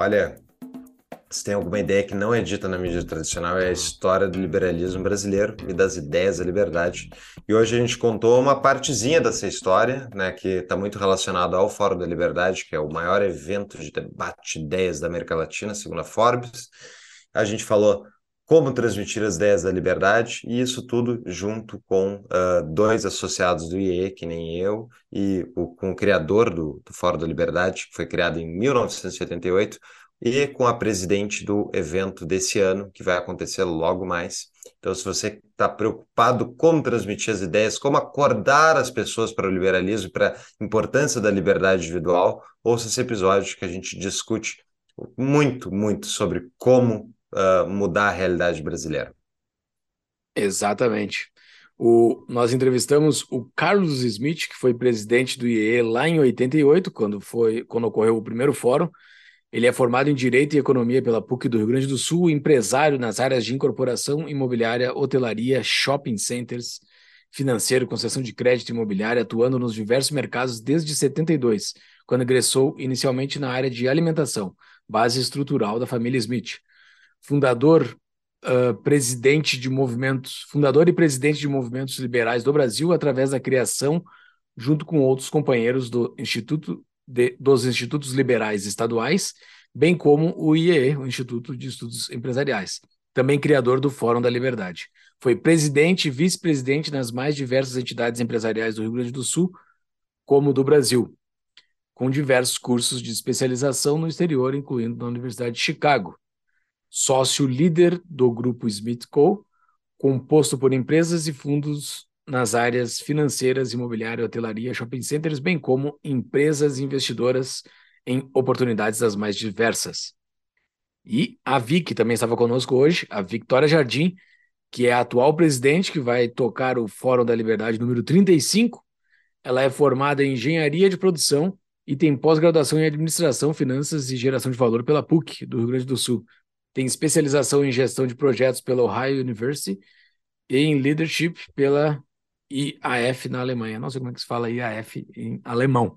olha, se tem alguma ideia que não é dita na mídia tradicional é a história do liberalismo brasileiro e das ideias da liberdade. E hoje a gente contou uma partezinha dessa história, né, que está muito relacionada ao Fórum da Liberdade, que é o maior evento de debate de ideias da América Latina, segundo a Forbes. A gente falou como transmitir as ideias da liberdade, e isso tudo junto com uh, dois associados do IE, que nem eu, e o, com o criador do, do Fórum da Liberdade, que foi criado em 1988, e com a presidente do evento desse ano, que vai acontecer logo mais. Então, se você está preocupado como transmitir as ideias, como acordar as pessoas para o liberalismo, para a importância da liberdade individual, ouça esse episódio que a gente discute muito, muito sobre como uh, mudar a realidade brasileira. Exatamente. O, nós entrevistamos o Carlos Smith, que foi presidente do IE lá em 88, quando, foi, quando ocorreu o primeiro fórum. Ele é formado em Direito e Economia pela PUC do Rio Grande do Sul, empresário nas áreas de incorporação, imobiliária, hotelaria, shopping centers, financeiro, concessão de crédito imobiliário, atuando nos diversos mercados desde 72, quando ingressou inicialmente na área de alimentação, base estrutural da família Smith fundador, uh, presidente de movimentos, fundador e presidente de movimentos liberais do Brasil, através da criação, junto com outros companheiros do Instituto de, dos Institutos Liberais Estaduais, bem como o IEE, o Instituto de Estudos Empresariais, também criador do Fórum da Liberdade. Foi presidente e vice-presidente nas mais diversas entidades empresariais do Rio Grande do Sul, como do Brasil, com diversos cursos de especialização no exterior, incluindo na Universidade de Chicago, sócio líder do grupo Smith Co., composto por empresas e fundos nas áreas financeiras, imobiliária, hotelaria, shopping centers, bem como empresas investidoras em oportunidades das mais diversas. E a Vic também estava conosco hoje, a Victoria Jardim, que é a atual presidente que vai tocar o Fórum da Liberdade número 35. Ela é formada em engenharia de produção e tem pós-graduação em administração, finanças e geração de valor pela PUC do Rio Grande do Sul tem especialização em gestão de projetos pela Ohio University e em leadership pela IAF na Alemanha. Não sei como é que se fala IAF em alemão.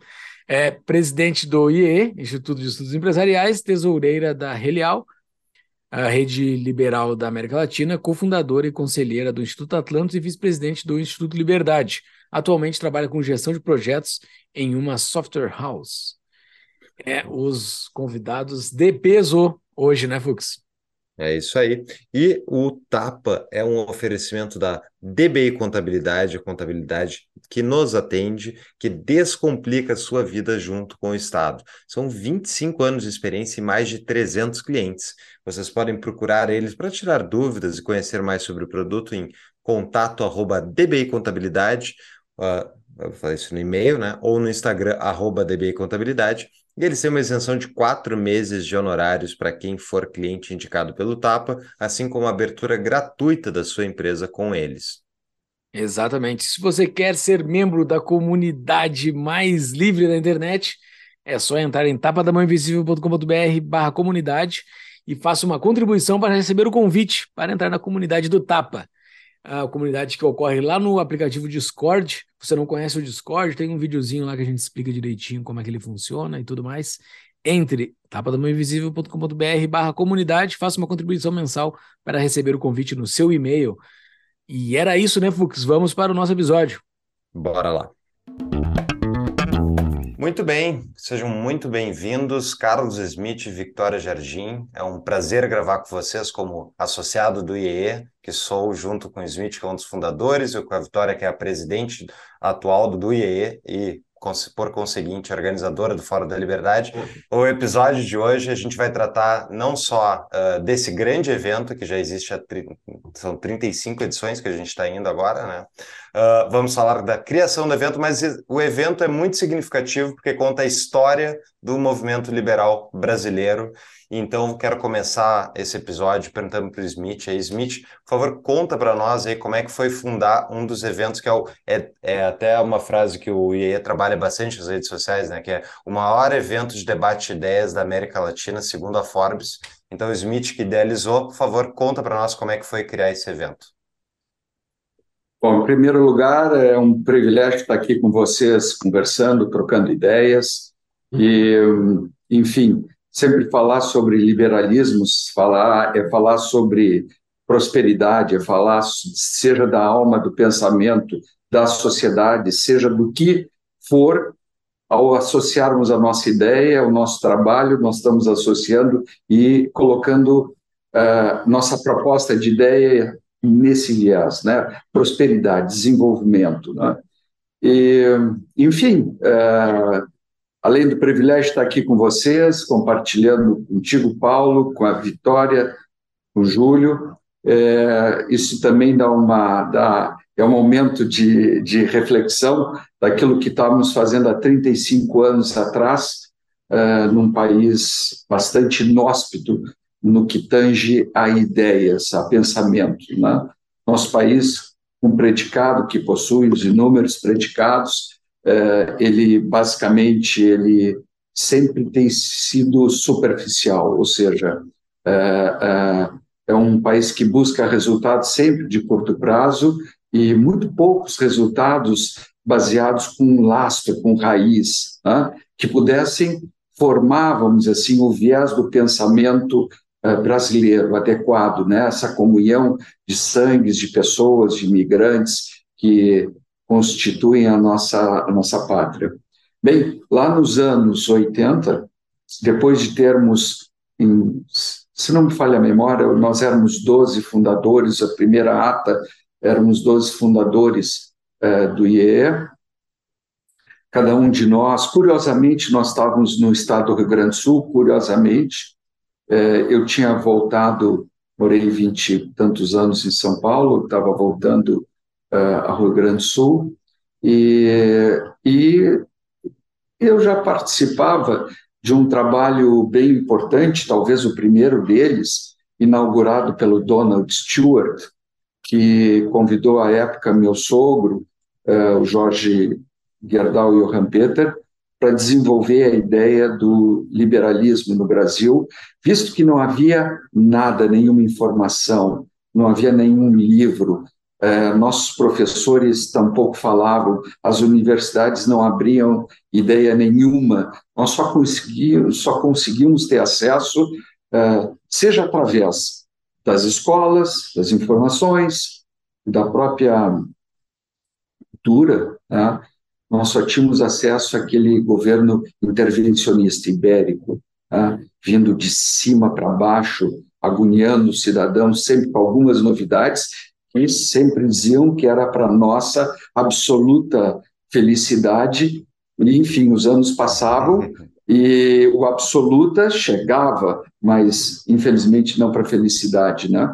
É presidente do IE, Instituto de Estudos Empresariais, tesoureira da Relial, a rede liberal da América Latina, cofundadora e conselheira do Instituto Atlantis e vice-presidente do Instituto Liberdade. Atualmente trabalha com gestão de projetos em uma software house. É, os convidados de peso hoje, né, Fux? É isso aí. E o Tapa é um oferecimento da DBI Contabilidade, a contabilidade que nos atende, que descomplica a sua vida junto com o Estado. São 25 anos de experiência e mais de 300 clientes. Vocês podem procurar eles para tirar dúvidas e conhecer mais sobre o produto em contato arroba DBI Contabilidade, uh, eu falar isso no e-mail, né? Ou no Instagram, arroba DBI Contabilidade e eles têm uma isenção de quatro meses de honorários para quem for cliente indicado pelo Tapa, assim como a abertura gratuita da sua empresa com eles. Exatamente. Se você quer ser membro da comunidade mais livre da internet, é só entrar em tapadamãoinvisível.com.br barra comunidade e faça uma contribuição para receber o convite para entrar na comunidade do Tapa a comunidade que ocorre lá no aplicativo Discord. Se você não conhece o Discord, tem um videozinho lá que a gente explica direitinho como é que ele funciona e tudo mais. Entre tapadamãoinvisível.com.br barra comunidade, faça uma contribuição mensal para receber o convite no seu e-mail. E era isso, né, Fux? Vamos para o nosso episódio. Bora lá. Muito bem, sejam muito bem-vindos, Carlos Smith e Victoria Jardim. É um prazer gravar com vocês como associado do IEE, que sou junto com o Smith, que é um dos fundadores, e com a Victoria, que é a presidente atual do IEE e por conseguinte, organizadora do Fórum da Liberdade. O episódio de hoje a gente vai tratar não só uh, desse grande evento, que já existe são 35 edições que a gente está indo agora, né? Uh, vamos falar da criação do evento, mas o evento é muito significativo porque conta a história do movimento liberal brasileiro. Então, quero começar esse episódio perguntando para o Smith. Aí, Smith, por favor, conta para nós aí como é que foi fundar um dos eventos que é, o, é, é até uma frase que o IE trabalha bastante nas redes sociais, né? Que é o maior evento de debate de ideias da América Latina, segundo a Forbes. Então, o Smith, que idealizou, por favor, conta para nós como é que foi criar esse evento. Bom, em primeiro lugar, é um privilégio estar aqui com vocês, conversando, trocando ideias. E, enfim, sempre falar sobre liberalismos, falar é falar sobre prosperidade, é falar seja da alma, do pensamento, da sociedade, seja do que for, ao associarmos a nossa ideia, o nosso trabalho, nós estamos associando e colocando uh, nossa proposta de ideia nesse viés, né? Prosperidade, desenvolvimento, né? E, enfim, uh, além do privilégio de estar aqui com vocês, compartilhando contigo, Paulo, com a Vitória, com o Júlio, é, isso também dá uma dá, é um momento de, de reflexão daquilo que estávamos fazendo há 35 anos atrás, é, num país bastante inóspito no que tange a ideias, a pensamento. Né? Nosso país, um predicado que possui os inúmeros predicados, é, ele basicamente ele sempre tem sido superficial, ou seja, é, é, é um país que busca resultados sempre de curto prazo e muito poucos resultados baseados com lastro, com raiz, né? que pudessem formar, vamos dizer assim, o viés do pensamento brasileiro adequado, né? essa comunhão de sangues, de pessoas, de imigrantes que constituem a nossa, a nossa pátria. Bem, lá nos anos 80, depois de termos, em, se não me falha a memória, nós éramos 12 fundadores, a primeira ata éramos 12 fundadores eh, do IEE, cada um de nós, curiosamente, nós estávamos no estado do Rio Grande do Sul, curiosamente, eh, eu tinha voltado, morei 20 e tantos anos em São Paulo, estava voltando uh, a Rio Grande do Sul, e, e eu já participava de um trabalho bem importante, talvez o primeiro deles, inaugurado pelo Donald Stewart, que convidou à época meu sogro, uh, o Jorge Gerdau Johann Peter, para desenvolver a ideia do liberalismo no Brasil, visto que não havia nada, nenhuma informação, não havia nenhum livro, é, nossos professores tampouco falavam, as universidades não abriam ideia nenhuma, nós só conseguimos, só conseguimos ter acesso, é, seja através das escolas, das informações, da própria cultura, né? nós só tínhamos acesso àquele governo intervencionista ibérico, né? vindo de cima para baixo, agoniando os cidadãos, sempre com algumas novidades, que sempre diziam que era para nossa absoluta felicidade. E, enfim, os anos passavam e o absoluta chegava, mas infelizmente não para felicidade, né?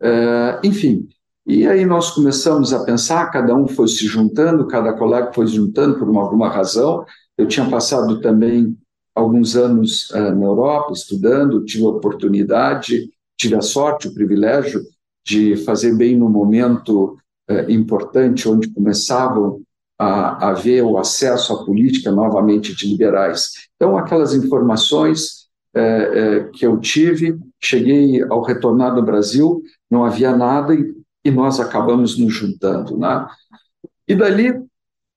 Uh, enfim, e aí nós começamos a pensar, cada um foi se juntando, cada colega foi se juntando por uma, alguma razão. Eu tinha passado também alguns anos uh, na Europa estudando, tive a oportunidade, tive a sorte, o privilégio de fazer bem no momento é, importante onde começavam a, a ver o acesso à política novamente de liberais. Então, aquelas informações é, é, que eu tive, cheguei ao retornar do Brasil, não havia nada e, e nós acabamos nos juntando. Né? E dali,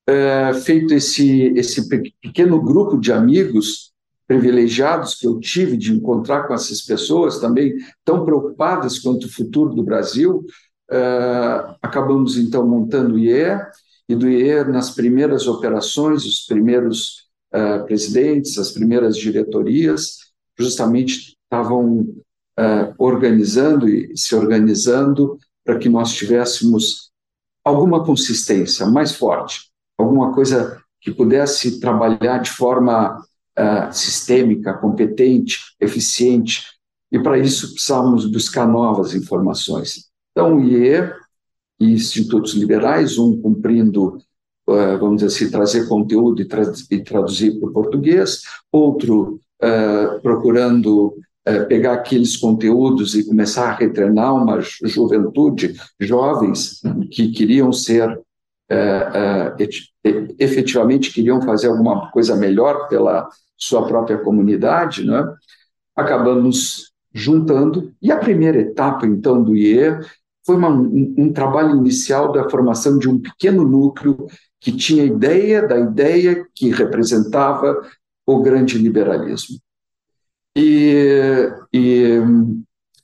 é, feito esse, esse pequeno grupo de amigos, privilegiados que eu tive de encontrar com essas pessoas também tão preocupadas quanto o futuro do Brasil, uh, acabamos então montando o IE, e do IE nas primeiras operações, os primeiros uh, presidentes, as primeiras diretorias, justamente estavam uh, organizando e se organizando para que nós tivéssemos alguma consistência mais forte, alguma coisa que pudesse trabalhar de forma uh, sistêmica, competente, eficiente, e para isso precisávamos buscar novas informações. Então, o IE e institutos liberais, um cumprindo uh, vamos dizer assim, trazer conteúdo e, tra e traduzir para o português, outro uh, procurando pegar aqueles conteúdos e começar a retreinar uma juventude, jovens que queriam ser efetivamente queriam fazer alguma coisa melhor pela sua própria comunidade, né? acabamos juntando. E a primeira etapa, então, do IE foi uma, um, um, trabalho inicial da formação de um pequeno núcleo que tinha ideia da ideia que representava o grande liberalismo. E, e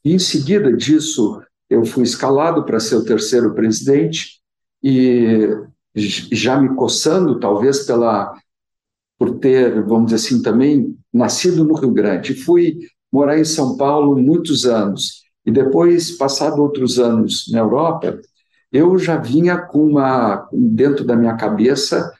em seguida disso, eu fui escalado para ser o terceiro presidente e já me coçando, talvez pela por ter, vamos dizer assim, também nascido no Rio Grande. Fui morar em São Paulo muitos anos e depois, passado outros anos na Europa, eu já vinha com uma dentro da minha cabeça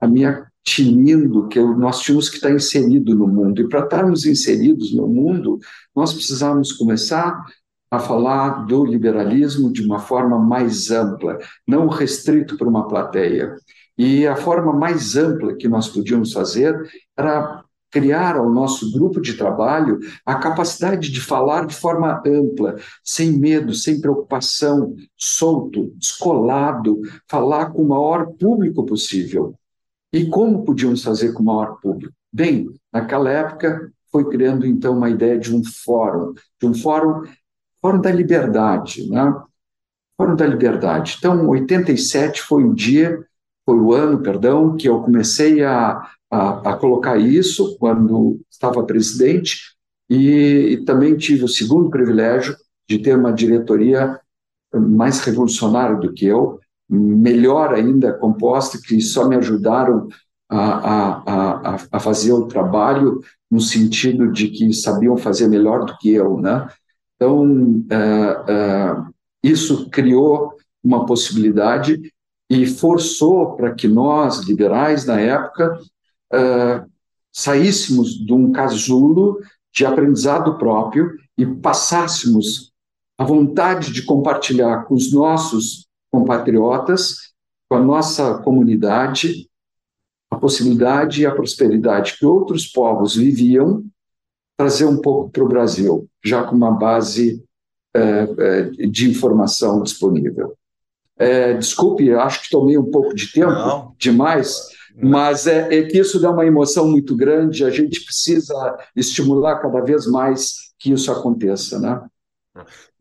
a minha tinindo que nós tínhamos que estar inserido no mundo e para estarmos inseridos no mundo nós precisávamos começar a falar do liberalismo de uma forma mais ampla, não restrito para uma plateia. E a forma mais ampla que nós podíamos fazer era criar ao nosso grupo de trabalho a capacidade de falar de forma ampla, sem medo, sem preocupação, solto, descolado, falar com o maior público possível. E como podíamos fazer com o maior público? Bem, naquela época foi criando então uma ideia de um fórum, de um fórum, fórum da liberdade, né? Fórum da liberdade. Então, 87 foi o dia, foi o ano, perdão, que eu comecei a a, a colocar isso quando estava presidente e, e também tive o segundo privilégio de ter uma diretoria mais revolucionária do que eu, melhor ainda composta, que só me ajudaram a, a, a, a, fazer o trabalho no sentido de que sabiam fazer melhor do que eu, né? Então, é, é, isso criou uma possibilidade e forçou para que nós, liberais, na época, uh, saíssemos de um casulo de aprendizado próprio e passássemos a vontade de compartilhar com os nossos compatriotas, com a nossa comunidade, a possibilidade e a prosperidade que outros povos viviam, trazer um pouco para o Brasil, já com uma base uh, uh, de informação disponível. Uh, desculpe, acho que tomei um pouco de tempo Não. demais. Mas é, é, que isso dá uma emoção muito grande, a gente precisa estimular cada vez mais que isso aconteça, né?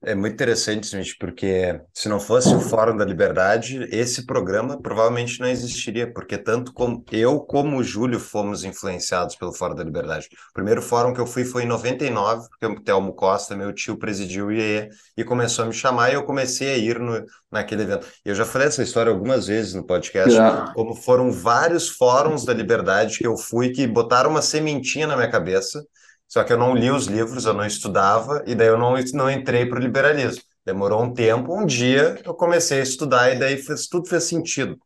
É muito interessante, Smith, porque se não fosse o Fórum da Liberdade, esse programa provavelmente não existiria, porque tanto como eu como o Júlio fomos influenciados pelo Fórum da Liberdade. O primeiro fórum que eu fui foi em 99, porque o Telmo Costa, meu tio, presidiu o IE e começou a me chamar e eu comecei a ir no, naquele evento. E eu já falei essa história algumas vezes no podcast, yeah. como foram vários fóruns da liberdade que eu fui que botaram uma sementinha na minha cabeça só que eu não li os livros, eu não estudava, e daí eu não, não entrei para o liberalismo. Demorou um tempo, um dia eu comecei a estudar, e daí fez, tudo fez sentido.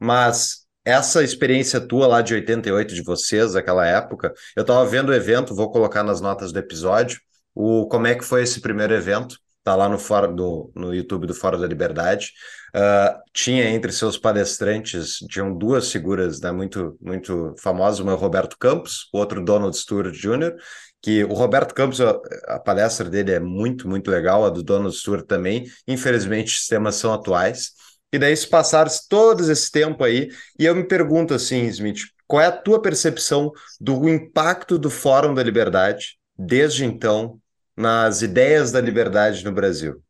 Mas essa experiência tua lá de 88 de vocês, aquela época, eu estava vendo o evento, vou colocar nas notas do episódio, o como é que foi esse primeiro evento, tá lá no, no YouTube do Fórum da Liberdade. Uh, tinha entre seus palestrantes, tinham duas figuras né, muito, muito famosas, uma é o Roberto Campos, o outro Donald Stewart Jr., que o Roberto Campos, a, a, palestra dele é muito, muito legal, a do Donald Stewart também, infelizmente os temas são atuais, e daí se passaram todo esse tempo aí, e eu me pergunto assim, Smith, qual é a tua percepção do impacto do Fórum da Liberdade desde então nas ideias da liberdade no Brasil?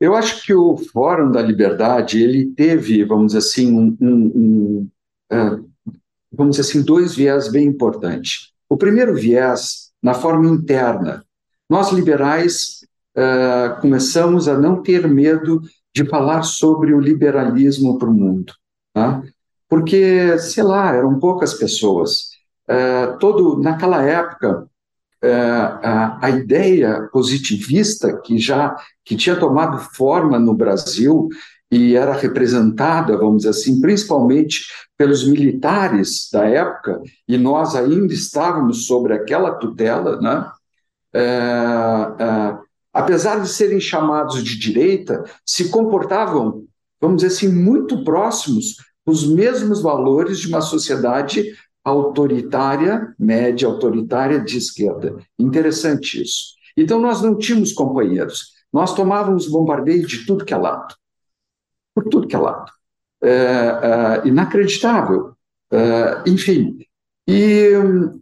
Eu acho que o Fórum da Liberdade ele teve, vamos dizer assim, um, um, um uh, vamos dizer assim, dois viés bem importantes. O primeiro viés na forma interna. Nós liberais uh, começamos a não ter medo de falar sobre o liberalismo para o mundo, tá? porque sei lá eram poucas pessoas. Uh, todo naquela época é, a, a ideia positivista que já que tinha tomado forma no Brasil e era representada, vamos dizer assim, principalmente pelos militares da época, e nós ainda estávamos sobre aquela tutela, né? É, é, apesar de serem chamados de direita, se comportavam vamos dizer assim, muito próximos os mesmos valores de uma sociedade autoritária, média autoritária de esquerda. Interessante isso. Então, nós não tínhamos companheiros, nós tomávamos bombardeio de tudo que é lado. Por tudo que é lado. É, é, inacreditável. É, enfim. E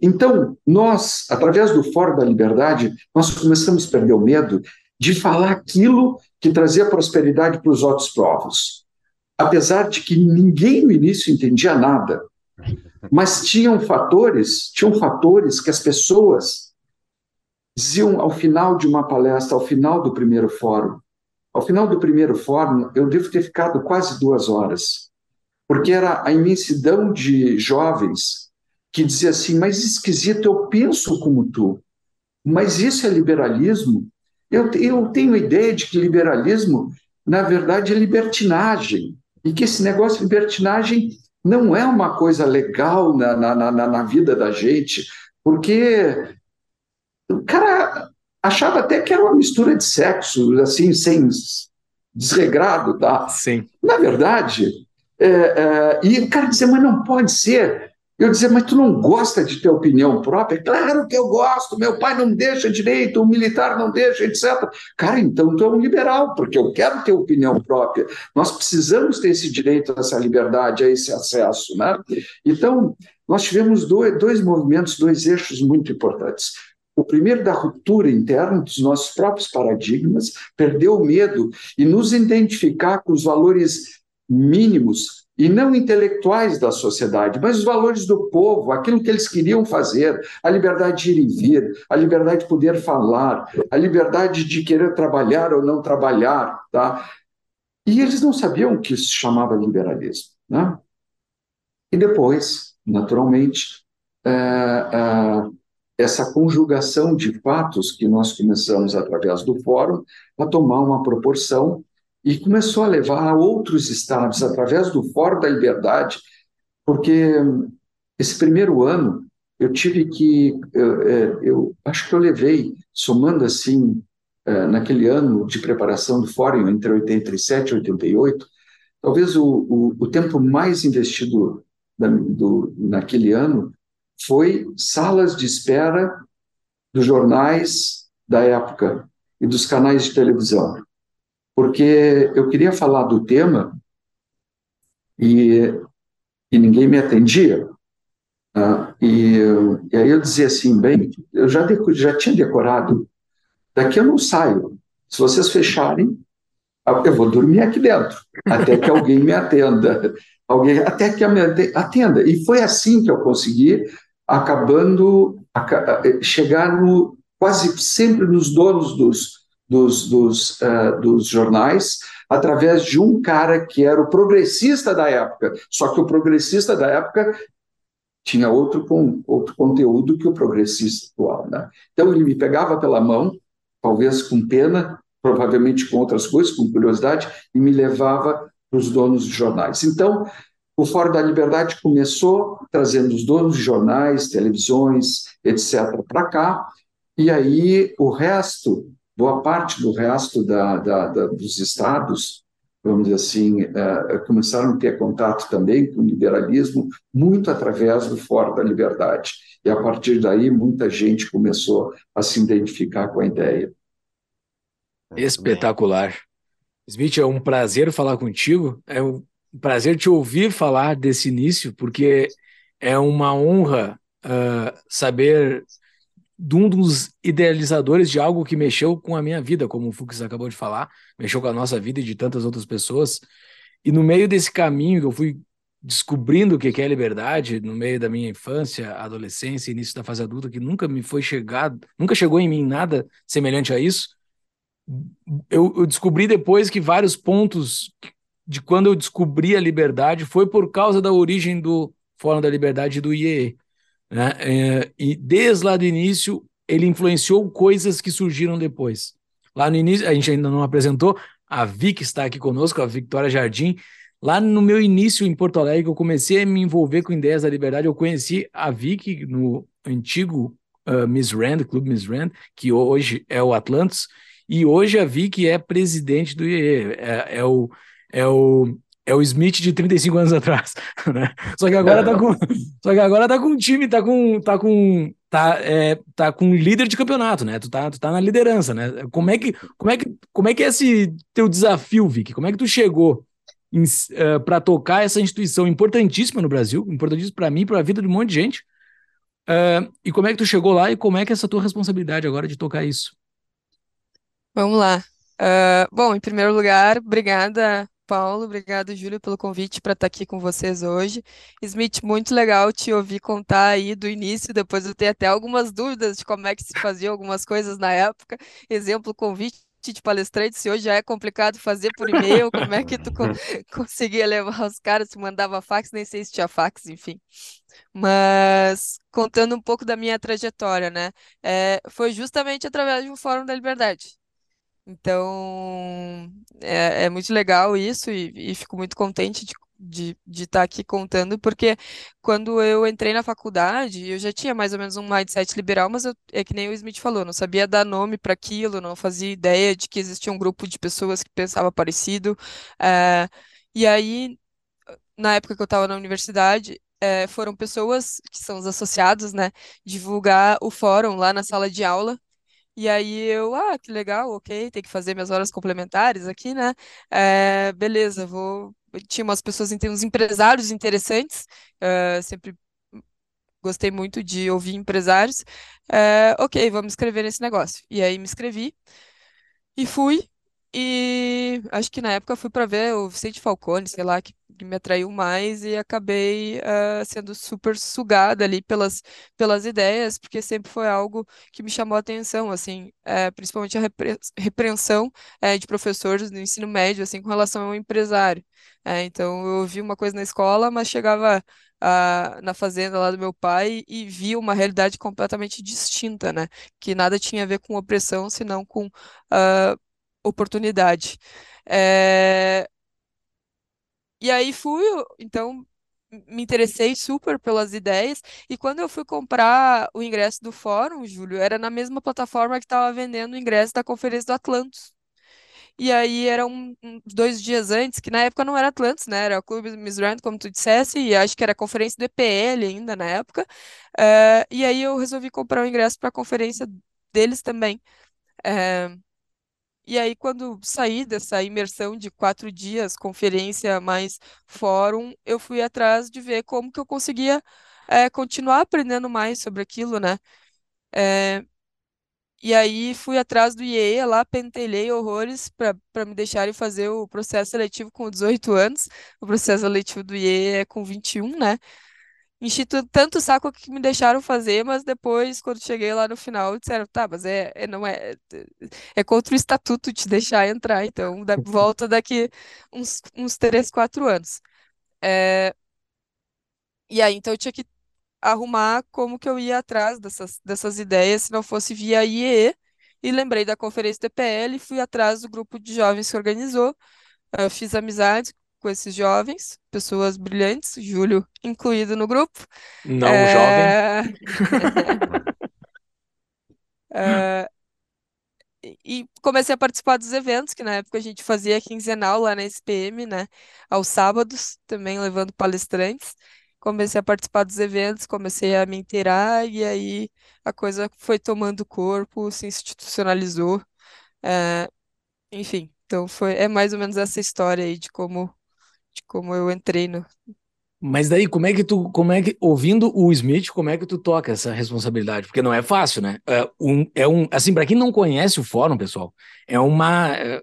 então, nós, através do Fórum da Liberdade, nós começamos a perder o medo de falar aquilo que trazia prosperidade para os outros povos. Apesar de que ninguém no início entendia nada, mas tinham fatores, tinham fatores que as pessoas diziam ao final de uma palestra, ao final do primeiro fórum. Ao final do primeiro fórum, eu devo ter ficado quase duas horas, porque era a imensidão de jovens que dizia assim: Mas esquisito, eu penso como tu, mas isso é liberalismo? Eu, eu tenho ideia de que liberalismo, na verdade, é libertinagem, e que esse negócio de libertinagem não é uma coisa legal na, na, na, na vida da gente, porque o cara achava até que era uma mistura de sexo, assim, sem desregrado, tá? Sim. Na verdade, é, é, e o cara dizia, mas não pode ser. Eu dizia, mas tu não gosta de ter opinião própria? Claro que eu gosto, meu pai não deixa direito, o militar não deixa, etc. Cara, então tu é um liberal, porque eu quero ter opinião própria. Nós precisamos ter esse direito, essa liberdade, a esse acesso. Né? Então, nós tivemos dois, dois movimentos, dois eixos muito importantes. O primeiro da ruptura interna dos nossos próprios paradigmas, perder o medo e nos identificar com os valores mínimos e não intelectuais da sociedade, mas os valores do povo, aquilo que eles queriam fazer, a liberdade de ir e vir, a liberdade de poder falar, a liberdade de querer trabalhar ou não trabalhar, tá? E eles não sabiam que isso se chamava liberalismo, né? E depois, naturalmente, é, é, essa conjugação de fatos que nós começamos através do fórum a tomar uma proporção e começou a levar a outros estados através do Fórum da Liberdade, porque esse primeiro ano eu tive que, eu, é, eu acho que eu levei, somando assim, é, naquele ano de preparação do Fórum, entre 87 e 88, talvez o, o, o tempo mais investido da, do, naquele ano foi salas de espera dos jornais da época e dos canais de televisão porque eu queria falar do tema e, e ninguém me atendia. Tá? E, e, aí eu dizia assim, bem, eu já, já tinha decorado, daqui eu não saio. Se vocês fecharem, eu vou dormir aqui dentro, até que alguém me atenda. Alguém, até que me atenda. E foi assim que eu consegui, acabando, chegar no, quase sempre nos donos dos, dos, dos, uh, dos jornais através de um cara que era o progressista da época. Só que o progressista da época tinha outro, com, outro conteúdo que o progressista atual. Né? Então ele me pegava pela mão, talvez com pena, provavelmente com outras coisas, com curiosidade, e me levava para os donos de jornais. Então, o Fórum da Liberdade começou trazendo os donos de jornais, televisões, etc., para cá, e aí o resto boa parte do resto da, da, da, dos estados, vamos dizer assim, é, começaram a ter contato também com o liberalismo, muito através do Fórum da Liberdade. E a partir daí, muita gente começou a se identificar com a ideia. Espetacular. Smith, é um prazer falar contigo. É um prazer te ouvir falar desse início, porque é uma honra uh, saber de um dos idealizadores de algo que mexeu com a minha vida, como o Fux acabou de falar, mexeu com a nossa vida e de tantas outras pessoas. E no meio desse caminho que eu fui descobrindo o que é liberdade, no meio da minha infância, adolescência, início da fase adulta, que nunca me foi chegado, nunca chegou em mim nada semelhante a isso. Eu, eu descobri depois que vários pontos de quando eu descobri a liberdade foi por causa da origem do Fórum da Liberdade do IEE. Né? É, e desde lá do início, ele influenciou coisas que surgiram depois. Lá no início, a gente ainda não apresentou, a Vic está aqui conosco, a Victoria Jardim. Lá no meu início em Porto Alegre, eu comecei a me envolver com ideias da liberdade. Eu conheci a Vic no antigo uh, Miss Rand, Clube Miss Rand, que hoje é o Atlantis, e hoje a Vic é presidente do IE, é, é o é o é o Smith de 35 anos atrás, né? Só que agora tá com, só que agora tá com um time, tá com, tá com, tá, é, tá com líder de campeonato, né? Tu tá, tu tá na liderança, né? Como é que, como é que, como é que é esse teu desafio, Vic? Como é que tu chegou uh, é, para tocar essa instituição importantíssima no Brasil, importantíssima para mim, para a vida de um monte de gente? Uh, e como é que tu chegou lá e como é que é essa tua responsabilidade agora de tocar isso? Vamos lá. Uh, bom, em primeiro lugar, obrigada Paulo, obrigado, Júlio, pelo convite para estar aqui com vocês hoje. Smith, muito legal te ouvir contar aí do início, depois eu tenho até algumas dúvidas de como é que se fazia algumas coisas na época. Exemplo, convite de palestrante, se hoje já é complicado fazer por e-mail, como é que tu co conseguia levar os caras, se mandava fax, nem sei se tinha fax, enfim. Mas contando um pouco da minha trajetória, né? É, foi justamente através de um Fórum da Liberdade. Então, é, é muito legal isso e, e fico muito contente de de estar aqui contando, porque quando eu entrei na faculdade, eu já tinha mais ou menos um mindset liberal, mas eu, é que nem o Smith falou, não sabia dar nome para aquilo, não fazia ideia de que existia um grupo de pessoas que pensava parecido. É, e aí, na época que eu estava na universidade, é, foram pessoas que são os associados, né, divulgar o fórum lá na sala de aula. E aí eu, ah, que legal, ok, tem que fazer minhas horas complementares aqui, né? É, beleza, vou. Tinha umas pessoas, uns empresários interessantes, uh, sempre gostei muito de ouvir empresários. Uh, ok, vamos escrever nesse negócio. E aí me inscrevi e fui. E acho que na época fui para ver o Vicente Falcone, sei lá, que que me atraiu mais e acabei uh, sendo super sugada ali pelas, pelas ideias, porque sempre foi algo que me chamou a atenção, assim, é, principalmente a repre repreensão é, de professores do ensino médio, assim, com relação ao empresário. É, então, eu ouvi uma coisa na escola, mas chegava uh, na fazenda lá do meu pai e via uma realidade completamente distinta, né? Que nada tinha a ver com opressão, senão com uh, oportunidade. É, e aí fui, então me interessei super pelas ideias. E quando eu fui comprar o ingresso do fórum, Júlio, era na mesma plataforma que estava vendendo o ingresso da Conferência do Atlantis. E aí eram dois dias antes, que na época não era Atlantis, né? Era o Clube Misrand, como tu dissesse, e acho que era a conferência do EPL ainda na época. Uh, e aí eu resolvi comprar o ingresso para a conferência deles também. Uh, e aí, quando saí dessa imersão de quatro dias, conferência mais fórum, eu fui atrás de ver como que eu conseguia é, continuar aprendendo mais sobre aquilo, né? É, e aí fui atrás do IEA lá, pentelei horrores para me deixarem fazer o processo seletivo com 18 anos. O processo seletivo do IEA é com 21, né? Enchi tanto saco que me deixaram fazer, mas depois, quando cheguei lá no final, disseram, tá, mas é, é não é, é contra o estatuto te deixar entrar, então da, volta daqui uns, uns 3, 4 anos. É, e aí, então eu tinha que arrumar como que eu ia atrás dessas, dessas ideias, se não fosse via IEE, e lembrei da conferência DPL, fui atrás do grupo de jovens que organizou, fiz amizades com esses jovens, pessoas brilhantes, Júlio incluído no grupo. Não é... jovem. é... E comecei a participar dos eventos, que na época a gente fazia quinzenal lá na SPM, né? Aos sábados, também levando palestrantes. Comecei a participar dos eventos, comecei a me inteirar, e aí a coisa foi tomando corpo, se institucionalizou. É... Enfim, então foi, é mais ou menos essa história aí de como de como eu entrei no. Mas daí, como é que tu, como é que, ouvindo o Smith, como é que tu toca essa responsabilidade? Porque não é fácil, né? É um, é um assim, para quem não conhece o fórum, pessoal, é uma. É,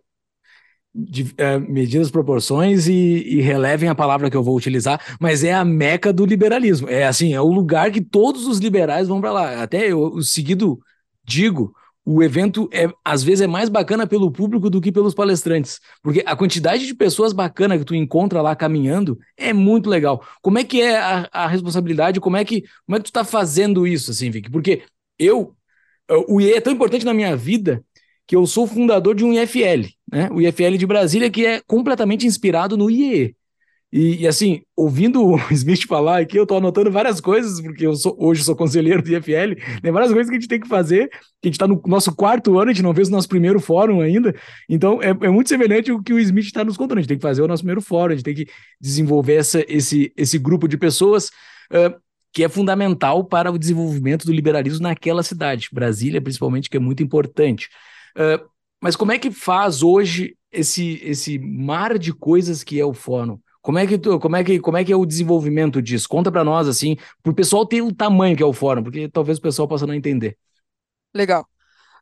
de, é, medidas proporções e, e, relevem a palavra que eu vou utilizar, mas é a meca do liberalismo. É assim, é o lugar que todos os liberais vão para lá. Até eu, seguido, digo, o evento é às vezes é mais bacana pelo público do que pelos palestrantes, porque a quantidade de pessoas bacana que tu encontra lá caminhando é muito legal. Como é que é a, a responsabilidade? Como é que como é que tu tá fazendo isso assim, Vic? Porque eu o IE é tão importante na minha vida que eu sou fundador de um IFL, né? O IFL de Brasília que é completamente inspirado no IE. E, e, assim, ouvindo o Smith falar aqui, eu estou anotando várias coisas, porque eu sou, hoje sou conselheiro do IFL, tem várias coisas que a gente tem que fazer, que a gente está no nosso quarto ano, a gente não fez o nosso primeiro fórum ainda, então é, é muito semelhante ao que o Smith está nos contando, a gente tem que fazer o nosso primeiro fórum, a gente tem que desenvolver essa, esse, esse grupo de pessoas uh, que é fundamental para o desenvolvimento do liberalismo naquela cidade, Brasília principalmente, que é muito importante. Uh, mas como é que faz hoje esse, esse mar de coisas que é o fórum? Como é que tu, como é que, como é que é o desenvolvimento disso? Conta para nós assim, para o pessoal ter o tamanho que é o fórum, porque talvez o pessoal possa não entender. Legal.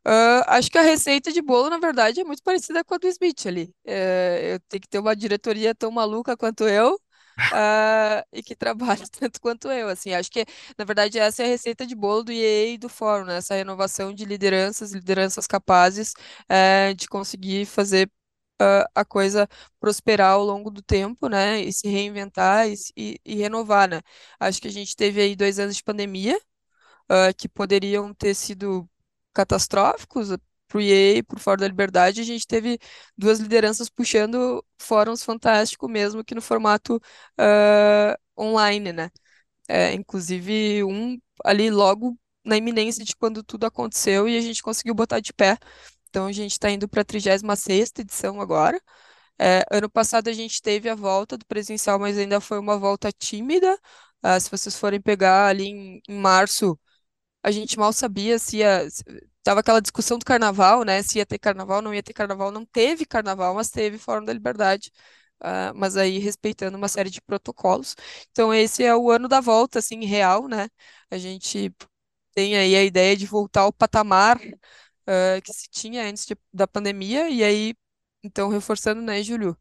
Uh, acho que a receita de bolo, na verdade, é muito parecida com a do Smith ali. É, eu tenho que ter uma diretoria tão maluca quanto eu, uh, e que trabalhe tanto quanto eu. Assim, acho que, na verdade, essa é a receita de bolo do IEA e do fórum, né? Essa renovação de lideranças, lideranças capazes uh, de conseguir fazer uh, a coisa prosperar ao longo do tempo, né? E se reinventar e, e, e renovar, né? Acho que a gente teve aí dois anos de pandemia, uh, que poderiam ter sido catastróficos para o IE, para o Fórum da Liberdade, a gente teve duas lideranças puxando fóruns fantásticos mesmo que no formato uh, online, né? É, inclusive um ali logo na iminência de quando tudo aconteceu e a gente conseguiu botar de pé então, a gente está indo para a 36 edição agora. É, ano passado a gente teve a volta do presencial, mas ainda foi uma volta tímida. Uh, se vocês forem pegar ali em, em, março, a gente mal sabia se ia. Tava aquela discussão do carnaval, né? Se ia ter carnaval, não ia ter carnaval. Não teve carnaval, mas teve Fórum da Liberdade. Uh, mas aí respeitando uma série de protocolos. Então, esse é o ano da volta, assim, real, né? A gente tem aí a ideia de voltar ao patamar uh, que se tinha antes de, da pandemia, e aí, então, reforçando, né, Júlio?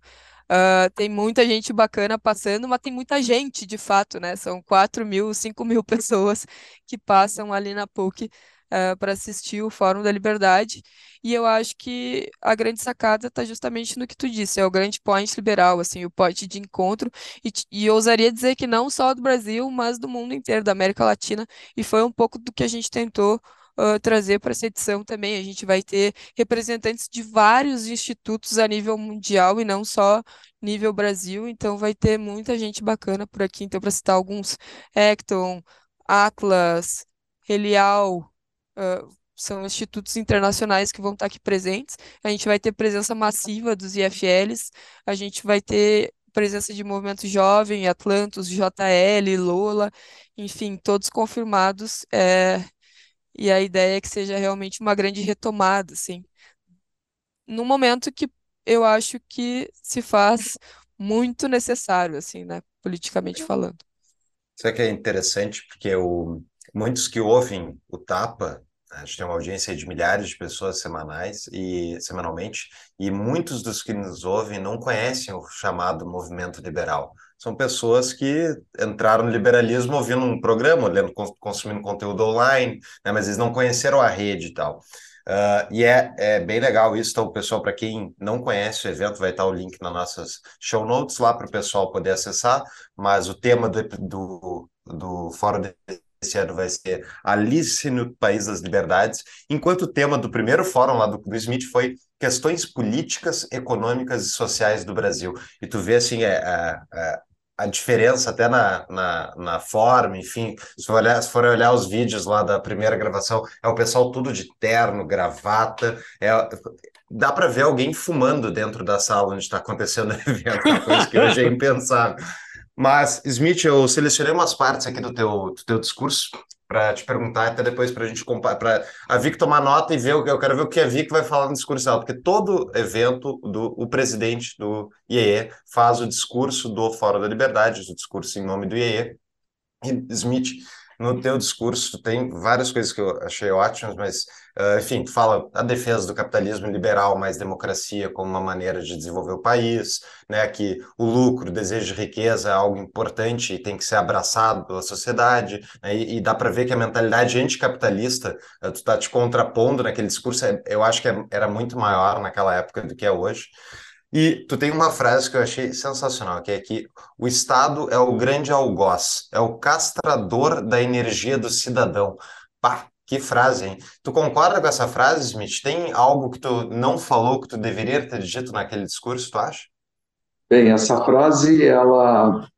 Uh, tem muita gente bacana passando, mas tem muita gente, de fato, né? São 4 mil, 5 mil pessoas que passam ali na PUC uh, para assistir o Fórum da Liberdade. E eu acho que a grande sacada está justamente no que tu disse, é o grande point liberal, assim, o point de encontro. E, e eu ousaria dizer que não só do Brasil, mas do mundo inteiro, da América Latina. E foi um pouco do que a gente tentou uh, trazer para essa edição também. A gente vai ter representantes de vários institutos a nível mundial e não só nível Brasil, então vai ter muita gente bacana por aqui. Então, para citar alguns, Acton, Atlas, Helial, uh, são institutos internacionais que vão estar aqui presentes. A gente vai ter presença massiva dos IFLs, a gente vai ter presença de movimento jovem, Atlantos, JL, Lola, enfim, todos confirmados. É, e a ideia é que seja realmente uma grande retomada, assim, no momento que eu acho que se faz muito necessário, assim, né, politicamente falando. Isso que é interessante, porque o, muitos que ouvem o Tapa, a gente tem uma audiência de milhares de pessoas semanais e semanalmente, e muitos dos que nos ouvem não conhecem o chamado movimento liberal são pessoas que entraram no liberalismo ouvindo um programa, lendo, consumindo conteúdo online, né, mas eles não conheceram a rede e tal. Uh, e é, é bem legal isso. Então, pessoal, para quem não conhece o evento, vai estar o link nas nossas show notes lá para o pessoal poder acessar. Mas o tema do, do, do fórum desse ano vai ser Alice no País das Liberdades, enquanto o tema do primeiro fórum lá do, do Smith foi questões políticas, econômicas e sociais do Brasil. E tu vê assim, é, é, é a diferença até na, na, na forma, enfim, se for, olhar, se for olhar os vídeos lá da primeira gravação, é o pessoal tudo de terno, gravata, é, dá para ver alguém fumando dentro da sala onde está acontecendo o evento, uma coisa que hoje é impensável. Mas, Smith, eu selecionei umas partes aqui do teu, do teu discurso para te perguntar até depois para a gente para a Vic tomar nota e ver eu quero ver o que a Vic vai falar no discurso dela, porque todo evento do o presidente do IEE faz o discurso do Fórum da Liberdade, o discurso em nome do IEE. E Smith, no teu discurso tem várias coisas que eu achei ótimas, mas Uh, enfim, fala a defesa do capitalismo liberal, mais democracia como uma maneira de desenvolver o país, né, que o lucro, o desejo de riqueza é algo importante e tem que ser abraçado pela sociedade, né, e, e, dá para ver que a mentalidade anticapitalista, uh, tu está te contrapondo naquele discurso, é, eu acho que é, era muito maior naquela época do que é hoje. E tu tem uma frase que eu achei sensacional, que é que o Estado é o grande algoz, é o castrador da energia do cidadão. Pá, que frase, hein? Tu concorda com essa frase, Smith? Tem algo que tu não falou que tu deveria ter dito naquele discurso, tu acha? Bem, essa frase, ela,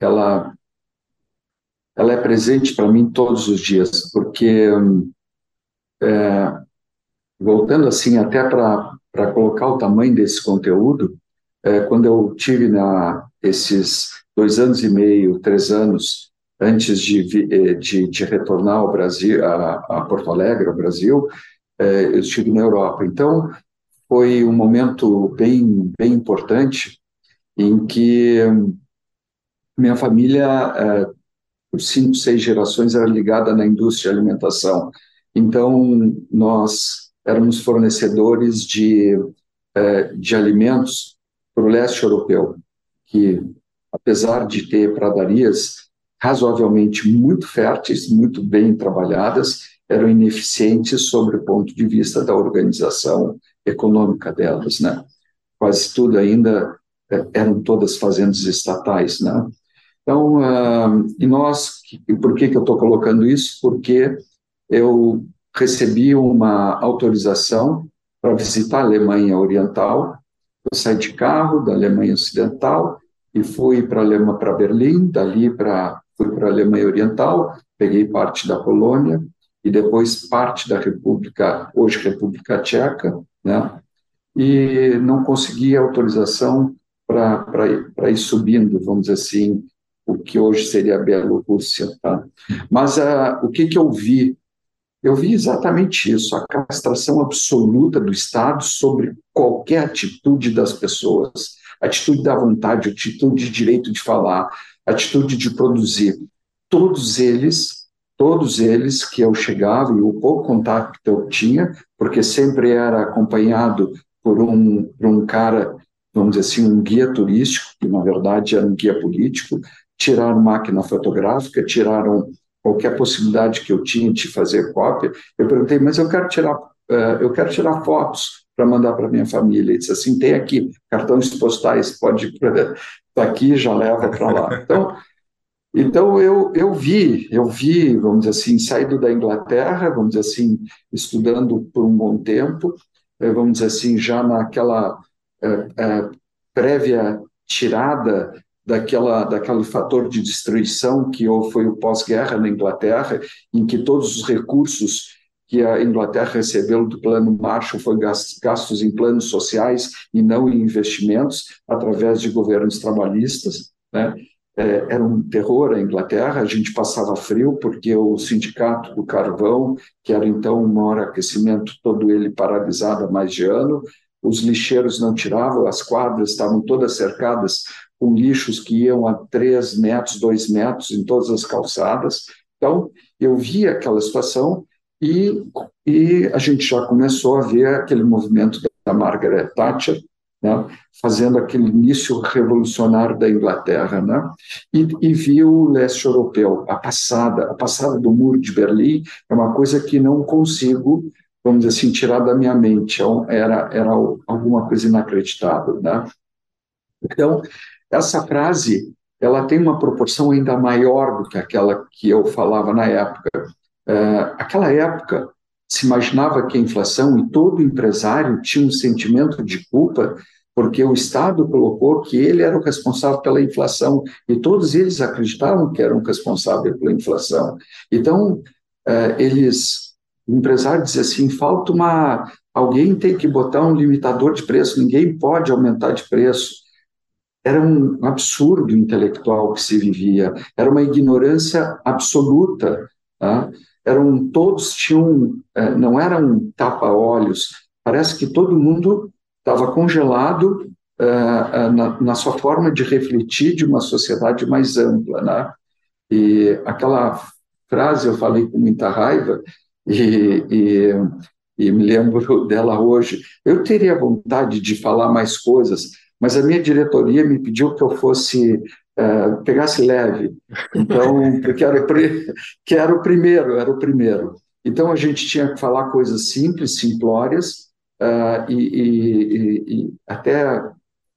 ela, ela é presente para mim todos os dias, porque, é, voltando assim até para colocar o tamanho desse conteúdo, é, quando eu tive na, esses dois anos e meio, três anos antes de, eh, de, de retornar ao Brasil, a, a, Porto Alegre, ao Brasil, é, eu estive na Europa. Então, foi um momento bem, bem importante em que minha família, é, por cinco, seis gerações, era ligada na indústria de alimentação. Então, nós éramos fornecedores de, é, de alimentos para o leste europeu, que, apesar de ter pradarias razoavelmente muito férteis, muito bem trabalhadas, eram ineficientes sobre o ponto de vista da organização econômica delas, né? Quase tudo ainda é, eram todas fazendas estatais, né? Então, uh, e nós, e por que que eu estou colocando isso? Porque eu recebi uma autorização para visitar a Alemanha Oriental. Eu saí de carro da Alemanha Ocidental e fui para para Berlim, dali para fui para a Alemanha Oriental, peguei parte da Polônia e depois parte da República, hoje República Tcheca, né? E não consegui autorização para ir subindo, vamos dizer assim, o que hoje seria a Bielorrússia, tá? Mas uh, o que que eu vi? Eu vi exatamente isso, a castração absoluta do Estado sobre qualquer atitude das pessoas, atitude da vontade, atitude de direito de falar, atitude de produzir. Todos eles, todos eles que eu chegava e o pouco contato que eu tinha, porque sempre era acompanhado por um, por um cara, vamos dizer assim, um guia turístico, que na verdade era um guia político, tiraram máquina fotográfica, tiraram qualquer possibilidade que eu tinha de fazer cópia. Eu perguntei, mas eu quero tirar, uh, eu quero tirar fotos para mandar para minha família. Ele disse assim, tem aqui cartões postais, pode está aqui, já leva para lá. Então, então eu, eu vi, eu vi, vamos dizer assim, saído da Inglaterra, vamos dizer assim, estudando por um bom tempo, eh, vamos dizer assim, já naquela é, é, prévia tirada daquela, daquele fator de destruição que foi o pós-guerra na Inglaterra, em que todos os recursos que a Inglaterra recebeu do plano Marshall foi gastos em planos sociais e não em investimentos através de governos trabalhistas, né? É, era um terror a Inglaterra, a gente passava frio porque o sindicato do carvão, que era então o maior aquecimento, todo ele paralisado há mais de ano, os lixeiros não tiravam, as quadras estavam todas cercadas com lixos que iam a três metros, dois metros em todas as calçadas. Então, eu vi aquela situação e, e a gente já começou a ver aquele movimento da Margaret Thatcher, né, fazendo aquele início revolucionário da Inglaterra, né, e, e viu o leste europeu, a passada, a passada do Muro de Berlim é uma coisa que não consigo, vamos dizer assim, tirar da minha mente, é era, era alguma coisa inacreditável, né. Então, essa frase, ela tem uma proporção ainda maior do que aquela que eu falava na época, Uh, aquela época, se imaginava que a inflação, e todo empresário tinha um sentimento de culpa, porque o Estado colocou que ele era o responsável pela inflação, e todos eles acreditavam que eram responsáveis pela inflação. Então, uh, eles, o empresário dizia assim: falta uma. Alguém tem que botar um limitador de preço, ninguém pode aumentar de preço. Era um absurdo intelectual que se vivia, era uma ignorância absoluta. Tá? eram todos tinham, é, não eram tapa-olhos, parece que todo mundo estava congelado uh, na, na, sua forma de refletir de uma sociedade mais ampla, né? E aquela frase eu falei com muita raiva e, e, e me lembro dela hoje. Eu teria vontade de falar mais coisas, mas a minha diretoria me pediu que eu fosse uh, pegasse leve. Então, porque era, que era o primeiro, era o primeiro. Então, a gente tinha que falar coisas simples, simplórias, uh, e, e, e, até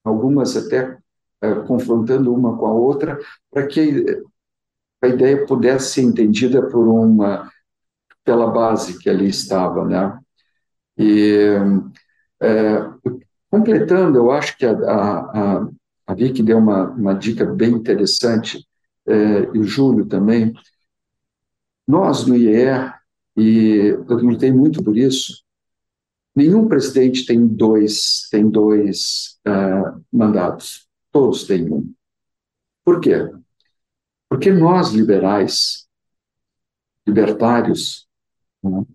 algumas até uh, confrontando uma com a outra, para que a ideia pudesse ser entendida por uma pela base que ali estava, né? E completando, eu acho que a, a, a Vicky deu uma, uma dica bem interessante, é, e o Júlio também. Nós, no IER, e eu lutei muito por isso, nenhum presidente tem dois, tem dois uh, mandatos, todos têm um. Por quê? Porque nós, liberais, libertários, né,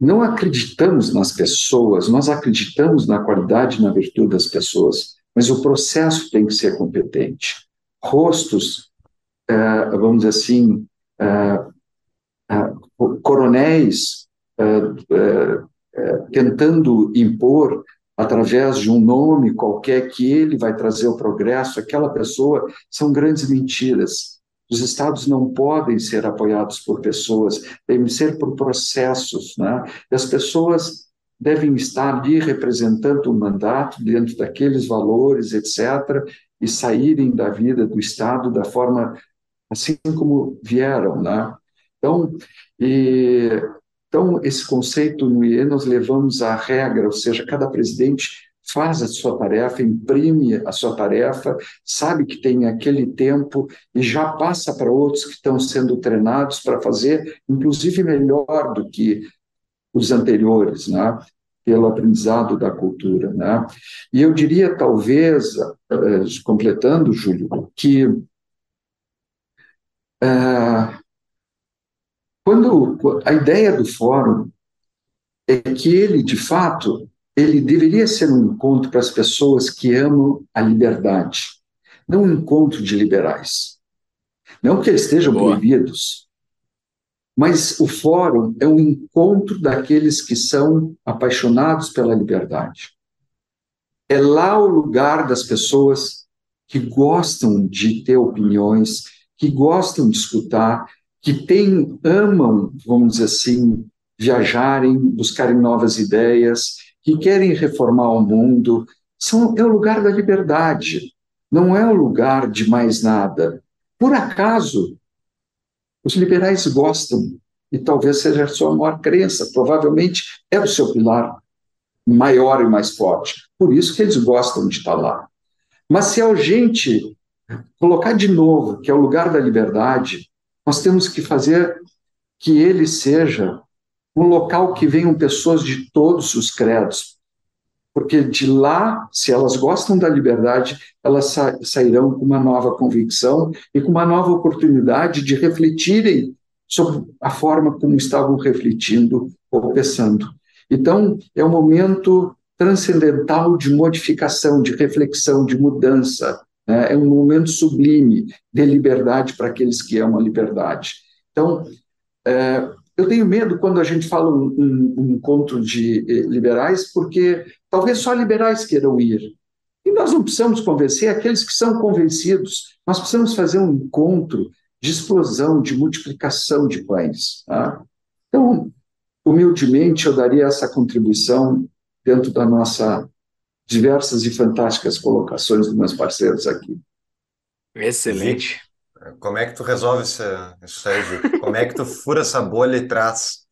não acreditamos nas pessoas, nós acreditamos na qualidade e na virtude das pessoas, mas o processo tem que ser competente. Rostos, uh, vamos dizer assim, uh, uh, coronéis tentando impor através de um nome qualquer que ele vai trazer o progresso, aquela pessoa, são grandes mentiras. Os estados não podem ser apoiados por pessoas, devem ser por processos, né? E as pessoas devem estar ali representando o mandato dentro daqueles valores, etc., e saírem da vida do estado da forma assim como vieram, né? Então, e, então esse conceito no IE nós levamos à regra, ou seja, cada presidente faz a sua tarefa, imprime a sua tarefa, sabe que tem aquele tempo e já passa para outros que estão sendo treinados para fazer, inclusive melhor do que os anteriores, né? pelo aprendizado da cultura. Né? E eu diria, talvez, eh, completando, Júlio, que eh, quando a ideia do fórum é que ele, de fato, ele deveria ser um encontro para as pessoas que amam a liberdade, não um encontro de liberais. Não que eles estejam Boa. proibidos, mas o fórum é um encontro daqueles que são apaixonados pela liberdade. É lá o lugar das pessoas que gostam de ter opiniões, que gostam de escutar, que têm, amam, vamos dizer assim, viajarem, buscarem novas ideias, que querem reformar o mundo. São, é o lugar da liberdade, não é o lugar de mais nada. Por acaso, os liberais gostam, e talvez seja a sua maior crença, provavelmente é o seu pilar maior e mais forte. Por isso que eles gostam de estar lá. Mas se a gente colocar de novo que é o lugar da liberdade, nós temos que fazer que ele seja um local que venham pessoas de todos os credos, porque de lá, se elas gostam da liberdade, elas sa sairão com uma nova convicção e com uma nova oportunidade de refletirem sobre a forma como estavam refletindo ou pensando. Então, é um momento transcendental de modificação, de reflexão, de mudança. Né? É um momento sublime de liberdade para aqueles que amam a liberdade. Então, é, eu tenho medo quando a gente fala um, um, um encontro de eh, liberais, porque talvez só liberais queiram ir. E nós não precisamos convencer aqueles que são convencidos, nós precisamos fazer um encontro de explosão, de multiplicação de pães. Tá? Então, humildemente, eu daria essa contribuição dentro da nossa diversas e fantásticas colocações dos meus parceiros aqui. Excelente. Como é que tu resolve isso, aí? Como é que tu fura essa bolha e traz?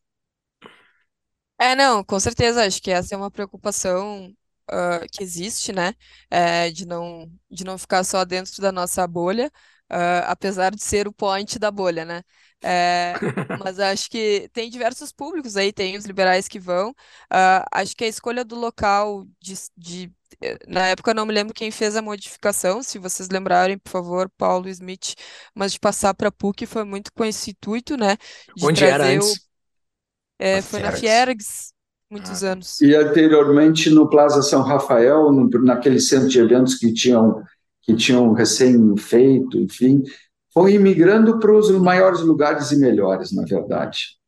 É, não, com certeza, acho que essa é uma preocupação uh, que existe, né? É, de não, de não ficar só dentro da nossa bolha, uh, apesar de ser o point da bolha, né? É, mas acho que tem diversos públicos aí, tem os liberais que vão. Uh, acho que a escolha do local de, de na época eu não me lembro quem fez a modificação, se vocês lembrarem, por favor, Paulo Smith, mas de passar para a PUC foi muito com esse intuito, né? De Onde era trazer antes? o. É, foi na Fiergs, muitos Ah, anos. E anteriormente no Plaza São Rafael, no, naquele centro de eventos que tinham, que tinham recém-feito, enfim, foi imigrando para os maiores lugares e melhores, na verdade.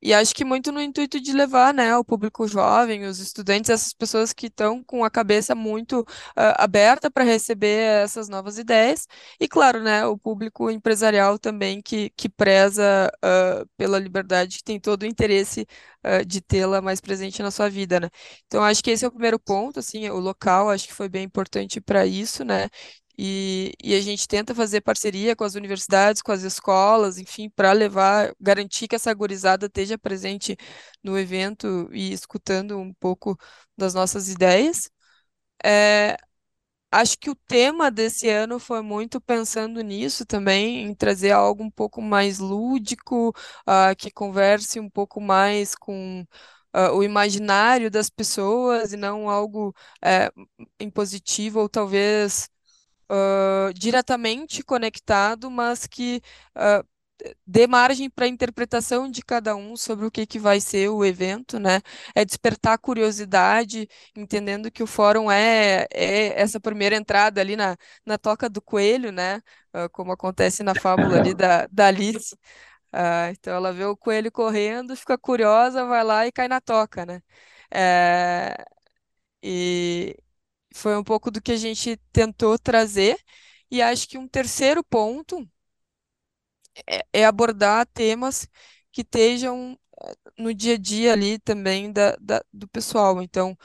E acho que muito no intuito de levar, né, o público jovem, os estudantes, essas pessoas que estão com a cabeça muito ah, aberta para receber essas novas ideias. E claro, né, o público empresarial também que, que preza ah, pela liberdade, que tem todo o interesse ah, de tê-la mais presente na sua vida, né? Então acho que esse é o primeiro ponto, assim, o local acho que foi bem importante para isso, né? E, e a gente tenta fazer parceria com as universidades, com as escolas, enfim, para levar, garantir que essa gurizada esteja presente no evento e escutando um pouco das nossas ideias. É, acho que o tema desse ano foi muito pensando nisso também, em trazer algo um pouco mais lúdico, uh, que converse um pouco mais com uh, o imaginário das pessoas e não algo uh, impositivo ou talvez uh, diretamente conectado, mas que dê margem para a interpretação de cada um sobre o que, que vai ser o evento, né? É despertar curiosidade, entendendo que o fórum é, é essa primeira entrada ali na, na toca do coelho, né? Uh, como acontece na fábula ali da, da Alice. Uh, então ela vê o coelho correndo, fica curiosa, vai lá e cai na toca, né? É, e foi um pouco do que a gente tentou trazer. E acho que um terceiro ponto é, é abordar temas que estejam eh, no dia a dia ali também da, da, do pessoal. Então,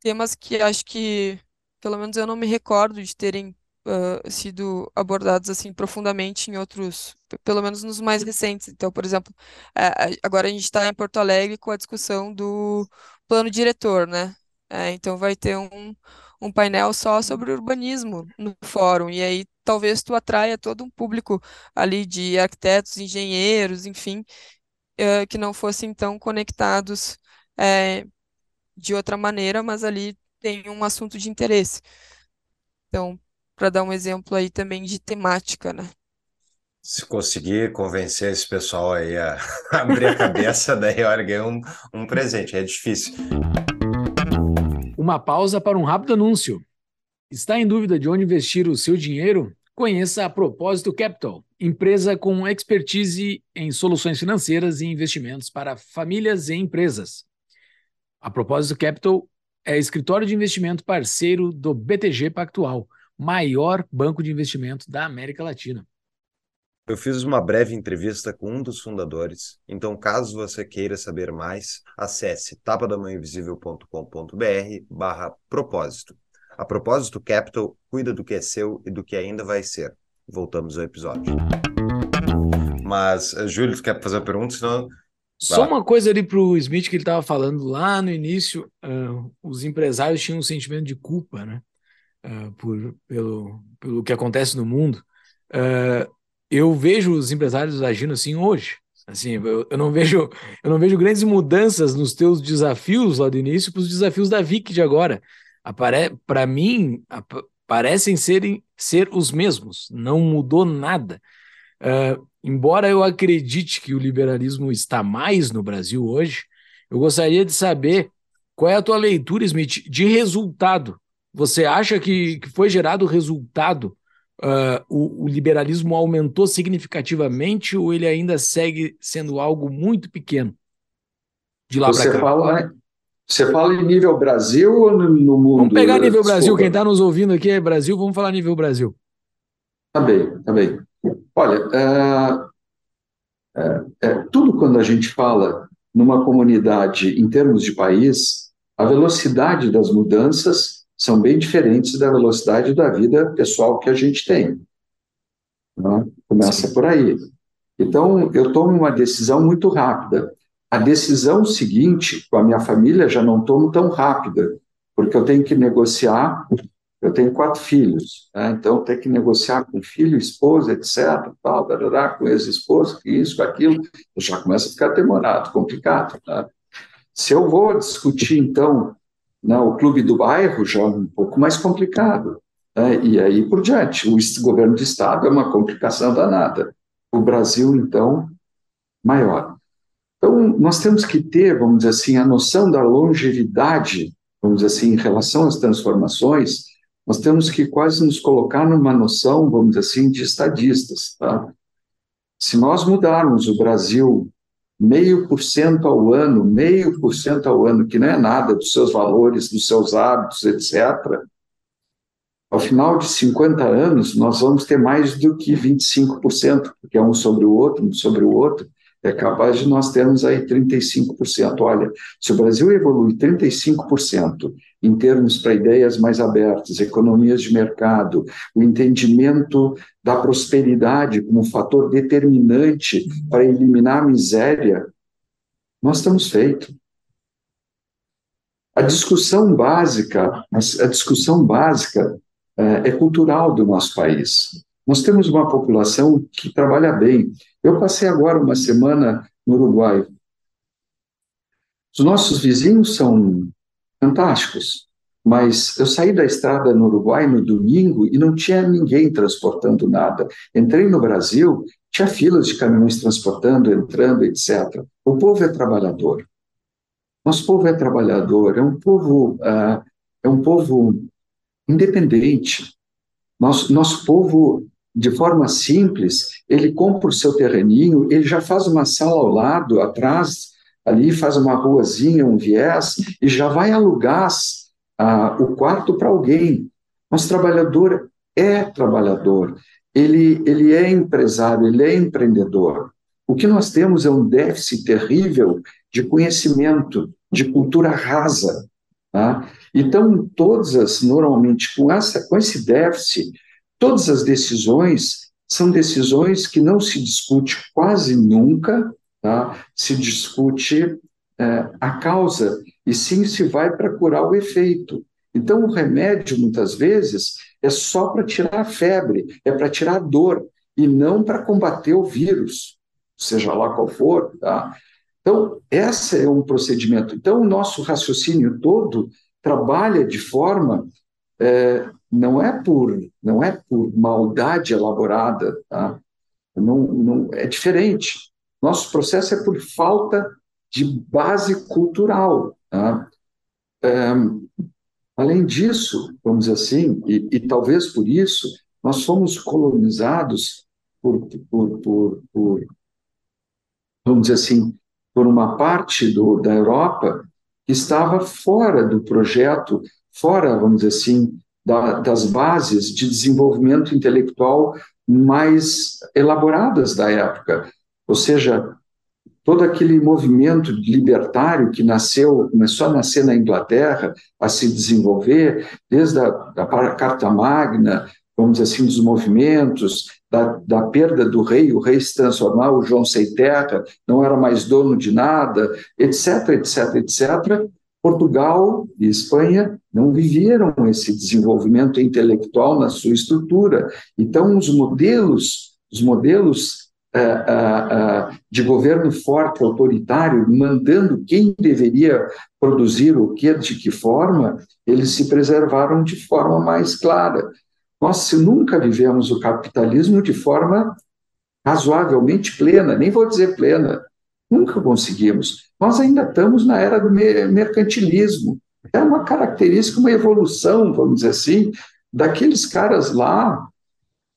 temas que acho que, pelo menos eu não me recordo de terem uh, sido abordados assim profundamente em outros, pelo menos nos mais recentes. Então, por exemplo, uh, agora a gente está em Porto Alegre com a discussão do plano diretor, né? Uh, então vai ter um, um painel só sobre urbanismo no fórum, e aí talvez tu atraia todo um público ali de arquitetos, engenheiros, enfim, uh, que não fossem tão conectados uh, de outra maneira, mas ali tem um assunto de interesse. Então, para dar um exemplo aí também de temática, né? Se conseguir convencer esse pessoal aí a abrir a cabeça, daí olha, ganha um, um presente, é difícil. Uma pausa para um rápido anúncio. Está em dúvida de onde investir o seu dinheiro? Conheça a Propósito Capital, empresa com expertise em soluções financeiras e investimentos para famílias e empresas. A Propósito Capital é escritório de investimento parceiro do BTG Pactual, maior banco de investimento da América Latina. Eu fiz uma breve entrevista com um dos fundadores, então caso você queira saber mais, acesse tapadamãoinvisível.com.br barra propósito. A propósito, Capital cuida do que é seu e do que ainda vai ser. Voltamos ao episódio. Mas, eh, Júlio, tu quer fazer uma pergunta? Senão... Só uma coisa ali para o Smith que ele estava falando lá no início, uh, os empresários tinham um sentimento de culpa, né? Uh, por, pelo, pelo que acontece no mundo. Uh, eu vejo os empresários agindo assim hoje. Assim, eu, eu, não vejo, eu não vejo grandes mudanças nos teus desafios lá do início para os desafios da Vic de agora. Para mim, parecem serem ser os mesmos. Não mudou nada. Uh, embora eu acredite que o liberalismo está mais no Brasil hoje, eu gostaria de saber qual é a tua leitura, Smith, de resultado. Você acha que, que foi gerado resultado uh, o, o, liberalismo aumentou significativamente ou ele ainda segue sendo algo muito pequeno? De lá para cá. Fala, você fala em nível Brasil ou no, mundo? Vamos pegar nível Desculpa. Brasil. Quem está nos ouvindo aqui é Brasil, vamos falar nível Brasil. Tá bem, tá bem. Olha, é, é, é, tudo quando a gente fala numa comunidade em termos de país, a velocidade das mudanças são bem diferentes da velocidade da vida pessoal que a gente tem. Né? Começa Sim. por aí. Então, eu tomo uma decisão muito rápida. A decisão seguinte, com a minha família, já não tomo tão rápida, porque eu tenho que negociar. Eu tenho quatro filhos, né? então tenho que negociar com filho, esposa, etc., tal, darará, com ex-esposo, isso, com aquilo, já começa a ficar demorado, complicado. Né? Se eu vou discutir, então, né? O clube do bairro já é um pouco mais complicado. Né? E aí por diante. O governo de Estado é uma complicação danada. O Brasil, então, maior. Então, nós temos que ter, vamos dizer assim, a noção da longevidade, vamos dizer assim, em relação às transformações, nós temos que quase nos colocar numa noção, vamos dizer assim, de estadistas. Tá? Se nós mudarmos o Brasil meio por cento ao ano, meio por cento ao ano, que não é nada dos seus valores, dos seus hábitos, etc., ao final de 50 anos, nós vamos ter mais do que 25%, porque é um sobre o outro, um sobre o outro, é capaz de nós termos aí 35%. Olha, se o Brasil evolui 35% em termos para ideias mais abertas, economias de mercado, o entendimento da prosperidade como fator determinante para eliminar a miséria, nós estamos feitos. A discussão básica, a discussão básica é, é cultural do nosso país. Nós temos uma população que trabalha bem. Eu passei agora uma semana no Uruguai. Os nossos vizinhos são fantásticos, mas eu saí da estrada no Uruguai no domingo e não tinha ninguém transportando nada. Entrei no Brasil, tinha filas de caminhões transportando, entrando, etc. O povo é trabalhador. Nosso povo é trabalhador, é um povo, uh, é um povo independente. Nosso, nosso povo, de forma simples, ele compra o seu terreninho, ele já faz uma sala ao lado, atrás, ali faz uma ruazinha, um viés, e já vai alugar uh, o quarto para alguém. Nosso trabalhador é trabalhador, ele, ele é empresário, ele é empreendedor. O que nós temos é um déficit terrível de conhecimento, de cultura rasa. Tá? Então, todas as, normalmente, com, essa, com esse déficit, todas as decisões são decisões que não se discute quase nunca, tá? se discute é, a causa, e sim se vai para curar o efeito. Então, o remédio, muitas vezes, é só para tirar a febre, é para tirar a dor, e não para combater o vírus, seja lá qual for. Tá? Então, esse é um procedimento. Então, o nosso raciocínio todo trabalha de forma é, não é por não é por maldade elaborada, tá? não, não é diferente. Nosso processo é por falta de base cultural. Tá? É, além disso, vamos dizer assim, e, e, talvez por isso nós fomos colonizados por, por, por, por vamos dizer assim, por uma parte do, da Europa que estava fora do projeto, fora, vamos dizer assim, da, das bases de desenvolvimento intelectual mais elaboradas da época. Ou seja, todo aquele movimento libertário que nasceu, começou a nascer na Inglaterra, a se desenvolver, desde a Carta Magna, vamos dizer assim, dos movimentos, da, da, perda do rei, o rei se transformar, o João sem terra, não era mais dono de nada, etc, etc, etc. Portugal e Espanha não viveram esse desenvolvimento intelectual na sua estrutura. Então, os modelos, os modelos uh, uh, uh, de governo forte, autoritário, mandando quem deveria produzir o que, de que forma, eles se preservaram de forma mais clara. Nós nunca vivemos o capitalismo de forma razoavelmente plena, nem vou dizer plena, nunca conseguimos. Nós ainda estamos na era do mercantilismo. É uma característica, uma evolução, vamos dizer assim, daqueles caras lá,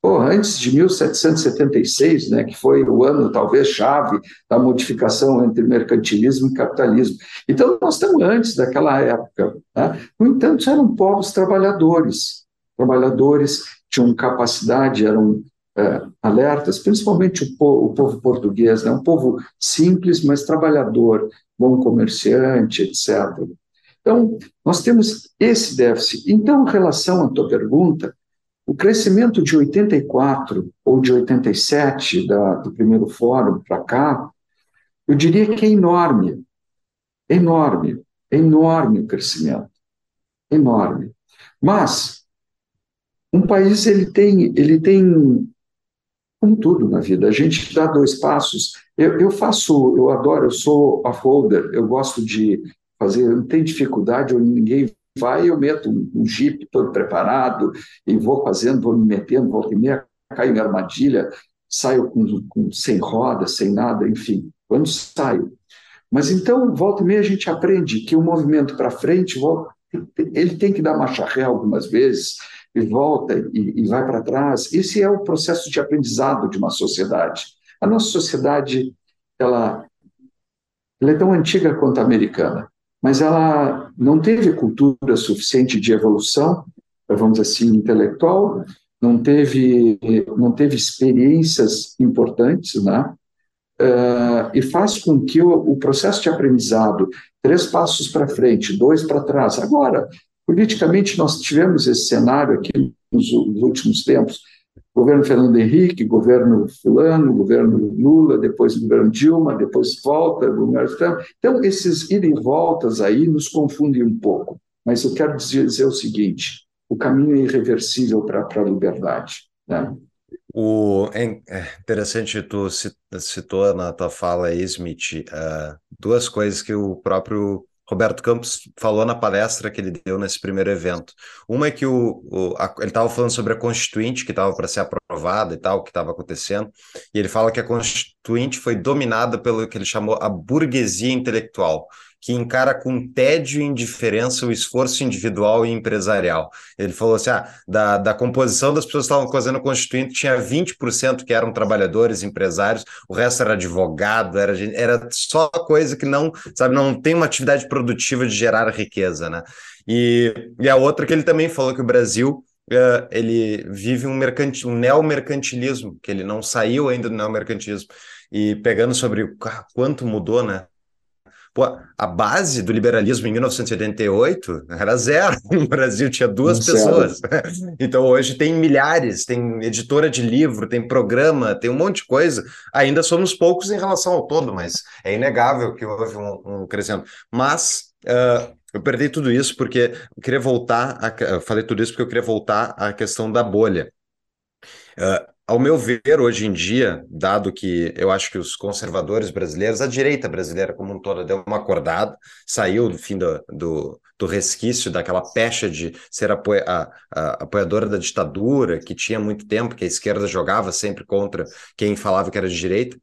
antes de 1776, né, que foi o ano talvez chave da modificação entre mercantilismo e capitalismo. Então, nós estamos antes daquela época. Né? No entanto, eram povos trabalhadores, trabalhadores tinham capacidade, eram é, alertas, principalmente o povo, o povo, português, né? um povo simples, mas trabalhador, bom comerciante, etc. Então, nós temos esse déficit. Então, em relação à tua pergunta, o crescimento de 84 ou de 87 da, do primeiro fórum para cá, eu diria que é enorme, enorme, enorme o crescimento, enorme. Mas um país ele tem, ele tem como tudo na vida, a gente dá dois passos. Eu, eu faço, eu adoro, eu sou off-roader, eu gosto de fazer, não tem dificuldade, ninguém vai, eu meto um, um jeep todo preparado e vou fazendo, vou me metendo, volta e meia, caio em armadilha, saio com, com, sem roda, sem nada, enfim, quando saio. Mas então, volta e meia, a gente aprende que o movimento para frente, ele tem que dar marcha ré algumas vezes, e volta e, e vai para trás. Esse é o processo de aprendizado de uma sociedade. A nossa sociedade, ela, ela é tão antiga quanto a americana, mas ela não teve cultura suficiente de evolução, vamos assim, intelectual, não teve, não teve experiências importantes, né? Uh, e faz com que o, o, processo de aprendizado, três passos para frente, dois para trás, agora, Politicamente, nós tivemos esse cenário aqui nos, nos últimos tempos. Governo Fernando Henrique, governo fulano, governo Lula, depois governo Dilma, depois volta, governo Trump. Então, esses ida e voltas aí nos confundem um pouco. Mas eu quero dizer, o seguinte, o caminho é irreversível para a liberdade. Né? O, é interessante, tu citou na tua fala Smith, uh, duas coisas que o próprio Roberto Campos falou na palestra que ele deu nesse primeiro evento. Uma é que o, o a, ele estava falando sobre a Constituinte, que estava para ser aprovada e tal, o que estava acontecendo, e ele fala que a Constituinte foi dominada pelo que ele chamou a burguesia intelectual, que encara com tédio e indiferença o esforço individual e empresarial. Ele falou assim: ah, da, da composição das pessoas que estavam fazendo o Constituinte, tinha 20% que eram trabalhadores, empresários, o resto era advogado, era, era só coisa que não, sabe, não tem uma atividade produtiva de gerar riqueza, né? E, e a outra que ele também falou que o Brasil Uh, ele vive um, mercantil, um neomercantilismo, que ele não saiu ainda do neomercantilismo. E pegando sobre quanto mudou, né? Pô, a base do liberalismo em 1988 era zero. No Brasil tinha duas um pessoas. Zero. Então hoje tem milhares, tem editora de livro, tem programa, tem um monte de coisa. Ainda somos poucos em relação ao todo, mas é inegável que houve um, um crescimento. Mas uh, eu perdi tudo isso porque eu queria voltar. A, eu falei tudo isso porque eu queria voltar à questão da bolha. Uh, ao meu ver, hoje em dia, dado que eu acho que os conservadores brasileiros, a direita brasileira como um todo, deu uma acordada, saiu do fim do, do, do resquício daquela pecha de ser apoia, a, a, apoiadora da ditadura, que tinha muito tempo, que a esquerda jogava sempre contra quem falava que era de direita.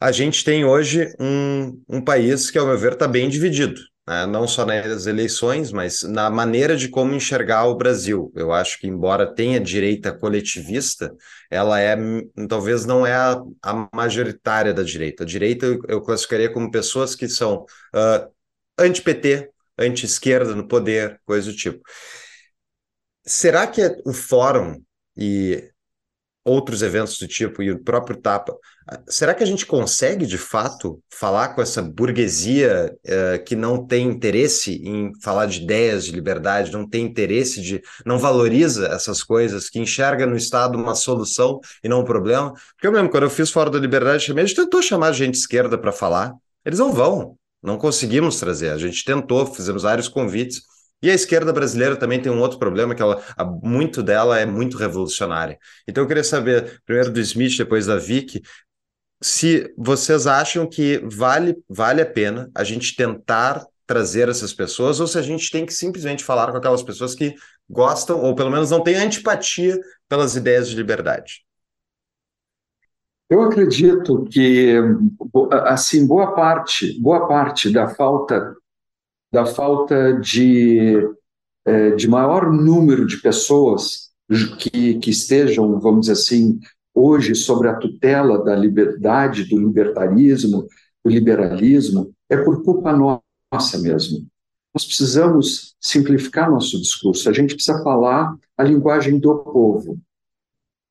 A gente tem hoje um, um país que, ao meu ver, está bem dividido né? não só nas eleições, mas na maneira de como enxergar o Brasil. Eu acho que, embora tenha direita coletivista, ela é talvez não é a, a majoritária da direita. A direita eu, classificaria como pessoas que são uh, anti-PT, anti-esquerda no poder, coisa do tipo. Será que é o fórum e outros eventos do tipo e o próprio Tapa. Será que a gente consegue, de fato, falar com essa burguesia uh, que não tem interesse em falar de ideias de liberdade, não tem interesse de. não valoriza essas coisas, que enxerga no Estado uma solução e não um problema? Porque eu mesmo, quando eu fiz Fora da Liberdade, a gente tentou chamar gente esquerda para falar, eles não vão. Não conseguimos trazer. A gente tentou, fizemos vários convites, e a esquerda brasileira também tem um outro problema, que ela, muito dela é muito revolucionária. Então eu queria saber, primeiro do Smith, depois da Vicky, se vocês acham que vale, vale a pena a gente tentar trazer essas pessoas, ou se a gente tem que simplesmente falar com aquelas pessoas que gostam, ou pelo menos não têm antipatia pelas ideias de liberdade. Eu acredito que assim boa parte, boa parte da falta da falta de, é, de maior número de pessoas que, que estejam, vamos dizer assim, hoje sobre a tutela da liberdade, do libertarismo, do liberalismo, é por culpa nossa mesmo. Nós precisamos simplificar nosso discurso, a gente precisa falar a linguagem do povo.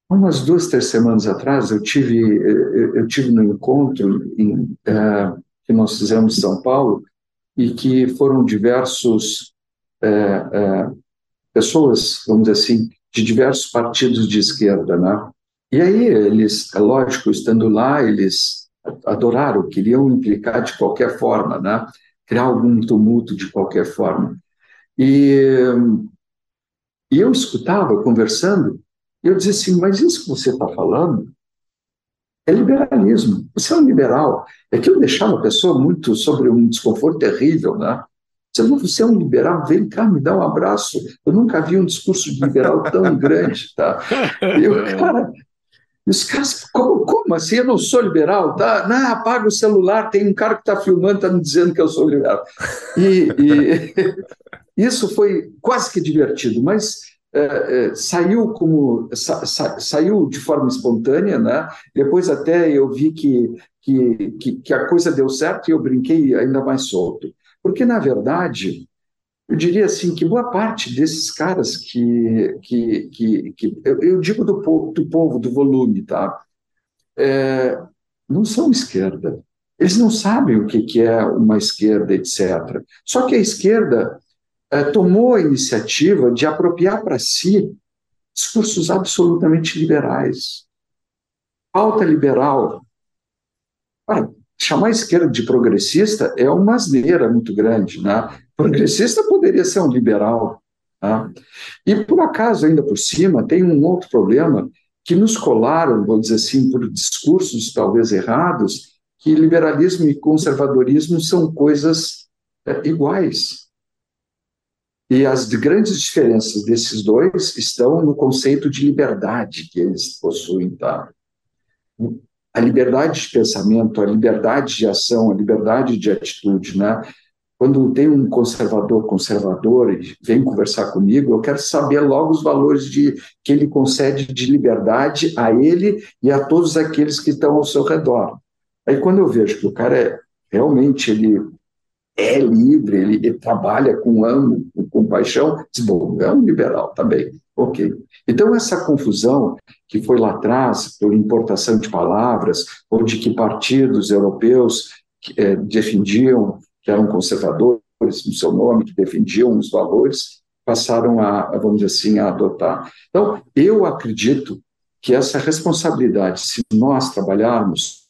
Umas duas, três semanas atrás, eu tive, eu tive no encontro em, uh, que nós fizemos em São Paulo, e que foram diversos é, é, pessoas, vamos dizer assim, de diversos partidos de esquerda, né? E aí eles, é lógico, estando lá, eles adoraram, queriam implicar de qualquer forma, né? Criar algum tumulto de qualquer forma. E, e eu escutava, conversando, e eu dizia assim, mas isso que você está falando é liberalismo. Você é um liberal. É que eu deixava a pessoa muito sobre um desconforto terrível, né? Você, você é um liberal, vem cá, me dá um abraço. Eu nunca vi um discurso de liberal tão grande, tá? Eu, cara, os caras, como, como assim? Eu não sou liberal, tá? Não, apaga o celular, tem um cara que está filmando, está me dizendo que eu sou liberal. E, e isso foi quase que divertido, mas é, é, saiu como sa, sa, saiu de forma espontânea, né? Depois até eu vi que, que, que, que, a coisa deu certo e eu brinquei ainda mais solto. Porque, na verdade, eu diria assim que boa parte desses caras que, que, que, que eu, eu, digo do povo, do povo, do volume, tá? É, não são esquerda. Eles não sabem o que, é uma esquerda, etc. Só que a esquerda tomou a iniciativa de apropriar para si discursos absolutamente liberais. Pauta liberal. Chamar a esquerda de progressista é uma asneira muito grande. Né? Progressista poderia ser um liberal. Tá? E, por acaso, ainda por cima, tem um outro problema que nos colaram, vamos dizer assim, por discursos talvez errados, que liberalismo e conservadorismo são coisas é, iguais. E as grandes diferenças desses dois estão no conceito de liberdade que eles possuem. Tá? A liberdade de pensamento, a liberdade de ação, a liberdade de atitude, né? Quando tem um conservador conservador e vem conversar comigo, eu quero saber logo os valores de, que ele concede de liberdade a ele e a todos aqueles que estão ao seu redor. Aí quando eu vejo que o cara é realmente ele é livre, ele, ele trabalha com amo, com, com paixão, diz, bom, é um liberal, tá bem, ok. Então essa confusão que foi lá atrás por importação de palavras, ou de que partidos europeus é, defendiam que eram conservadores no seu nome, que defendiam os valores, passaram a, vamos dizer assim, a adotar. Então, eu acredito que essa responsabilidade, se nós trabalharmos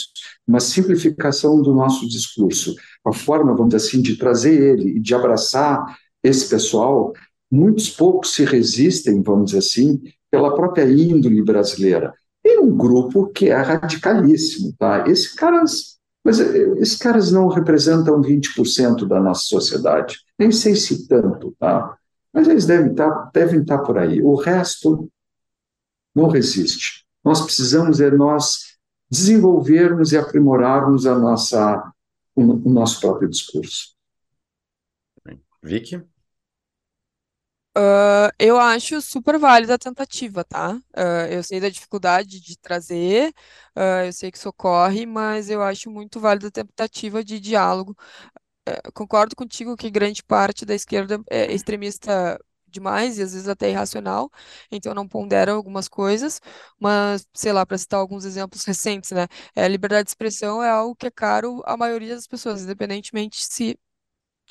uma simplificação do nosso discurso, a forma, vamos dizer assim, de trazer ele e de abraçar esse pessoal, muitos poucos se resistem, vamos dizer assim, pela própria índole brasileira. Tem um grupo que é radicalíssimo, tá? Esses caras mas eh, esses caras não representam 20% da nossa sociedade, nem sei se tanto, tá? Mas eles devem estar, tá, devem estar tá por aí. O resto não resiste. Nós precisamos é nós desenvolvermos e aprimorarmos a nossa, o, o nosso próprio discurso. Vicky? Uh, eu acho super válida a tentativa, tá? Uh, eu sei da dificuldade de trazer, uh, eu sei que socorre, mas eu acho muito válida a tentativa de diálogo. concordo contigo que grande parte da esquerda é extremista demais e às vezes até irracional, então não pondera algumas coisas, mas, sei lá, para citar alguns exemplos recentes, né? É, liberdade de expressão é algo que é caro à maioria das pessoas, independentemente se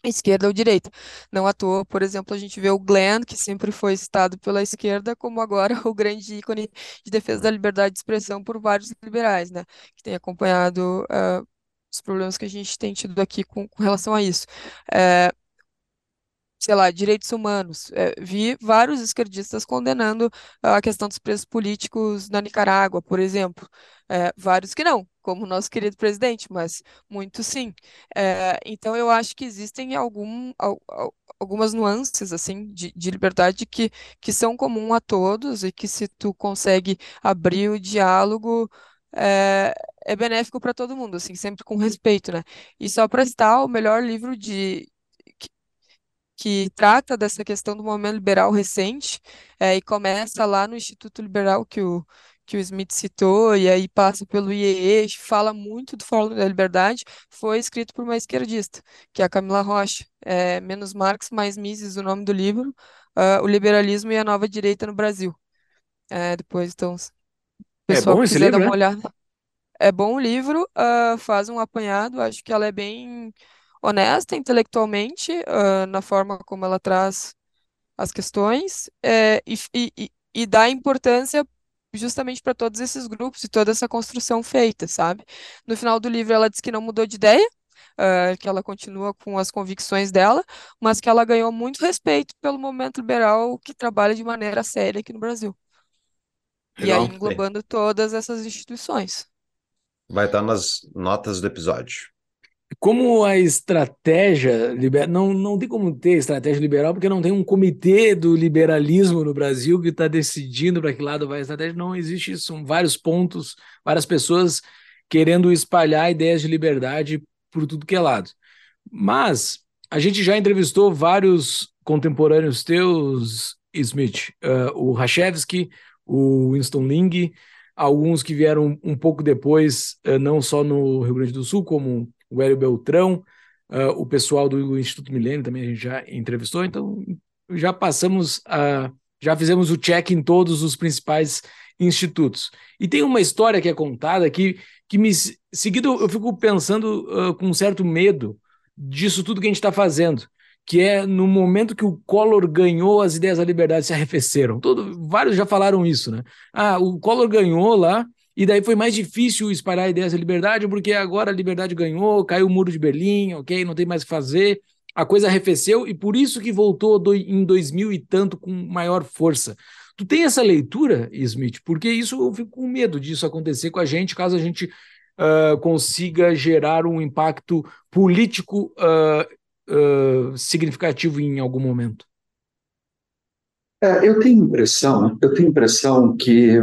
esquerda ou direita. Não à toa, por exemplo, a gente vê o Glenn, que sempre foi citado pela esquerda, como agora o grande ícone de defesa da liberdade de expressão por vários liberais, né, que tem acompanhado uh, os problemas que a gente tem tido aqui com, com relação a isso. Uh, sei lá, direitos humanos. É, vi vários esquerdistas condenando a questão dos presos políticos na Nicarágua, por exemplo. É, vários que não, como o nosso querido presidente, mas muitos sim. É, então eu acho que existem algum, algumas nuances assim de, de liberdade que, que são comum a todos e que se tu consegue abrir o diálogo é, é benéfico para todo mundo, assim, sempre com respeito, né? E só para citar o melhor livro de que trata dessa questão do movimento liberal recente, é, e começa lá no Instituto Liberal que o, que o Smith citou, e aí passa pelo IEE, fala muito do Fórum da Liberdade, foi escrito por uma esquerdista, que é a Camila Rocha. É, Menos Marx, Mais Mises, o nome do livro, uh, O Liberalismo e a Nova Direita no Brasil. É, depois, então, se o É pessoal bom esse quiser dar livro, uma né? olhada. É bom o livro, uh, faz um apanhado, acho que ela é bem honesta intelectualmente, uh, na forma como ela traz as questões, é, e, e, e dá importância justamente para todos esses grupos e toda essa construção feita, sabe? No final do livro, ela diz que não mudou de ideia, uh, que ela continua com as convicções dela, mas que ela ganhou muito respeito pelo movimento liberal que trabalha de maneira séria aqui no Brasil. E aí Legal. englobando todas essas instituições. Vai estar nas notas do episódio. Como a estratégia não, não tem como ter estratégia liberal, porque não tem um comitê do liberalismo no Brasil que está decidindo para que lado vai a estratégia. Não existe isso. São vários pontos, várias pessoas querendo espalhar ideias de liberdade por tudo que é lado. Mas a gente já entrevistou vários contemporâneos teus, Smith, uh, o Rachevsky, o Winston Ling, alguns que vieram um pouco depois, uh, não só no Rio Grande do Sul, como o Hélio Beltrão, uh, o pessoal do Instituto Milênio também a gente já entrevistou, então já passamos a. Já fizemos o check em todos os principais institutos. E tem uma história que é contada que, que me seguido eu fico pensando uh, com um certo medo disso tudo que a gente está fazendo, que é no momento que o Collor ganhou, as ideias da liberdade se arrefeceram. Todo, vários já falaram isso, né? Ah, o Collor ganhou lá, e daí foi mais difícil espalhar ideias da liberdade, porque agora a liberdade ganhou, caiu o muro de Berlim, ok, não tem mais o que fazer. a coisa arrefeceu e por isso que voltou do, em 2000 e tanto com maior força. Tu tem essa leitura, Smith? Porque isso eu fico com medo disso acontecer com a gente, caso a gente uh, consiga gerar um impacto político uh, uh, significativo em algum momento. É, eu tenho impressão, eu tenho impressão que,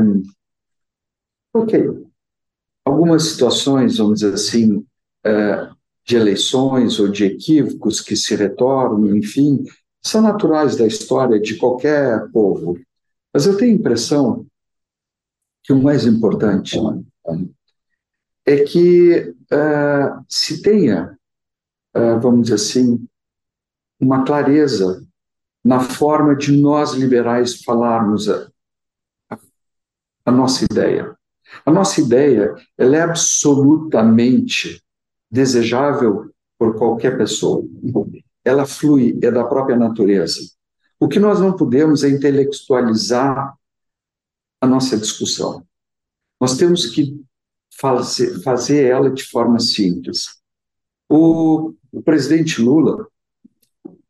ok, algumas situações, vamos dizer assim, é, de eleições ou de equívocos que se retornam, enfim, são naturais da história de qualquer povo. Mas eu tenho a impressão que o mais importante é que uh, se tenha, uh, vamos dizer assim, uma clareza na forma de nós liberais falarmos a, a nossa ideia. A nossa ideia ela é absolutamente desejável por qualquer pessoa. Ela flui, é da própria natureza. O que nós não podemos é intelectualizar a nossa discussão. Nós temos que fazer ela de forma simples. O, o presidente Lula,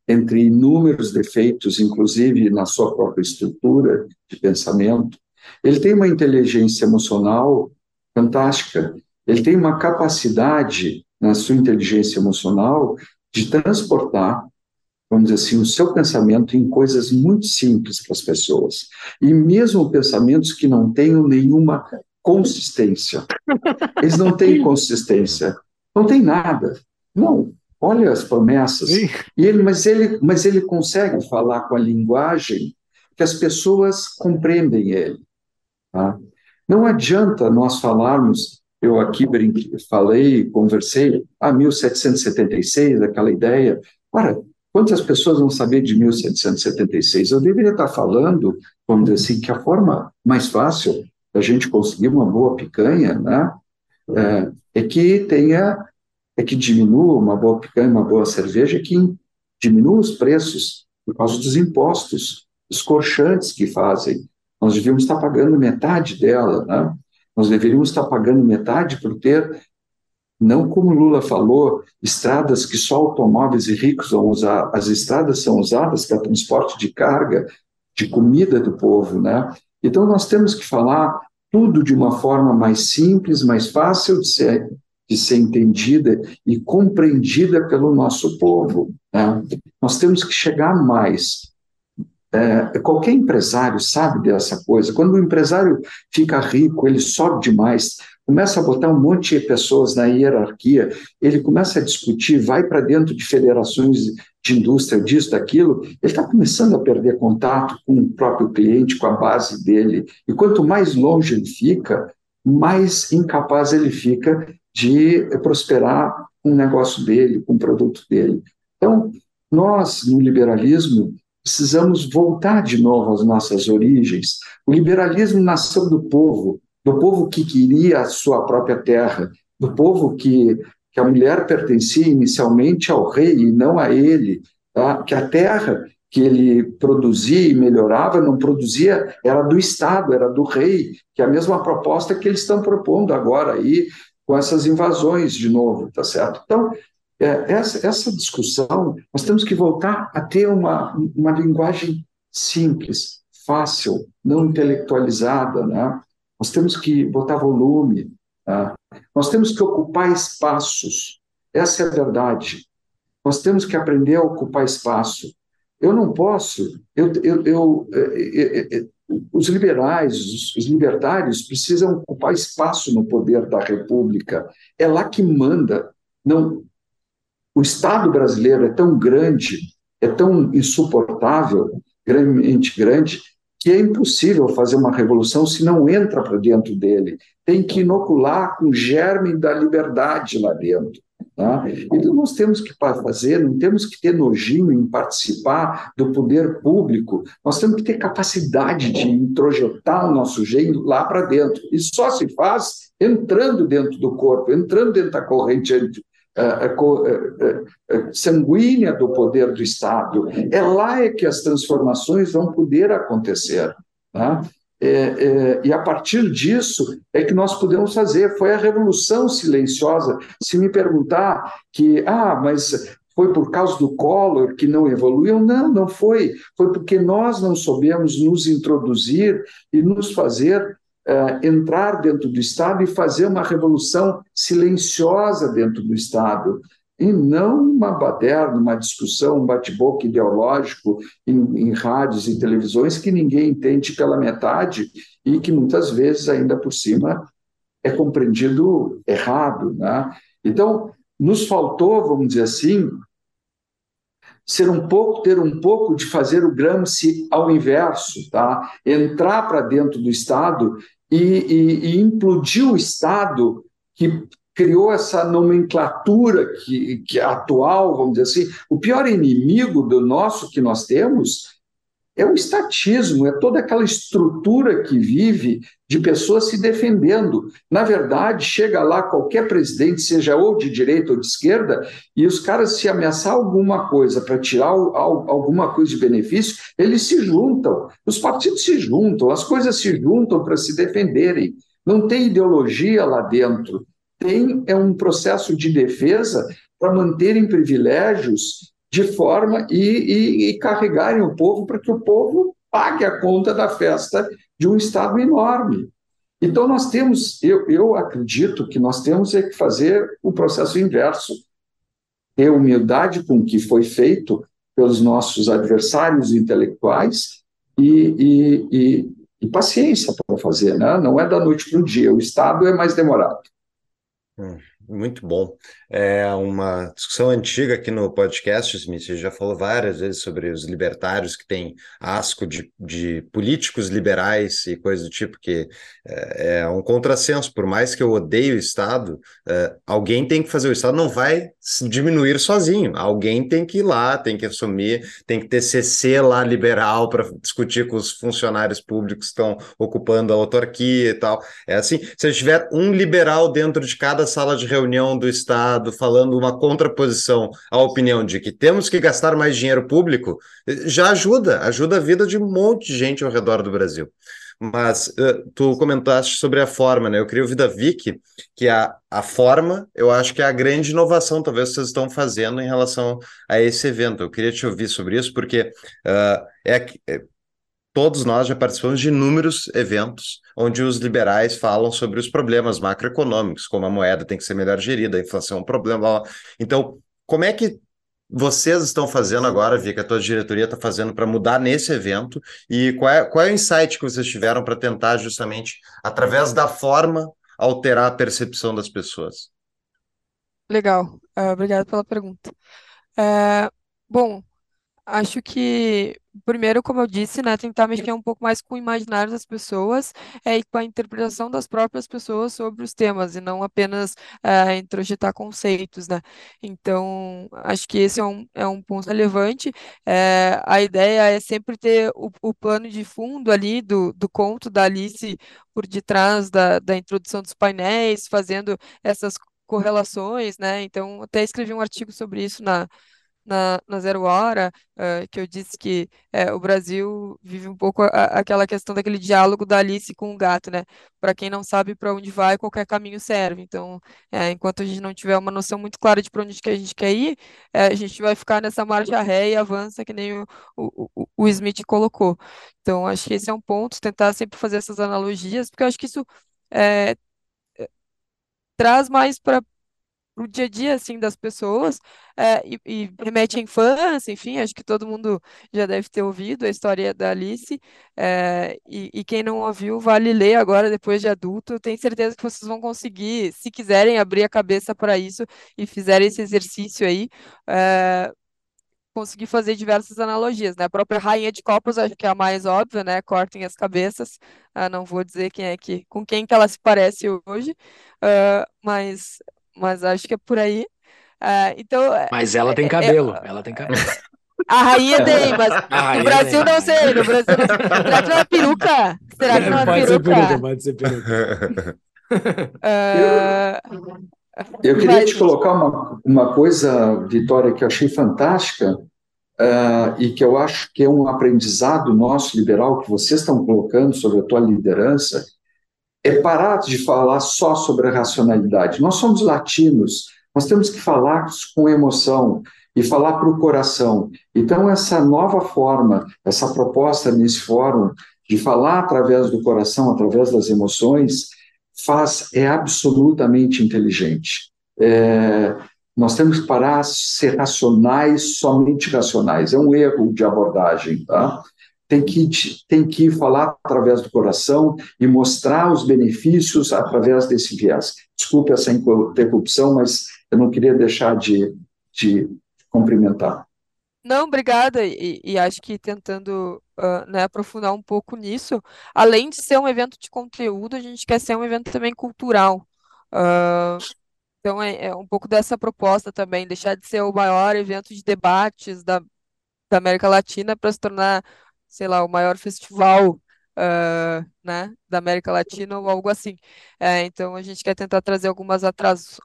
entre inúmeros defeitos, inclusive na sua própria estrutura de pensamento, ele tem uma inteligência emocional fantástica. Ele tem uma capacidade na sua inteligência emocional de transportar, vamos dizer assim, o seu pensamento em coisas muito simples para as pessoas. E mesmo pensamentos que não tenham nenhuma consistência. Eles não têm consistência. Não tem nada. Não. Olha as promessas. E ele, mas, ele, mas ele consegue falar com a linguagem que as pessoas compreendem ele. Tá? Não adianta nós falarmos eu aqui brinquei, falei, conversei, ah, 1776, aquela ideia. Ora, quantas pessoas vão saber de 1776? Eu deveria estar falando, vamos dizer assim, que a forma mais fácil da gente conseguir uma boa picanha, né, é, é que tenha, é que diminua uma boa picanha, uma boa cerveja, que diminua os preços por causa dos impostos escorchantes que fazem. Nós devíamos estar pagando metade dela, né? Nós deveríamos estar pagando metade por ter, não como Lula falou, estradas que só automóveis e ricos vão usar. As estradas são usadas para transporte de carga, de comida do povo, né? Então nós temos que falar tudo de uma forma mais simples, mais fácil de ser, de ser entendida e compreendida pelo nosso povo. Né? Nós temos que chegar mais é, qualquer empresário sabe dessa coisa. Quando o empresário fica rico, ele sobe demais, começa a botar um monte de pessoas na hierarquia, ele começa a discutir, vai para dentro de federações de indústria, disso, daquilo, ele está começando a perder contato com o próprio cliente, com a base dele. E quanto mais longe ele fica, mais incapaz ele fica de prosperar com o negócio dele, com o produto dele. Então, nós, no liberalismo, precisamos voltar de novo às nossas origens. O liberalismo nasceu do povo, do povo que queria a sua própria terra, do povo que, que a mulher pertencia inicialmente ao rei e não a ele, tá? que a terra que ele produzia e melhorava não produzia, era do Estado, era do rei, que é a mesma proposta que eles estão propondo agora aí com essas invasões de novo, tá certo? Então, essa, essa discussão, nós temos que voltar a ter uma, uma linguagem simples, fácil, não intelectualizada, né? Nós temos que botar volume, né? nós temos que ocupar espaços, essa é a verdade. Nós temos que aprender a ocupar espaço. Eu não posso, eu, eu, eu, eu os liberais, os, os libertários precisam ocupar espaço no poder da República. É lá que manda. Não, o Estado brasileiro é tão grande, é tão insuportável, grandemente grande, que é impossível fazer uma revolução se não entra para dentro dele. Tem que inocular com o germe da liberdade lá dentro. Tá? Então, nós temos que fazer, não temos que ter nojinho em participar do poder público, nós temos que ter capacidade de introjetar o nosso jeito lá para dentro. E só se faz entrando dentro do corpo, entrando dentro da corrente sanguínea do poder do Estado. É lá é que as transformações vão poder acontecer. Tá? É, é, e a partir disso é que nós podemos fazer. Foi a revolução silenciosa. Se me perguntar que, ah, mas foi por causa do Collor que não evoluiu? Não, não foi. Foi porque nós não soubemos nos introduzir e nos fazer uh, entrar dentro do Estado e fazer uma revolução silenciosa dentro do Estado e não uma baderna, uma discussão, um bate-boca ideológico em, em, rádios e televisões que ninguém entende pela metade e que muitas vezes, ainda por cima, é compreendido errado. Né? Então, nos faltou, vamos dizer assim, ser um pouco, ter um pouco de fazer o Gramsci ao inverso, tá? entrar para dentro do Estado e, e, e implodir o Estado que criou essa nomenclatura que, que é atual, vamos dizer assim. O pior inimigo do nosso que nós temos é o estatismo, é toda aquela estrutura que vive de pessoas se defendendo. Na verdade, chega lá qualquer presidente, seja ou de direita ou de esquerda, e os caras, se ameaçar alguma coisa para tirar alguma coisa de benefício, eles se juntam. Os partidos se juntam, as coisas se juntam para se defenderem. Não tem ideologia lá dentro tem é um processo de defesa para manterem privilégios de forma e, e, e carregarem o povo para que o povo pague a conta da festa de um Estado enorme. Então, nós temos, eu, eu acredito que nós temos é que fazer o processo inverso, ter humildade com o que foi feito pelos nossos adversários intelectuais e, e, e, paciência para fazer, né? não é da noite para o dia, o Estado é mais demorado. Hum, muito bom. É uma discussão antiga aqui no podcast, Smith. Você já falou várias vezes sobre os libertários que têm asco de, de políticos liberais e coisa do tipo, que é, é um contrassenso. Por mais que eu odeie o Estado, é, alguém tem que fazer. O Estado não vai diminuir sozinho. Alguém tem que ir lá, tem que assumir, tem que ter CC lá liberal para discutir com os funcionários públicos que estão ocupando a autarquia e tal. É assim, se tiver um liberal dentro de cada sala de reunião do Estado falando uma contraposição à opinião de que temos que gastar mais dinheiro público, já ajuda, ajuda a vida de um monte de gente ao redor do Brasil. Mas uh, tu comentaste sobre a forma, né? Eu queria ouvir da Vicky que a, a forma, eu acho que é a grande inovação, talvez vocês estão fazendo em relação a esse evento. Eu queria te ouvir sobre isso, porque uh, é, é todos nós já participamos de inúmeros eventos onde os liberais falam sobre os problemas macroeconômicos, como a moeda tem que ser melhor gerida, a inflação é um problema. Então, como é que vocês estão fazendo agora, que a tua diretoria está fazendo para mudar nesse evento? E qual é, qual é o insight que vocês tiveram para tentar justamente, através da forma, alterar a percepção das pessoas? Legal, uh, obrigado pela pergunta. Uh, bom, acho que primeiro, como eu disse, né, tentar mexer um pouco mais com o imaginário das pessoas é, e com a interpretação das próprias pessoas sobre os temas, e não apenas é, introjetar conceitos, né? Então, acho que esse é um, é um ponto relevante. É, a ideia é sempre ter o, o plano de fundo ali do, do conto da Alice por detrás da, da introdução dos painéis, fazendo essas correlações, né? Então, até escrevi um artigo sobre isso na na, na Zero Hora, uh, que eu disse que uh, o Brasil vive um pouco a, aquela questão daquele diálogo da Alice com o gato, né? Para quem não sabe para onde vai, qualquer caminho serve. Então, uh, enquanto a gente não tiver uma noção muito clara de para onde que a gente quer ir, a gente vai ficar nessa marcha ré e avança, que nem o, o, o Smith colocou. Então, acho que esse é um ponto, tentar sempre fazer essas analogias, porque eu acho que isso traz mais para o dia a dia assim das pessoas é, e, e, remete à infância, enfim, acho que todo mundo já deve ter ouvido a história da Alice é, e, e, quem não ouviu vale ler agora depois de adulto. Tenho certeza que vocês vão conseguir, se quiserem abrir a cabeça para isso e fizerem esse exercício aí. É, conseguir fazer diversas analogias, né? A própria Rainha de Copas, acho que é a mais óbvia, né? Cortem as cabeças. Ah, não vou dizer quem é que, com quem que ela se parece hoje, uh, mas mas acho que é por aí. Uh, então, é, mas ela tem é, é, cabelo, é, ela tem cabelo. A rainha tem, mas no Brasil tem. não sei, no Brasil não sei. Será que não é peruca? Será que não é pode peruca? Ser peruca? Pode ser peruca. Uh, eu queria mas... te colocar uma, uma coisa, Vitória, que eu achei fantástica uh, e que eu acho que é um aprendizado nosso liberal que vocês estão colocando sobre a tua liderança, é parar de falar só sobre a racionalidade. Nós somos latinos, nós temos que falar com emoção. e falar para o coração. Então, essa nova forma, essa proposta nesse fórum de falar através do coração, através das emoções, faz é absolutamente inteligente. É, nós temos que parar de ser racionais, somente racionais. É um erro de abordagem, tá? Tem que, tem que falar através do coração e mostrar os benefícios através desse viés. Desculpe essa interrupção, mas eu não queria deixar de, de cumprimentar. Não, obrigada. E, e acho que tentando uh, né, aprofundar um pouco nisso, além de ser um evento de conteúdo, a gente quer ser um evento também cultural. Uh, então é, é, um pouco dessa proposta também, deixar de ser o maior evento de debates da, da América Latina para se tornar, sei lá, o maior festival uh, né, da América Latina ou algo assim. É, então a gente quer tentar trazer algumas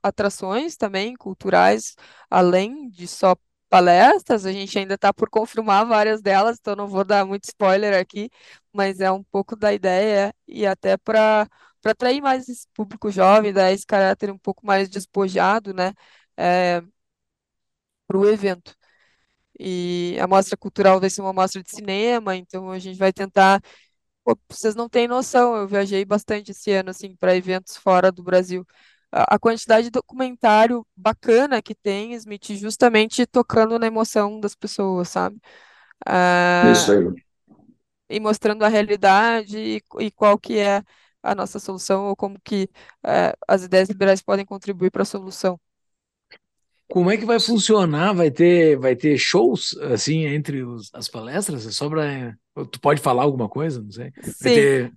atrações também culturais, além de só palestras, a gente ainda está por confirmar várias delas, então não vou dar muito spoiler aqui, mas é um pouco da ideia e até para para atrair mais esse público jovem, dar esse caráter um pouco mais despojado, né, é, para o evento. E a mostra cultural vai ser uma mostra de cinema, então a gente vai tentar. Pô, vocês não têm noção, eu viajei bastante esse ano, assim, para eventos fora do Brasil a quantidade de documentário bacana que tem, Smith, justamente tocando na emoção das pessoas, sabe? Uh, Isso aí. E mostrando a realidade e, e, qual que é a nossa solução ou como que uh, as ideias liberais podem contribuir para a solução. Como é que vai funcionar? Vai ter, vai ter shows assim entre os, as palestras? É só para tu pode falar alguma coisa? Não sei. Vai Sim. ter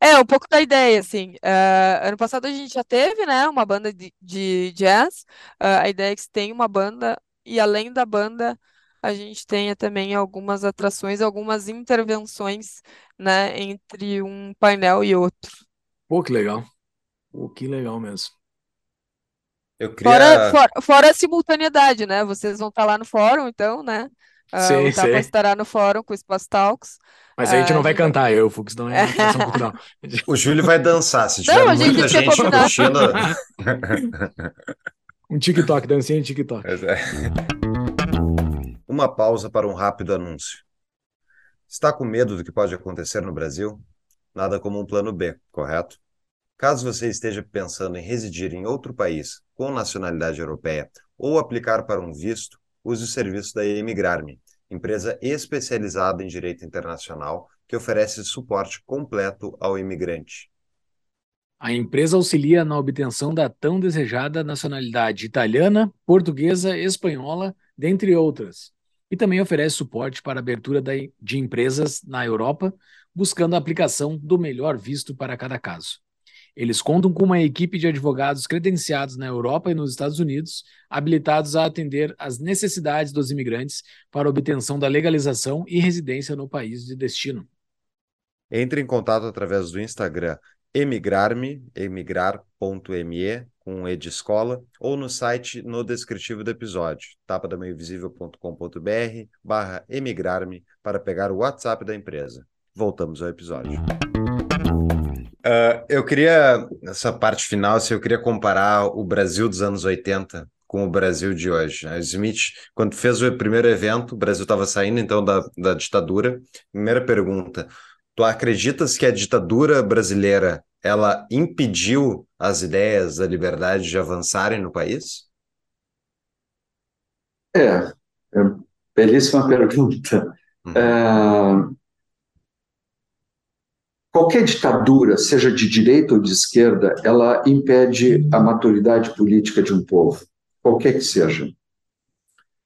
é, um pouco da ideia, assim. Uh, ano passado a gente já teve, né, uma banda de, de jazz. Uh, a ideia é que tem uma banda, e além da banda, a gente tenha também algumas atrações, algumas intervenções, né, entre um painel e outro. Pô, que legal. Pô, que legal mesmo. Eu Fora, fora, fora a simultaneidade, né? Vocês vão estar lá no fórum, então, né? Uh, sim, o Tapa estará no fórum com o Espaço Talks. Mas a gente não vai cantar, eu, Fux, não é. O Júlio vai dançar, se tiver não, muita gente, gente curtindo. um TikTok, dancinha em TikTok. É. Uma pausa para um rápido anúncio. Está com medo do que pode acontecer no Brasil? Nada como um plano B, correto? Caso você esteja pensando em residir em outro país com nacionalidade europeia ou aplicar para um visto, use o serviço da Emigrarme, empresa especializada em direito internacional que oferece suporte completo ao imigrante. A empresa auxilia na obtenção da tão desejada nacionalidade italiana, portuguesa, espanhola, dentre outras, e também oferece suporte para a abertura de empresas na Europa, buscando a aplicação do melhor visto para cada caso. Eles contam com uma equipe de advogados credenciados na Europa e nos Estados Unidos, habilitados a atender às necessidades dos imigrantes para obtenção da legalização e residência no país de destino. Entre em contato através do Instagram emigrarme, emigrar.me, com E de escola, ou no site no descritivo do episódio, tapadamaiovisível.com.br barra emigrarme, para pegar o WhatsApp da empresa. Voltamos ao episódio. Uh, eu queria, nessa parte final, assim, eu queria comparar o Brasil dos anos 80 com o Brasil de hoje. A Smith, quando fez o primeiro evento, o Brasil estava saindo então da, da ditadura. Primeira pergunta: tu acreditas que a ditadura brasileira ela impediu as ideias da liberdade de avançarem no país? É, é belíssima pergunta. Uhum. É, Qualquer ditadura, seja de direita ou de esquerda, ela impede a maturidade política de um povo, qualquer que seja.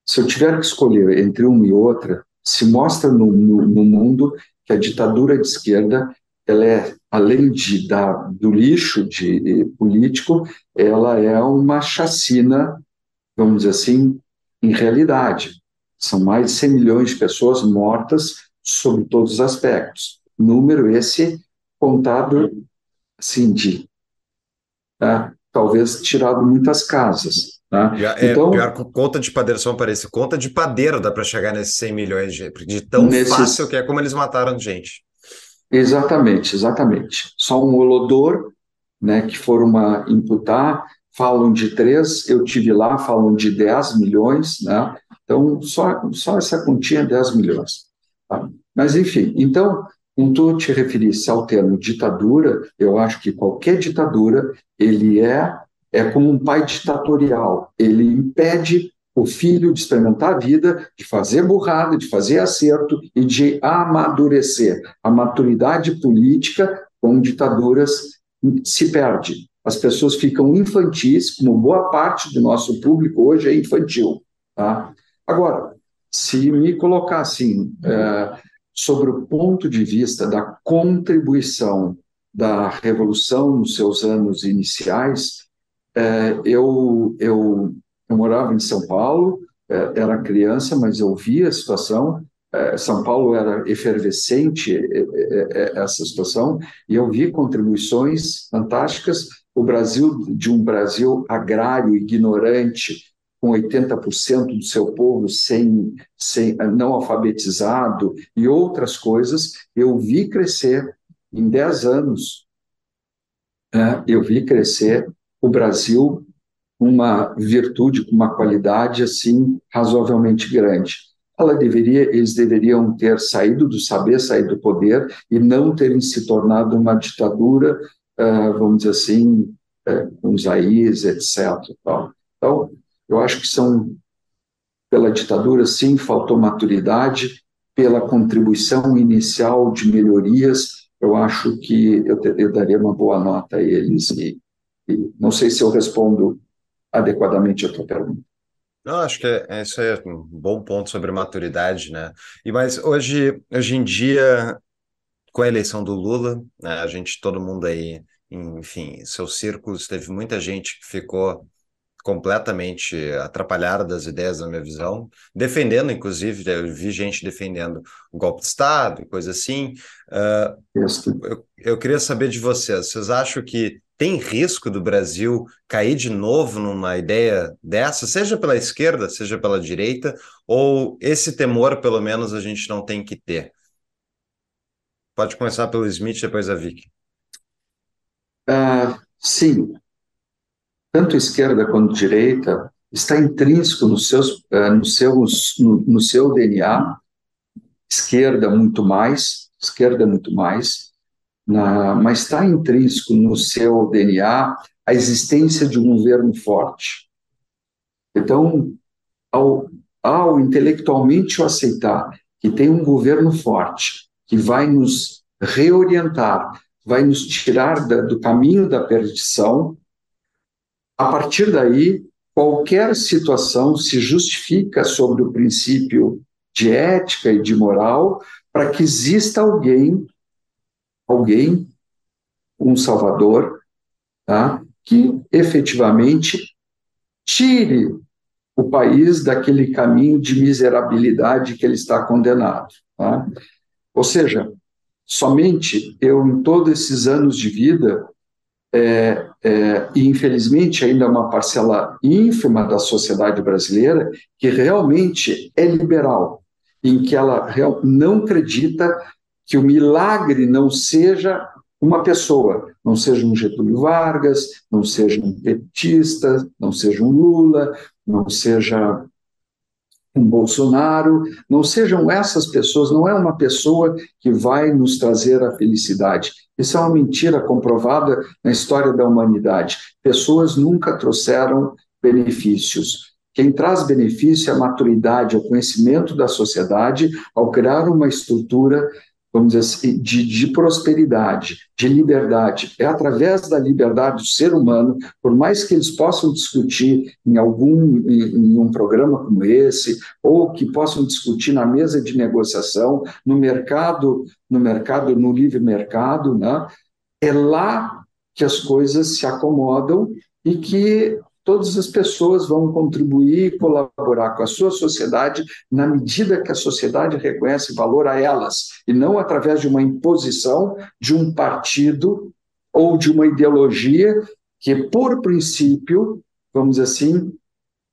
Se eu tiver que escolher entre uma e outra, se mostra no, no, no mundo que a ditadura de esquerda, ela é, além de do lixo de, político, ela é uma chacina, vamos dizer assim, em realidade. São mais de 100 milhões de pessoas mortas sob todos os aspectos número esse contado, assim, de tá? talvez tirado muitas casas. Tá? É, então, pior conta de padeiro, só parece, conta de padeiro dá para chegar nesses 100 milhões de, de tão nesses... fácil que é como eles mataram gente. Exatamente, exatamente. Só um olodor, né, que foram uma imputar, falam de três, eu tive lá, falam de 10 milhões, né, Então, só, só essa é 10 milhões. Tá? Mas, enfim, então, quando tu te referisse ao termo ditadura, eu acho que qualquer ditadura, ele é, é como um pai ditatorial, ele impede o filho de experimentar a vida, de fazer burrada, de fazer acerto e de amadurecer. A maturidade política com ditaduras se perde. As pessoas ficam infantis, como boa parte do nosso público hoje é infantil. Tá? Agora, se me colocar assim, é, sobre o ponto de vista da contribuição da Revolução nos seus anos iniciais, é, eu, eu eu morava em São Paulo, é, era criança, mas eu via a situação. É, São Paulo era efervescente essa situação e eu vi contribuições fantásticas. O Brasil, de um Brasil agrário, ignorante, com 80% do seu povo sem, sem não alfabetizado e outras coisas, eu vi crescer em 10 anos. Eu vi crescer o Brasil uma virtude, com uma qualidade assim razoavelmente grande. Ela deveria, eles deveriam ter saído do saber, saído do poder e não terem se tornado uma ditadura, uh, vamos dizer assim, uh, com os AIs, etc. Então, eu acho que são pela ditadura, sim, faltou maturidade, pela contribuição inicial de melhorias, eu acho que eu, eu daria uma boa nota a eles. E, e não sei se eu respondo adequadamente a tua pergunta. Não, acho que é, isso é um bom ponto sobre maturidade, né? E mas hoje, hoje em dia, com a eleição do Lula, né, a gente, todo mundo aí, enfim, seus círculos, teve muita gente que ficou completamente atrapalhada das ideias, na minha visão, defendendo, inclusive, eu vi gente defendendo o golpe de Estado e coisa assim. Uh, eu, eu queria saber de vocês, vocês acham que tem risco do Brasil cair de novo numa ideia dessa, seja pela esquerda, seja pela direita, ou esse temor, pelo menos, a gente não tem que ter? Pode começar pelo Smith, depois a Vicky. Uh, sim. Tanto esquerda quanto direita está intrínseco uh, nos seus, no, no seu DNA. Esquerda muito mais, esquerda muito mais, na, mas está intrínseco no seu DNA a existência de um governo forte. Então, ao, ao intelectualmente aceitar que tem um governo forte, que vai nos reorientar, vai nos tirar da, do caminho da perdição, a partir daí, qualquer situação se justifica sobre o princípio de ética e de moral para que exista alguém alguém, um salvador, tá? que efetivamente tire o país daquele caminho de miserabilidade que ele está condenado. Tá? Ou seja, somente eu, em todos esses anos de vida, é, é, e infelizmente ainda uma parcela ínfima da sociedade brasileira que realmente é liberal, em que ela não acredita que o milagre não seja uma pessoa, não seja um Getúlio Vargas, não seja um petista, não seja um Lula, não seja um Bolsonaro, não sejam essas pessoas, não é uma pessoa que vai nos trazer a felicidade. Isso é uma mentira comprovada na história da humanidade. Pessoas nunca trouxeram benefícios. Quem traz benefício é a maturidade, é o conhecimento da sociedade ao criar uma estrutura vamos dizer assim, de, de, prosperidade, de liberdade. É através da liberdade do ser humano, por mais que eles possam discutir em algum em, em um programa como esse, ou que possam discutir na mesa de negociação, no mercado, no mercado, no livre mercado, né? É lá que as coisas se acomodam e que todas as pessoas vão contribuir e colaborar com a sua sociedade na medida que a sociedade reconhece valor a elas, e não através de uma imposição de um partido ou de uma ideologia que, por princípio, vamos dizer assim,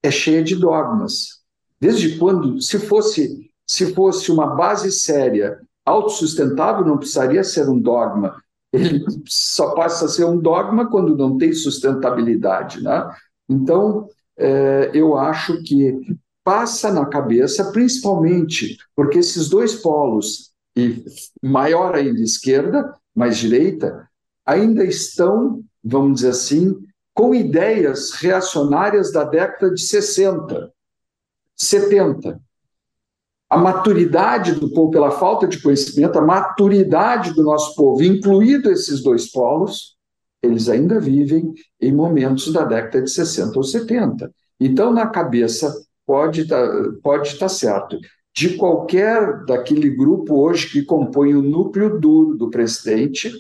é cheia de dogmas. Desde quando, se fosse, se fosse uma base séria, autossustentável, não precisaria ser um dogma. Ele só passa a ser um dogma quando não tem sustentabilidade, né? Então, é, eu acho que passa na cabeça, principalmente porque esses dois polos, e maior ainda esquerda, mais direita, ainda estão, vamos dizer assim, com ideias reacionárias da década de 60, 70. A maturidade do povo, pela falta de conhecimento, a maturidade do nosso povo, incluído esses dois polos, eles ainda vivem em momentos da década de 60 ou 70. Então, na cabeça, pode tá, pode estar tá certo. De qualquer daquele grupo hoje que compõe o núcleo duro do presidente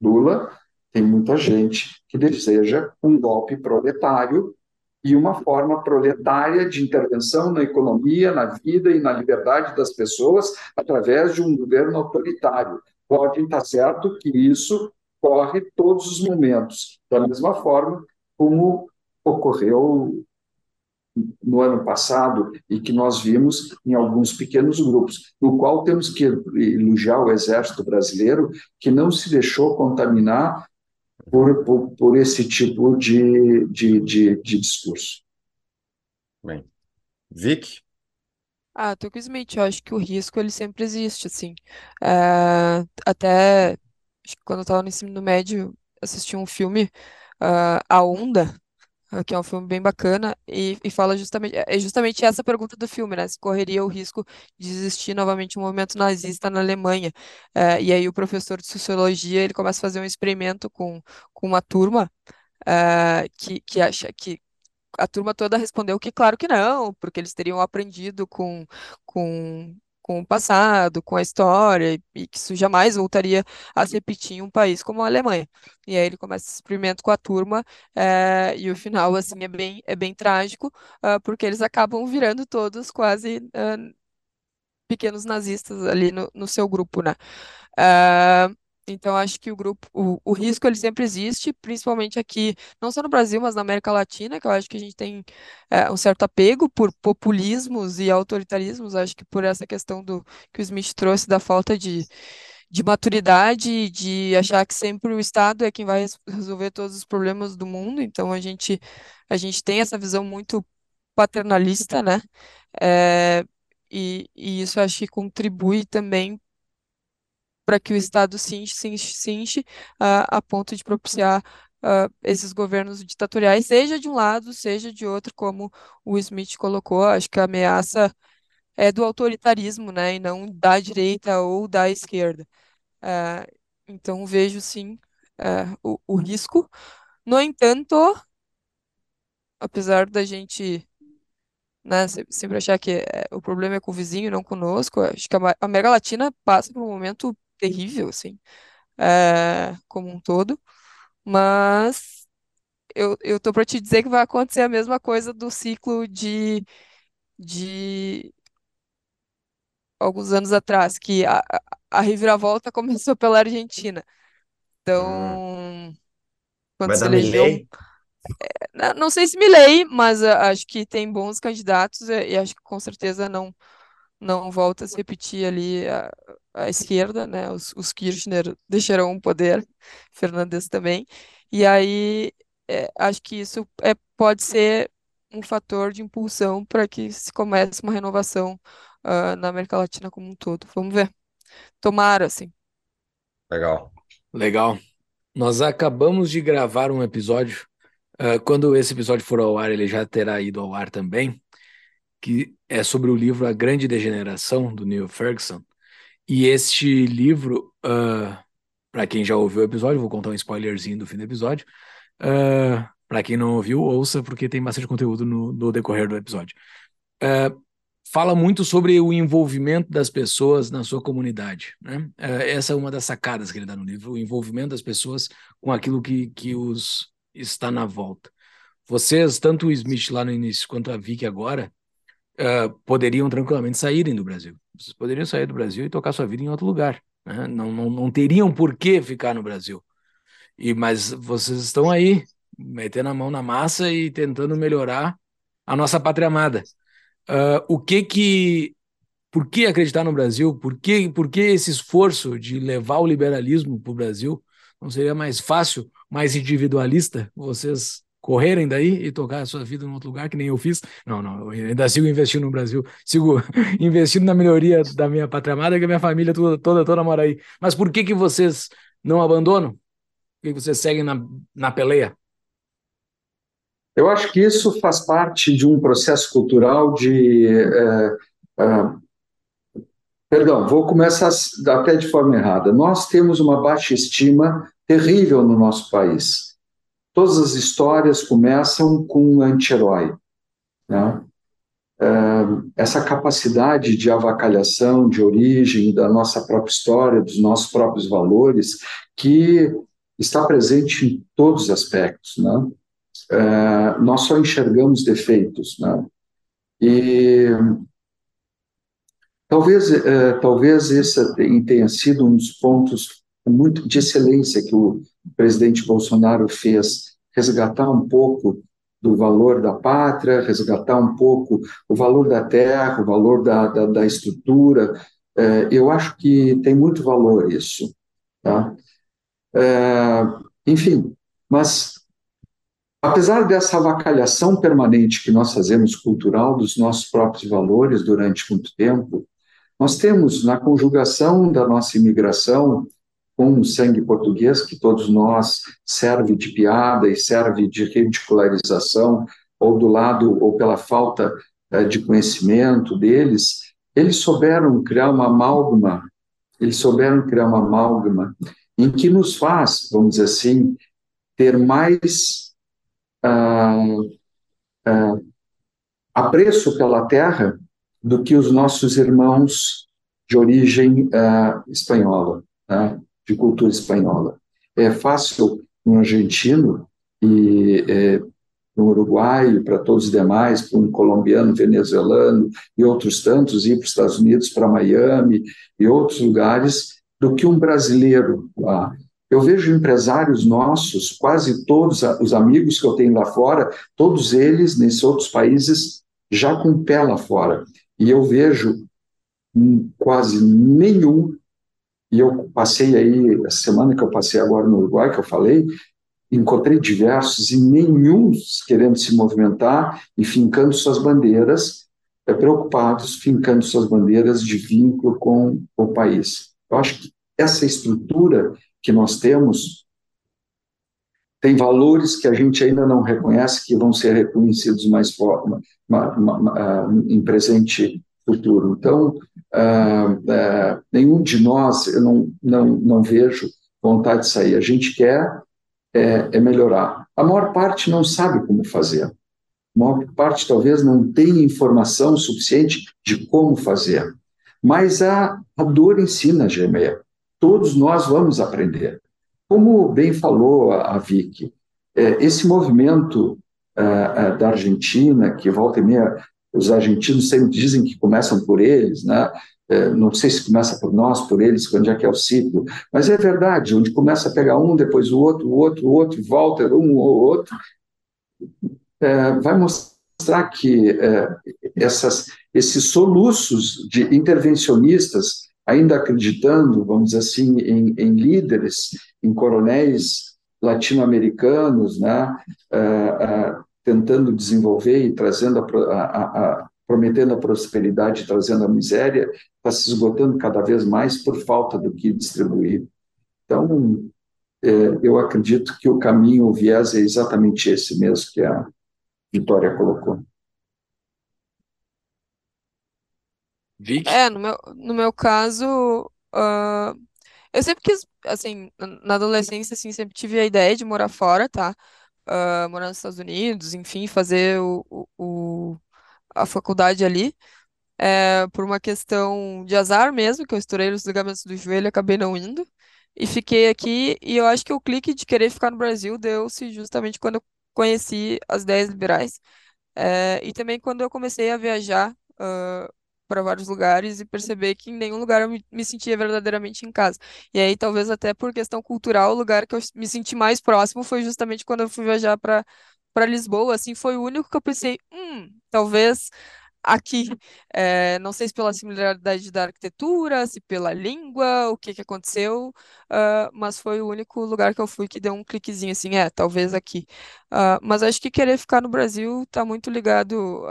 Lula, tem muita gente que deseja um golpe proletário e uma forma proletária de intervenção na economia, na vida e na liberdade das pessoas através de um governo autoritário. Pode estar certo que isso corre todos os momentos, da mesma forma como ocorreu no ano passado e que nós vimos em alguns pequenos grupos, no qual temos que elogiar o Exército Brasileiro, que não se deixou contaminar por, por, por esse tipo de, de, de, de discurso. Bem. Vic? Ah, tô com o Smith, eu acho que o risco ele sempre existe, assim. É, até acho que quando eu estava no ensino médio, assisti um filme, uh, A Onda, uh, que é um filme bem bacana, e, e fala justamente, é justamente essa pergunta do filme, né? Se correria o risco de existir novamente um movimento nazista na Alemanha. Uh, e aí o professor de sociologia, ele começa a fazer um experimento com, com uma turma, que, que acha que a turma toda respondeu que claro que não, porque eles teriam aprendido com, com com o passado, com a história, e que isso jamais voltaria a se repetir em um país como a Alemanha. E aí ele começa esse experimento com a turma, é, e o final, assim, é bem, é bem trágico, uh, porque eles acabam virando todos quase uh, pequenos nazistas ali no, no seu grupo, né? Uh, então, acho que o grupo, o, o risco ele sempre existe, principalmente aqui, não só no Brasil, mas na América Latina, que eu acho que a gente tem é, um certo apego por populismos e autoritarismos. Acho que por essa questão do que o Smith trouxe da falta de, de maturidade, de achar que sempre o Estado é quem vai resolver todos os problemas do mundo. Então, a gente, a gente tem essa visão muito paternalista, né? É, e, e isso acho que contribui também para que o Estado se enche, se enche, se enche a, a ponto de propiciar uh, esses governos ditatoriais, seja de um lado, seja de outro, como o Smith colocou. Acho que a ameaça é do autoritarismo, né, e não da direita ou da esquerda. Uh, então, vejo sim uh, o, o risco. No entanto, apesar da gente né, sempre achar que é, o problema é com o vizinho, não conosco. Acho que a América Latina passa por um momento terrível, assim, é, como um todo, mas eu, eu tô para te dizer que vai acontecer a mesma coisa do ciclo de, de alguns anos atrás, que a, a reviravolta começou pela Argentina. Então, hum. quando vai se dar elegeu. Milley? É, não sei se Milley, mas uh, acho que tem bons candidatos e, e acho que com certeza não não volta a se repetir ali a, a esquerda, né? Os, os Kirchner deixarão o poder, Fernandes também. E aí é, acho que isso é, pode ser um fator de impulsão para que se comece uma renovação uh, na América Latina como um todo. Vamos ver. Tomara, assim. Legal. Legal. Nós acabamos de gravar um episódio. Uh, quando esse episódio for ao ar, ele já terá ido ao ar também que é sobre o livro A Grande Degeneração, do Neil Ferguson. E este livro, uh, ah, para quem já ouviu o episódio, vou contar um spoilerzinho do fim do episódio. Uh, ah, para quem não ouviu, ouça, porque tem bastante conteúdo no, no decorrer do episódio. Uh, fala muito sobre o envolvimento das pessoas na sua comunidade. Né? Essa é uma das sacadas que ele dá no livro, o envolvimento das pessoas com aquilo que, que os está na volta. Vocês, tanto o Smith lá no início quanto a Vicky agora, uh, poderiam tranquilamente saírem do Brasil. Vocês poderiam sair do Brasil e tocar sua vida em outro lugar. Né? Não, não, não teriam por que ficar no Brasil. E Mas vocês estão aí, metendo a mão na massa e tentando melhorar a nossa pátria amada. Uh, o que que por que acreditar no Brasil? Por que, por que esse esforço de levar o liberalismo para o Brasil? Não seria mais fácil, mais individualista? Vocês correrem daí e tocar a sua vida em outro lugar, que nem eu fiz. Não, não, eu ainda sigo investindo no Brasil, sigo investindo na melhoria da minha pátria amada, que a minha família toda, toda, toda mora aí. Mas por que que vocês não abandonam? Por que vocês seguem na, na peleia? Eu acho que isso faz parte de um processo cultural de. É, é, perdão, vou começar até de forma errada. Nós temos uma baixa estima terrível no nosso país. Todas as histórias começam com um anti-herói. Né? É, essa capacidade de avacalhação, de origem da nossa própria história, dos nossos próprios valores, que está presente em todos os aspectos. Né? É, nós só enxergamos defeitos, né? E talvez, é, talvez esse tenha sido um dos pontos muito de excelência que o presidente Bolsonaro fez, resgatar um pouco do valor da pátria, resgatar um pouco o valor da terra, o valor da, da, da estrutura. É, eu acho que tem muito valor isso. Tá? É, enfim, mas Apesar dessa avacalhação permanente que nós fazemos cultural dos nossos próprios valores durante muito tempo, nós temos na conjugação da nossa imigração com o sangue português, que todos nós serve de piada e serve de ridicularização, ou do lado, ou pela falta eh, de conhecimento deles, eles souberam criar uma amálgama, eles souberam criar uma amálgama em que nos faz, vamos dizer assim, ter mais ah, apreço pela terra do que os nossos irmãos de origem ah, espanhola, né, de cultura espanhola. É fácil um argentino e é, um uruguaio, para todos os demais, para um colombiano, venezuelano e outros tantos, ir para os Estados Unidos, para Miami e outros lugares, do que um brasileiro lá. Eu vejo empresários nossos, quase todos os amigos que eu tenho lá fora, todos eles, nesses outros países, já com o pé lá fora. E eu vejo quase nenhum, e eu passei aí, a semana que eu passei agora no Uruguai, que eu falei, encontrei diversos e nenhum querendo se movimentar e fincando suas bandeiras, é, preocupados, fincando suas bandeiras de vínculo com o país. Eu acho que essa estrutura que nós temos tem valores que a gente ainda não reconhece que vão ser reconhecidos mais forma, em presente futuro. Então, uh, uh, nenhum de nós, eu não, não, não vejo vontade de sair. A gente quer é, é, melhorar. A maior parte não sabe como fazer. A maior parte talvez não tenha informação suficiente de como fazer. Mas a, a dor ensina, Gemeia todos nós vamos aprender. Como bem falou a, Vicky, é, esse movimento é, é, da Argentina, que volta e meia, os argentinos sempre dizem que começam por eles, né? não sei se começa por nós, por eles, onde é que é o ciclo, mas é verdade, onde começa a pegar um, depois o outro, o outro, o outro, volta um ou outro, vai mostrar que essas, esses soluços de intervencionistas ainda acreditando, vamos dizer assim, em, em líderes, em coronéis latino-americanos, né, uh, uh, tentando desenvolver e trazendo a, a, a, prometendo a prosperidade, trazendo a miséria, está se esgotando cada vez mais por falta do que distribuir. Então, é, eu acredito que o caminho, o viés é exatamente esse mesmo que a Vitória colocou. Vic? É, no meu, no meu caso, ah, eu sempre quis, assim, na adolescência, assim, sempre tive a ideia de morar fora, tá? Ah, morar nos Estados Unidos, enfim, fazer o, o, a faculdade ali. É, por uma questão de azar mesmo, que eu estourei os ligamentos do joelho acabei não indo. E fiquei aqui, e eu acho que o clique de querer ficar no Brasil deu-se justamente quando eu conheci as ideias liberais. É, e também quando eu comecei a viajar, ah, para vários lugares e perceber que em nenhum lugar eu me, sentia verdadeiramente em casa. E aí, talvez até por questão cultural, o lugar que eu me senti mais próximo foi justamente quando eu fui viajar para para Lisboa. Assim, foi o único que eu pensei, hum, talvez aqui. É, não sei se pela similaridade da arquitetura, se pela língua, o que que aconteceu, uh, mas foi o único lugar que eu fui que deu um cliquezinho assim, é, talvez aqui. Uh, mas acho que querer ficar no Brasil está muito ligado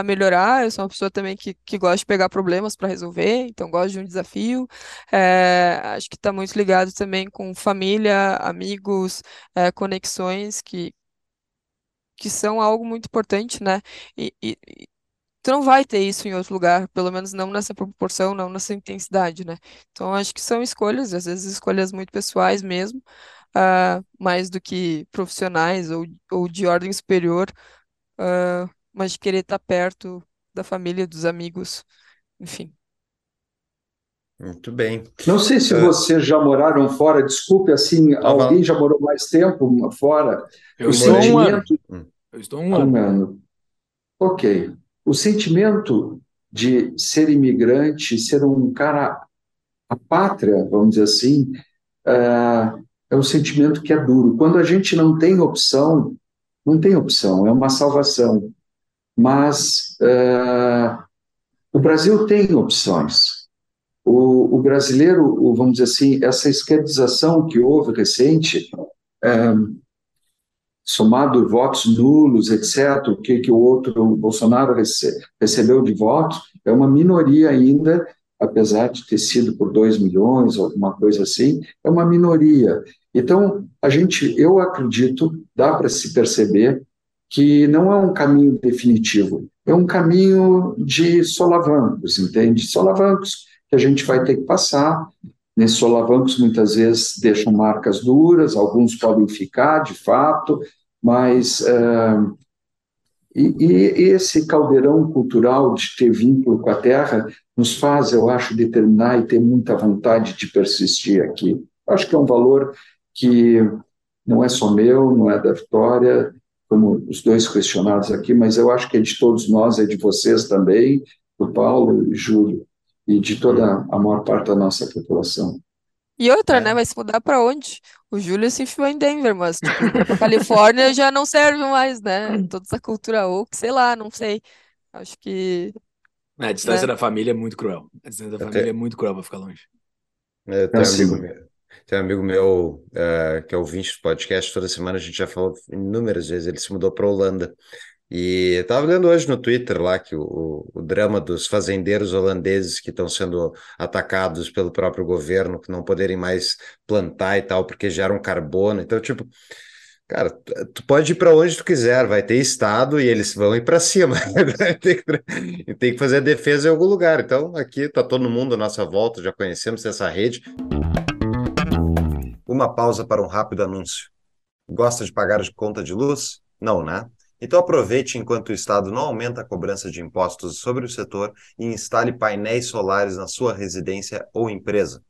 a, melhorar. Eu sou uma pessoa também que, que gosta de pegar problemas para resolver, então gosto de um desafio. É, acho que está muito ligado também com família, amigos, é, conexões que que são algo muito importante, né? E, e, tu não vai ter isso em outro lugar, pelo menos não nessa proporção, não nessa intensidade, né? Então, acho que são escolhas, às vezes escolhas muito pessoais mesmo, uh, mais do que profissionais ou, ou de ordem superior, uh, mas de querer estar perto da família, dos amigos, enfim. Muito bem. Não sei se uh, vocês já moraram fora, desculpe, assim, alguém já morou mais tempo fora? Eu o estou sentimento... um ano. Eu estou um ano. Um ano. Ok o sentimento de ser imigrante, ser um cara, a pátria, vamos dizer assim, é, é um sentimento que é duro. Quando a gente não tem opção, não tem opção, é uma salvação. Mas é, o Brasil tem opções. O, o, brasileiro, vamos dizer assim, essa esquerdização que houve recente, é, somado votos nulos, etc., o que, que o outro, o Bolsonaro rece, recebeu de votos, é uma minoria ainda, apesar de ter sido por 2 milhões, alguma coisa assim, é uma minoria. Então, a gente, eu acredito, dá para se perceber que não é um caminho definitivo, é um caminho de solavancos, entende? Solavancos que a gente vai ter que passar. Nesses solavancos, muitas vezes, deixam marcas duras, alguns podem ficar, de fato, mas uh, e, e, esse caldeirão cultural de ter vínculo com a terra nos faz, eu acho, determinar e ter muita vontade de persistir aqui. Acho que é um valor que não é só meu, não é da Vitória, como os dois questionados aqui, mas eu acho que é de todos nós, é de vocês também, do Paulo e Júlio, e de toda a maior parte da nossa população. E outra, é. né? Vai se mudar para onde? O Júlio se enfiou em Denver, mas tipo, Califórnia já não serve mais, né? Toda essa cultura woke, sei lá, não sei. Acho que. É, a distância né? da família é muito cruel. A distância da família é muito cruel pra ficar longe. É, tem, um amigo meu, tem um amigo meu uh, que é ouvinte do podcast, toda semana a gente já falou inúmeras vezes, ele se mudou para Holanda. E estava lendo hoje no Twitter lá que o, o drama dos fazendeiros holandeses que estão sendo atacados pelo próprio governo, que não poderem mais plantar e tal, porque geram carbono. Então, tipo, cara, tu pode ir para onde tu quiser, vai ter estado e eles vão ir para cima. tem, que, tem que fazer a defesa em algum lugar. Então, aqui está todo mundo à nossa volta, já conhecemos essa rede. Uma pausa para um rápido anúncio. Gosta de pagar de conta de luz? Não, né? Então aproveite enquanto o Estado não aumenta a cobrança de impostos sobre o setor e instale painéis solares na sua residência ou empresa.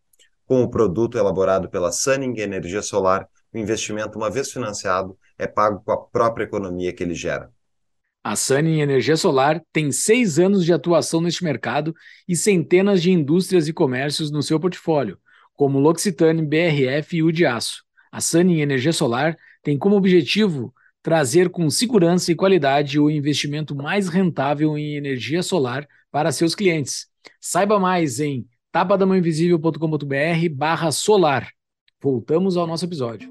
Com o produto elaborado pela Sunning Energia Solar, o investimento, uma vez financiado, é pago com a própria economia que ele gera. A Sunning Energia Solar tem seis anos de atuação neste mercado e centenas de indústrias e comércios no seu portfólio, como L'Occitane, BRF e o de Aço. A Sunning Energia Solar tem como objetivo trazer com segurança e qualidade o investimento mais rentável em energia solar para seus clientes. Saiba mais em tapadamãoinvisível.com.br barra solar. Voltamos ao nosso episódio.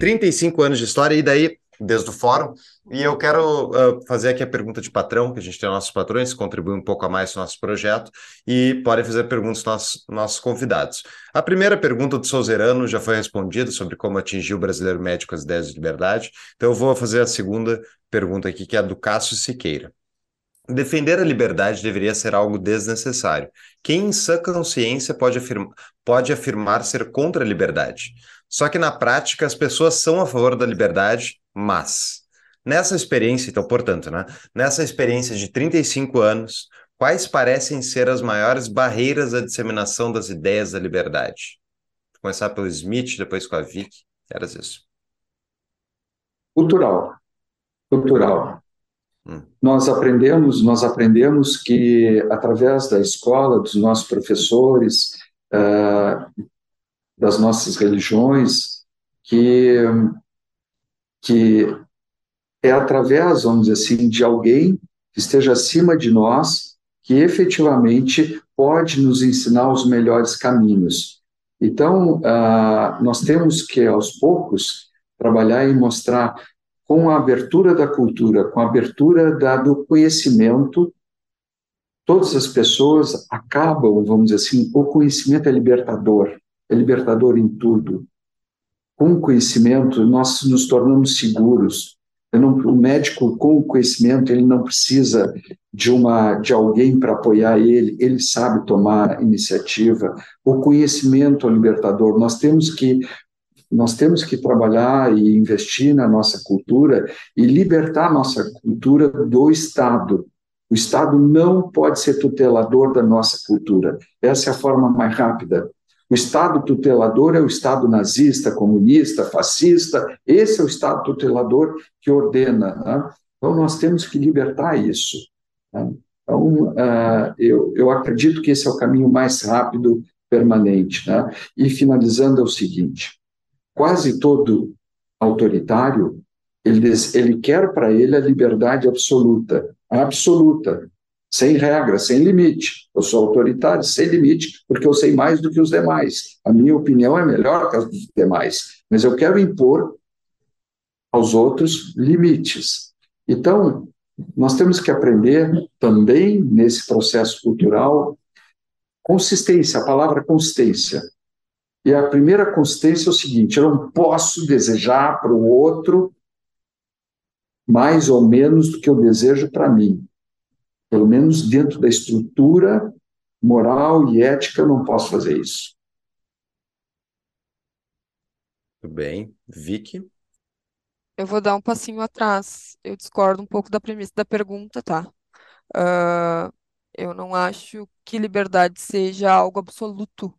35 anos de história, e daí desde o fórum. E eu quero uh, fazer aqui a pergunta de patrão, que a gente tem nossos patrões, contribuem um pouco a mais no nosso projeto, e podem fazer perguntas aos nossos, convidados. A primeira pergunta do Souzerano já foi respondida sobre como atingir o brasileiro médio com as ideias de liberdade, então eu vou fazer a segunda pergunta aqui, que é a do Cássio Siqueira. Defender a liberdade deveria ser algo desnecessário. Quem em sã consciência pode, afirma, pode afirmar ser contra a liberdade? Só que na prática as pessoas são a favor da liberdade, mas nessa experiência, então, portanto, né, nessa experiência de 35 anos, quais parecem ser as maiores barreiras à disseminação das ideias da liberdade? Vou começar pelo Smith, depois com a Vic. Eras isso. Cultural. Cultural. Nós aprendemos, nós aprendemos que através da escola, dos nossos professores, uh, das nossas religiões, que, que é através, vamos dizer assim, de alguém que esteja acima de nós, que efetivamente pode nos ensinar os melhores caminhos. Então, uh, nós temos que, aos poucos, trabalhar e mostrar com a abertura da cultura, com a abertura da, do conhecimento, todas as pessoas acabam, vamos dizer assim, o conhecimento é libertador, é libertador em tudo. Com o conhecimento, nós nos tornamos seguros. Não, o médico com o conhecimento, ele não precisa de uma de alguém para apoiar ele, ele sabe tomar iniciativa. O conhecimento é libertador. Nós temos que nós temos que trabalhar e investir na nossa cultura e libertar nossa cultura do Estado. O Estado não pode ser tutelador da nossa cultura. Essa é a forma mais rápida. O Estado tutelador é o Estado nazista, comunista, fascista. Esse é o Estado tutelador que ordena. Né? Então, nós temos que libertar isso. Né? Então, uh, eu, eu acredito que esse é o caminho mais rápido, permanente. Né? E finalizando, é o seguinte: quase todo autoritário, ele, ele quer para ele a liberdade absoluta, absoluta, sem regra, sem limite. Eu sou autoritário sem limite, porque eu sei mais do que os demais. A minha opinião é melhor que a dos demais, mas eu quero impor aos outros limites. Então, nós temos que aprender também nesse processo cultural consistência, a palavra consistência. E a primeira consistência é o seguinte: eu não posso desejar para o outro mais ou menos do que eu desejo para mim. Pelo menos dentro da estrutura moral e ética, eu não posso fazer isso. Tudo bem. Vicky? Eu vou dar um passinho atrás. Eu discordo um pouco da premissa da pergunta, tá? Uh, eu não acho que liberdade seja algo absoluto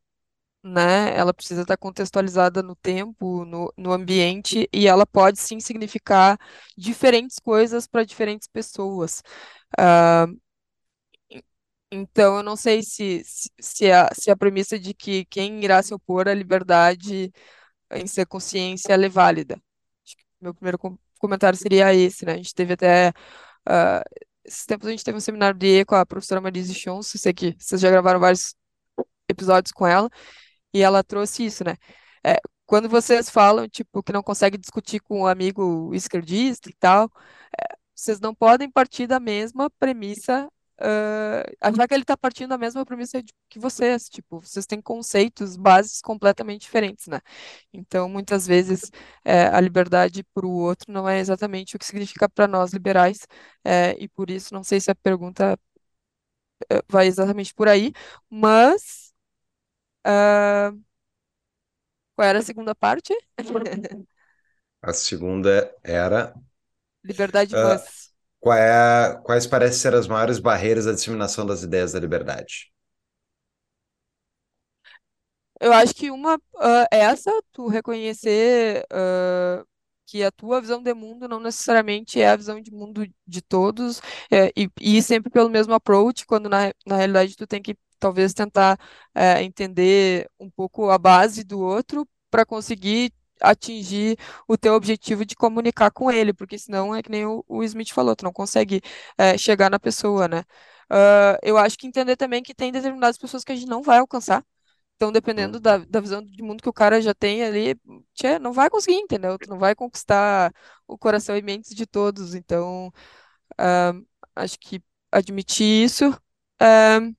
né? Ela precisa estar contextualizada no tempo, no, no ambiente, e ela pode sim significar diferentes coisas para diferentes pessoas. Uh, então, eu não sei se, se, se, a, se a premissa de que quem irá se opor à liberdade em ser consciência é válida. meu primeiro comentário seria esse, né? A gente teve até. Uh, esses tempos a gente teve um seminário de E com a professora Marise Chons, sei que vocês já gravaram vários episódios com ela, e ela trouxe isso, né? É, quando vocês falam, tipo, que não consegue discutir com um amigo esquerdista e tal, é, vocês não podem partir da mesma premissa, uh, achar que ele está partindo da mesma premissa que vocês, tipo, vocês têm conceitos, bases completamente diferentes, né? Então, muitas vezes, é, a liberdade para o outro não é exatamente o que significa para nós liberais, é, e por isso, não sei se a pergunta é, vai exatamente por aí, mas Uh, qual era a segunda parte? A segunda era. Liberdade uh, mas. Qual é, quais parecem ser as maiores barreiras à disseminação das ideias da liberdade? Eu acho que uma uh, essa, tu reconhecer uh, que a tua visão de mundo não necessariamente é a visão de mundo de todos, é, e, e sempre pelo mesmo approach, quando na, na realidade tu tem que talvez tentar é, entender um pouco a base do outro para conseguir atingir o teu objetivo de comunicar com ele, porque senão é que nem o, o Smith falou, tu não consegue é, chegar na pessoa, né? Uh, eu acho que entender também que tem determinadas pessoas que a gente não vai alcançar. Então, dependendo da, da visão de mundo que o cara já tem ali, tchê, não vai conseguir, entendeu? Tu não vai conquistar o coração e mentes de todos. Então, uh, acho que admitir isso. Uh,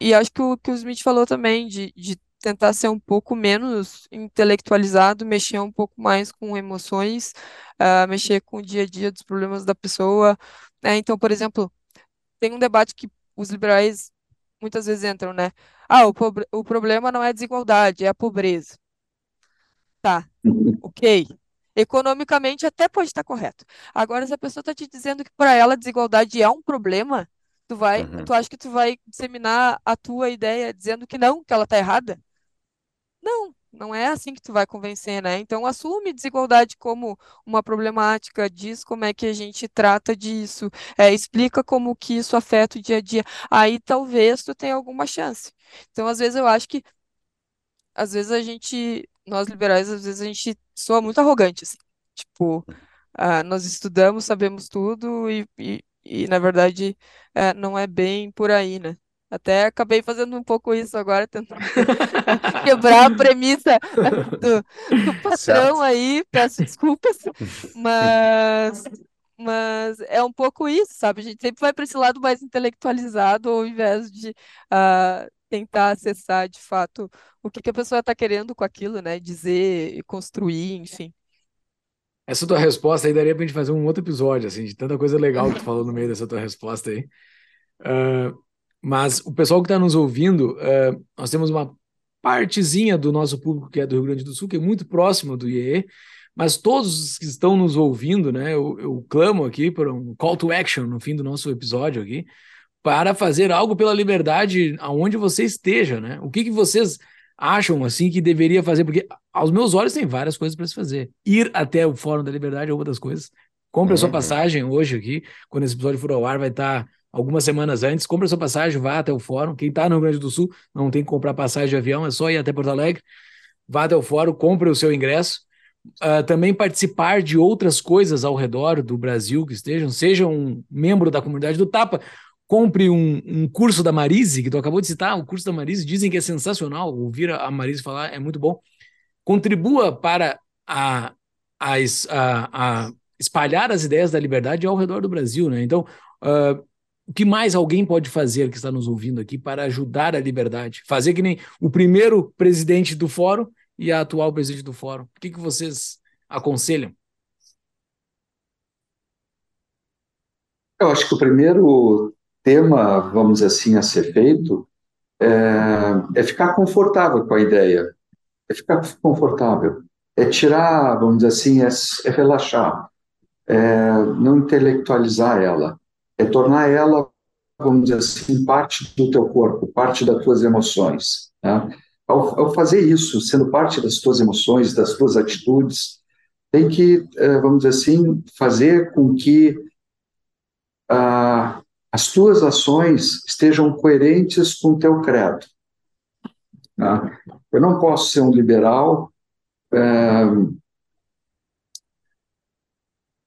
e acho que o que o Smith falou também, de, de tentar ser um pouco menos intelectualizado, mexer um pouco mais com emoções, uh, mexer com o dia a dia dos problemas da pessoa. Né? Então, por exemplo, tem um debate que os liberais muitas vezes entram, né? Ah, o, o problema não é a desigualdade, é a pobreza. Tá, ok. Economicamente até pode estar correto. Agora, se a pessoa está te dizendo que para ela a desigualdade é um problema, Tu vai, Uhum. tu acha que tu vai disseminar a tua ideia dizendo que não, que ela tá errada? Não, não é assim que tu vai convencer, né? Então assume desigualdade como uma problemática, diz como é que a gente trata disso, é, explica como que isso afeta o dia a dia. Aí talvez tu tenha alguma chance. Então, às vezes eu acho que às vezes a gente, nós liberais, às vezes a gente soa muito arrogante, assim. Tipo, ah, nós estudamos, sabemos tudo e, e e na verdade é, não é bem por aí, né? Até acabei fazendo um pouco isso agora, tentando quebrar a premissa do, do patrão Certo. aí, peço desculpas, mas, mas é um pouco isso, sabe? A gente sempre vai para esse lado mais intelectualizado, ao invés de ah, tentar acessar de fato o que que a pessoa está querendo com aquilo, né? Dizer, e construir, enfim. Essa tua resposta aí daria pra gente fazer um outro episódio, assim, de tanta coisa legal que tu falou no meio dessa tua resposta aí. Ah, mas o pessoal que está nos ouvindo, ah, nós temos uma partezinha do nosso público que é do Rio Grande do Sul, que é muito próximo do IEE, mas todos os que estão nos ouvindo, né, eu, eu clamo aqui por um call to action no fim do nosso episódio aqui, para fazer algo pela liberdade aonde você esteja, né? O que, que vocês acham assim que deveria fazer? Porque aos meus olhos tem várias coisas para se fazer. Ir até o Fórum da Liberdade é uma das coisas. Compre a sua Uhum. passagem hoje aqui, quando esse episódio for ao ar, vai estar algumas semanas antes. Compre a sua passagem, vá até o Fórum. Quem está no Rio Grande do Sul não tem que comprar passagem de avião, é só ir até Porto Alegre. Vá até o Fórum, compre o seu ingresso. Ah, também participar de outras coisas ao redor do Brasil que estejam, seja um membro da comunidade do Tapa, compre um, um curso da Marise, que tu acabou de citar, o curso da Marise, dizem que é sensacional, ouvir a Marise falar é muito bom. Contribua para a, a, a- a espalhar as ideias da liberdade ao redor do Brasil, né? Então, ah, o que mais alguém pode fazer que está nos ouvindo aqui para ajudar a liberdade? Fazer que nem o primeiro presidente do fórum e a atual presidente do fórum. O que, que vocês aconselham? Eu acho que o primeiro tema, vamos assim, a ser feito é, é ficar confortável com a ideia, é ficar confortável, é tirar, vamos dizer assim, é, é relaxar, é não intelectualizar ela, é tornar ela, vamos dizer assim, parte do teu corpo, parte das tuas emoções. Né? Ao, ao fazer isso, sendo parte das tuas emoções, das tuas atitudes, tem que, é, vamos dizer assim, fazer com que ah, as tuas ações estejam coerentes com o teu credo. né? Eu não posso ser um liberal é,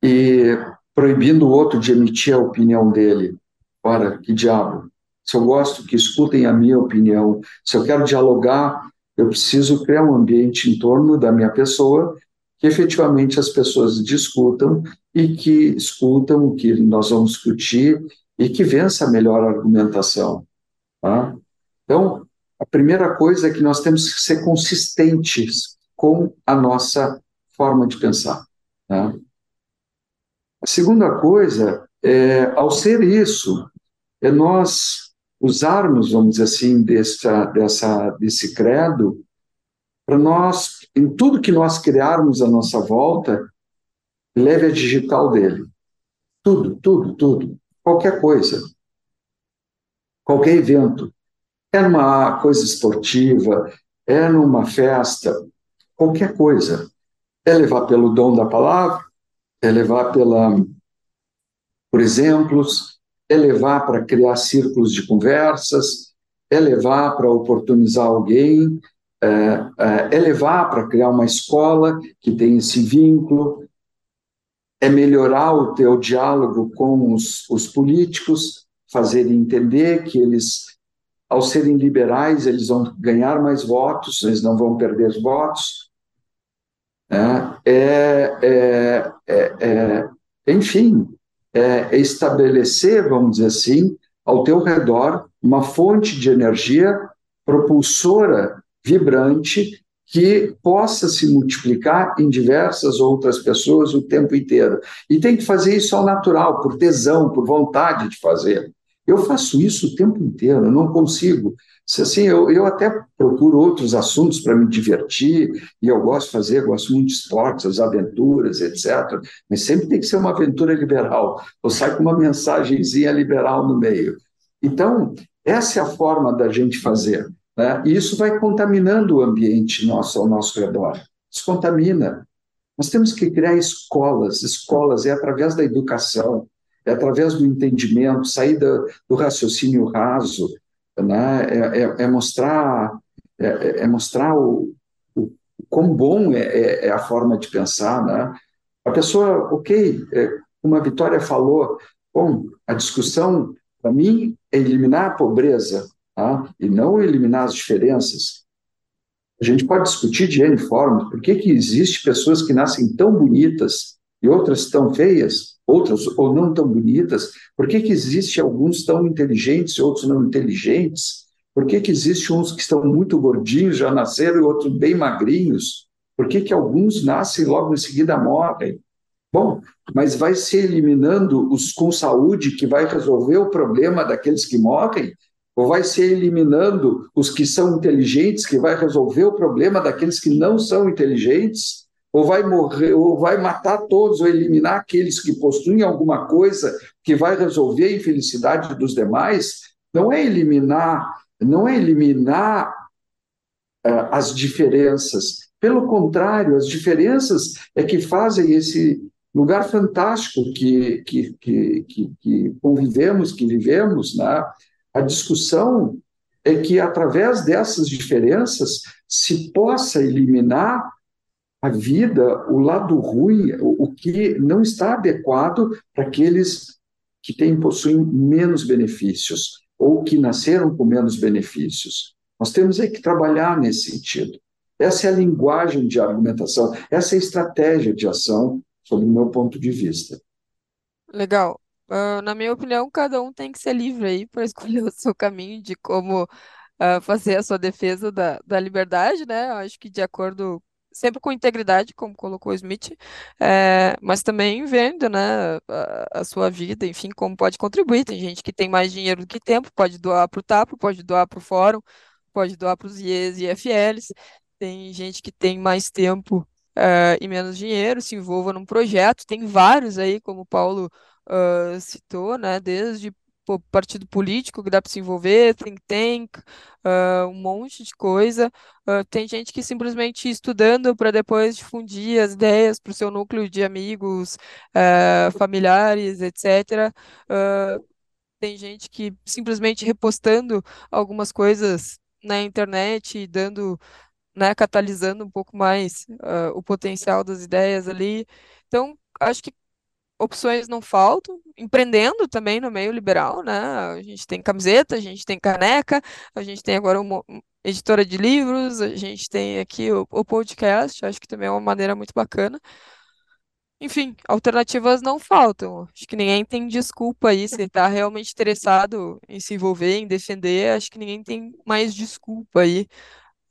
e proibindo o outro de emitir a opinião dele. Ora, que diabo! Se eu gosto que escutem a minha opinião, se eu quero dialogar, eu preciso criar um ambiente em torno da minha pessoa que efetivamente as pessoas discutam e que escutam o que nós vamos discutir e que vença a melhor argumentação. Tá? Então, a primeira coisa é que nós temos que ser consistentes com a nossa forma de pensar. Tá? A segunda coisa é, ao ser isso, é nós usarmos, vamos dizer assim, dessa, dessa, desse credo para nós, em tudo que nós criarmos à nossa volta, leve a digital dele. Tudo, tudo, tudo. Qualquer coisa. Qualquer evento. É numa coisa esportiva, é numa festa, qualquer coisa. É levar pelo dom da palavra, é levar pela, por exemplos, é levar para criar círculos de conversas, é levar para oportunizar alguém, é, é levar para criar uma escola que tem esse vínculo, é melhorar o teu diálogo com os, os políticos, fazer entender que eles, ao serem liberais, eles vão ganhar mais votos, eles não vão perder votos. É, é, é, enfim, é estabelecer, vamos dizer assim, ao teu redor uma fonte de energia propulsora, vibrante, que possa se multiplicar em diversas outras pessoas o tempo inteiro. E tem que fazer isso ao natural, por tesão, por vontade de fazer. Eu faço isso o tempo inteiro, eu não consigo. Assim, eu, eu até procuro outros assuntos para me divertir, e eu gosto de fazer, gosto muito de esportes, as aventuras, etc. Mas sempre tem que ser uma aventura liberal, ou sai com uma mensagenzinha liberal no meio. Então, essa é a forma da gente fazer. Né? E isso vai contaminando o ambiente nosso ao nosso redor. Descontamina. Nós temos que criar escolas. Escolas é através da educação, é através do entendimento, sair do, do raciocínio raso, né? é, é, é mostrar, é, é mostrar o, o quão bom é, é, a forma de pensar. Né? A pessoa, ok, como a Vitória falou, Bom, a discussão, para mim, é eliminar a pobreza tá? e não eliminar as diferenças. A gente pode discutir de N formas. Por que, que existe pessoas que nascem tão bonitas e outras tão feias, outras ou não tão bonitas? Por que, que existe alguns tão inteligentes e outros não inteligentes? Por que, que existe uns que estão muito gordinhos, já nasceram, e outros bem magrinhos? Por que, que alguns nascem e logo em seguida morrem? Bom, mas vai se eliminando os com saúde que vai resolver o problema daqueles que morrem? Ou vai ser eliminando os que são inteligentes, que vai resolver o problema daqueles que não são inteligentes? Ou vai morrer, ou vai matar todos, ou eliminar aqueles que possuem alguma coisa que vai resolver a infelicidade dos demais? Não é eliminar, não é eliminar uh, as diferenças. Pelo contrário, as diferenças é que fazem esse lugar fantástico que, que, que, que, que convivemos, que vivemos, né? A discussão é que, através dessas diferenças, se possa eliminar a vida, o lado ruim, o, que não está adequado para aqueles que têm, possuem menos benefícios ou que nasceram com menos benefícios. Nós temos é que trabalhar nesse sentido. Essa é a linguagem de argumentação, essa é a estratégia de ação, sob o meu ponto de vista. Legal. Uh, na minha opinião, cada um tem que ser livre aí para escolher o seu caminho de como uh, fazer a sua defesa da, da liberdade, né? Eu acho que de acordo, sempre com integridade, como colocou o Smith, é, mas também vendo, né, a, a, sua vida, enfim, como pode contribuir. Tem gente que tem mais dinheiro do que tempo, pode doar para o TAPO, pode doar para o Fórum, pode doar para os IEs e IFLs. Tem gente que tem mais tempo uh, e menos dinheiro, se envolva num projeto. Tem vários aí, como o Paulo uh, citou, né? Desde pô, partido político que dá para se envolver, think tank, uh, um monte de coisa. Uh, tem gente que simplesmente estudando para depois difundir as ideias para o seu núcleo de amigos, uh, familiares, etc. tem gente que simplesmente repostando algumas coisas na internet dando, né, catalisando um pouco mais o potencial das ideias ali. Então, acho que opções não faltam, empreendendo também no meio liberal, né? A gente tem camiseta, a gente tem caneca, a gente tem agora uma editora de livros, a gente tem aqui o, o podcast, acho que também é uma maneira muito bacana. Enfim, alternativas não faltam. Acho que ninguém tem desculpa aí, se está realmente interessado em se envolver, em defender, acho que ninguém tem mais desculpa aí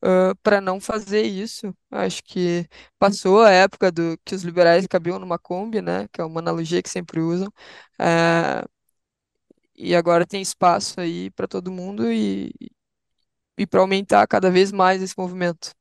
uh, para não fazer isso. Acho que passou a época do que os liberais cabiam numa Kombi, né? Que é uma analogia que sempre usam. Uh, e agora tem espaço aí para todo mundo e, e para aumentar cada vez mais esse movimento.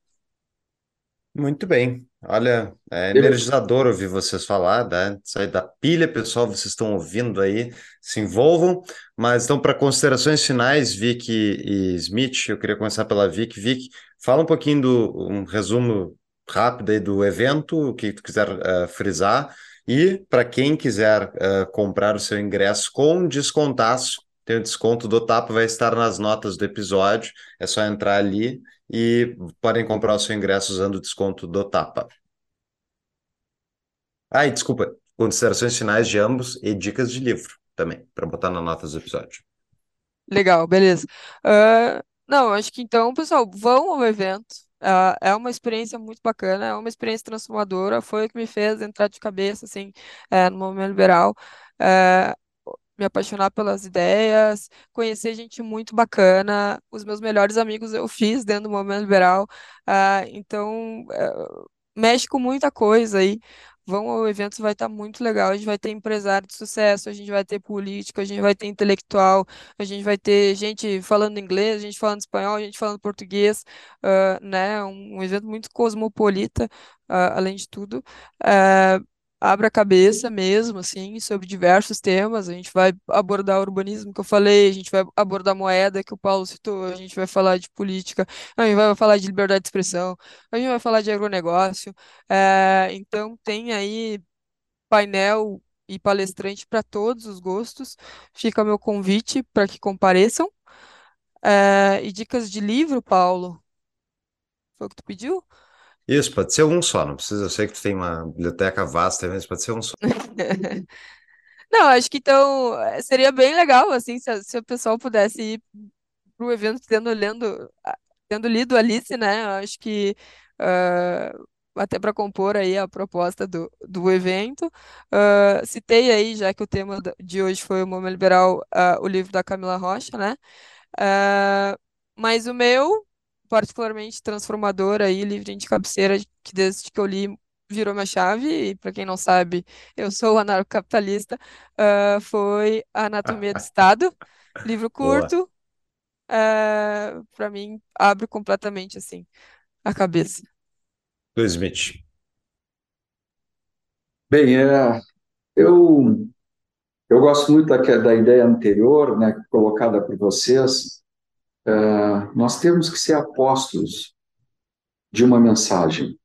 Muito bem. Olha, é energizador ouvir vocês falar, né? Sair da pilha, pessoal, vocês estão ouvindo aí, se envolvam. Mas então, para considerações finais, Vic e Smith, eu queria começar pela Vic. Vic, fala um pouquinho do um resumo rápido aí do evento, o que tu quiser uh, frisar. E para quem quiser uh, comprar o seu ingresso com descontaço, tem o desconto do TAP, vai estar nas notas do episódio. É só entrar ali e podem comprar o seu ingresso usando o desconto do Tapa. Ah, e desculpa, considerações finais de ambos e dicas de livro também, para botar na nota do episódio. Legal, beleza. Uh, não, acho que então, pessoal, vão ao evento. Uh, é uma experiência muito bacana, é uma experiência transformadora. Foi o que me fez entrar de cabeça assim, uh, no movimento liberal. Me apaixonar pelas ideias, conhecer gente muito bacana. Os meus melhores amigos eu fiz dentro do Movimento Liberal, uh, então uh, mexe com muita coisa aí. Vão ao evento, vai estar muito legal. A gente vai ter empresário de sucesso, a gente vai ter político, a gente vai ter intelectual, a gente vai ter gente falando inglês, gente falando espanhol, gente falando português, uh, né? Um, um, evento muito cosmopolita, além de tudo. Uh, abre a cabeça mesmo, assim, sobre diversos temas. A gente vai abordar o urbanismo que eu falei, a gente vai abordar moeda que o Paulo citou, a gente vai falar de política, a gente vai falar de liberdade de expressão, a gente vai falar de agronegócio. É, então tem aí painel e palestrante para todos os gostos. Fica meu convite para que compareçam. É, e dicas de livro, Paulo? Foi o que tu pediu? Isso, pode ser um só, não precisa. Eu sei que tu tem uma biblioteca vasta, mas pode ser um só. Não, acho que então seria bem legal, assim, se, se o pessoal pudesse ir pro evento tendo, lendo, tendo lido Alice, né? Acho que uh, até para compor aí a proposta do, do evento. Uh, citei aí, já que o tema de hoje foi o Momento Liberal, uh, o livro da Camila Rocha, né? mas o meu, particularmente transformador aí, livro de cabeceira, que desde que eu li virou minha chave, e para quem não sabe, eu sou anarcocapitalista, uh, foi A Anatomia do Estado, livro curto, uh, para mim abre completamente assim a cabeça. Do Smith. Bem, é, eu, eu gosto muito da, da ideia anterior, né, colocada por vocês. É, nós temos que ser apóstolos de uma mensagem.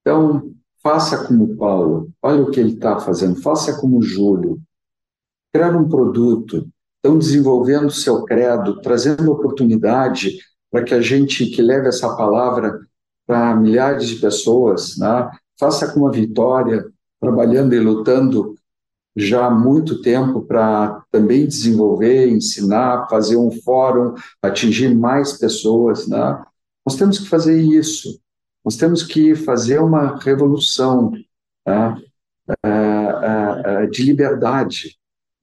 Então, faça como Paulo, olha o que ele está fazendo, faça como Júlio, criar um produto, estão desenvolvendo seu credo, trazendo oportunidade para que a gente que leve essa palavra para milhares de pessoas, né? faça como a Vitória, trabalhando e lutando já há muito tempo para também desenvolver, ensinar, fazer um fórum, atingir mais pessoas. Né? Nós temos que fazer isso. Nós temos que fazer uma revolução tá? é, é, é, de liberdade,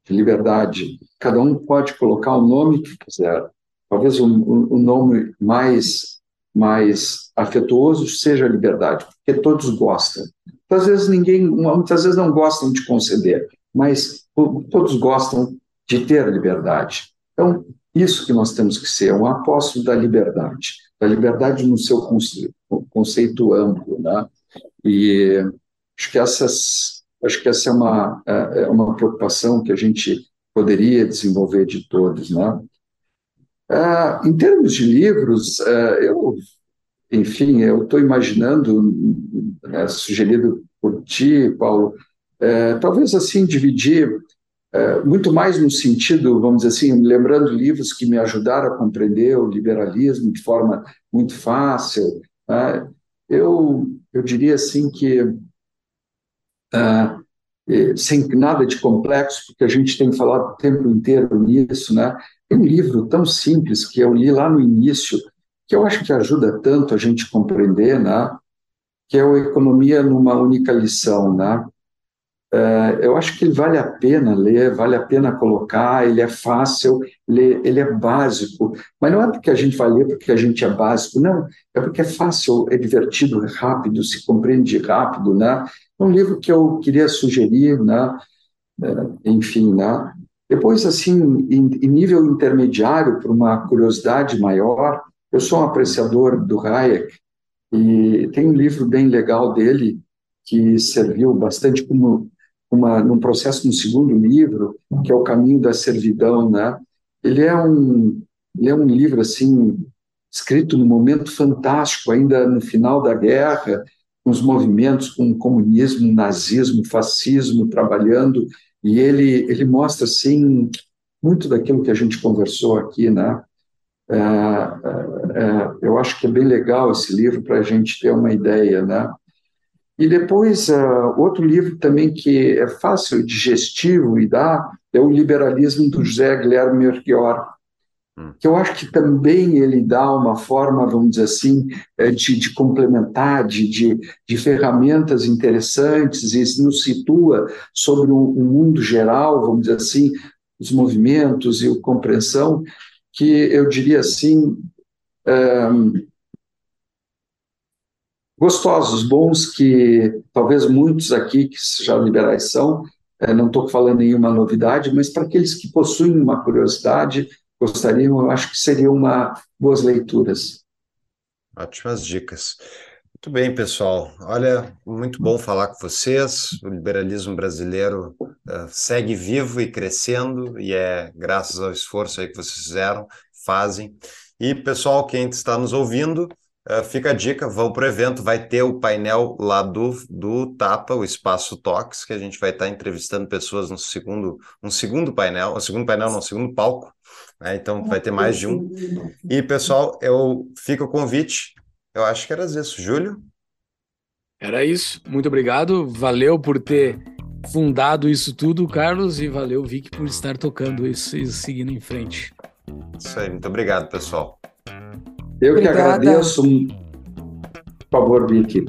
de liberdade. Cada um pode colocar o nome que quiser. Talvez o, o nome mais mais afetuoso seja a liberdade, porque todos gostam. Muitas vezes ninguém, muitas vezes não gostam de conceder, mas todos gostam de ter liberdade. Então, isso que nós temos que ser, um apóstolo da liberdade, da liberdade no seu conceito, conceito amplo, né? E acho que essas, acho que essa é uma é, é uma preocupação que a gente poderia desenvolver de todos, né? É, em termos de livros, é, eu, enfim, eu estou imaginando, né, sugerido por ti, Paulo, é, talvez assim dividir é, muito mais no sentido, vamos dizer assim, lembrando livros que me ajudaram a compreender o liberalismo de forma muito fácil, né? eu, eu diria assim que, uh, sem nada de complexo, porque a gente tem falado o tempo inteiro nisso, né? tem um livro tão simples que eu li lá no início, que eu acho que ajuda tanto a gente compreender, né? que é o Economia numa Única Lição, né? Uh, eu acho que vale a pena ler, vale a pena colocar, ele é fácil, ele, ele, é básico, mas não é porque a gente vai ler porque a gente é básico, não, é porque é fácil, é divertido, é rápido, se compreende rápido, né? É um livro que eu queria sugerir, né? Uh, enfim, né? Depois, assim, em, em nível intermediário, para uma curiosidade maior, eu sou um apreciador do Hayek, e tem um livro bem legal dele, que serviu bastante como uma, num processo no segundo livro, que é o Caminho da Servidão, né? Ele é um, ele é um livro assim escrito num momento fantástico, ainda no final da guerra, com os movimentos, com o comunismo, nazismo, fascismo trabalhando, e ele ele mostra assim muito daquilo que a gente conversou aqui, né? É, é, é, eu acho que é bem legal esse livro para a gente ter uma ideia, né? E depois, uh, outro livro também que é fácil, digestivo e dá, é o Liberalismo do José Guilherme Melchior, hum. que eu acho que também ele dá uma forma, vamos dizer assim, é, de, de complementar, de, de, de, ferramentas interessantes e nos situa sobre um, um, mundo geral, vamos dizer assim, os movimentos e a compreensão, que eu diria assim, um, eh, gostosos, bons, que talvez muitos aqui que já liberais são, é, não estou falando nenhuma novidade, mas para aqueles que possuem uma curiosidade, gostariam, eu acho que seriam uma, boas leituras. Ótimas dicas. Muito bem, pessoal. Olha, muito bom falar com vocês. O liberalismo brasileiro uh, segue vivo e crescendo, e é graças ao esforço aí que vocês fizeram, fazem. E, pessoal, quem está nos ouvindo, Uh, fica a dica, vão para o evento, vai ter o painel lá do, do Tapa, o Espaço Tox, que a gente vai estar tá entrevistando pessoas no segundo, um segundo painel, um segundo painel, não, um segundo palco, né? então vai ter mais de um. E, pessoal, eu fico o convite, eu acho que era isso, Júlio? Era isso, muito obrigado, valeu por ter fundado isso tudo, Carlos, e valeu, Vic, por estar tocando isso e seguindo em frente. Isso aí, muito obrigado, pessoal. Eu Obrigada. que agradeço. Por favor, Vicky.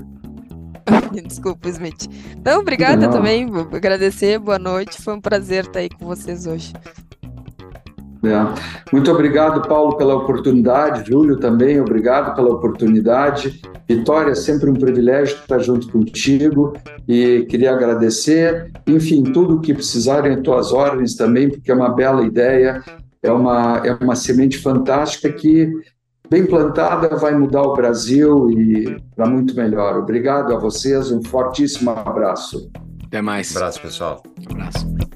Desculpa, Smith. Então, obrigada Não. também. Vou agradecer, boa noite. Foi um prazer estar aí com vocês hoje. É. Muito obrigado, Paulo, pela oportunidade. Júlio também, obrigado pela oportunidade. Vitória, é sempre um privilégio estar junto contigo e queria agradecer. Enfim, tudo que precisarem em tuas ordens também, porque é uma bela ideia, é uma, é uma semente fantástica que, bem plantada, vai mudar o Brasil e para muito melhor. Obrigado a vocês, um fortíssimo abraço. Até mais. Um abraço, pessoal. Um abraço.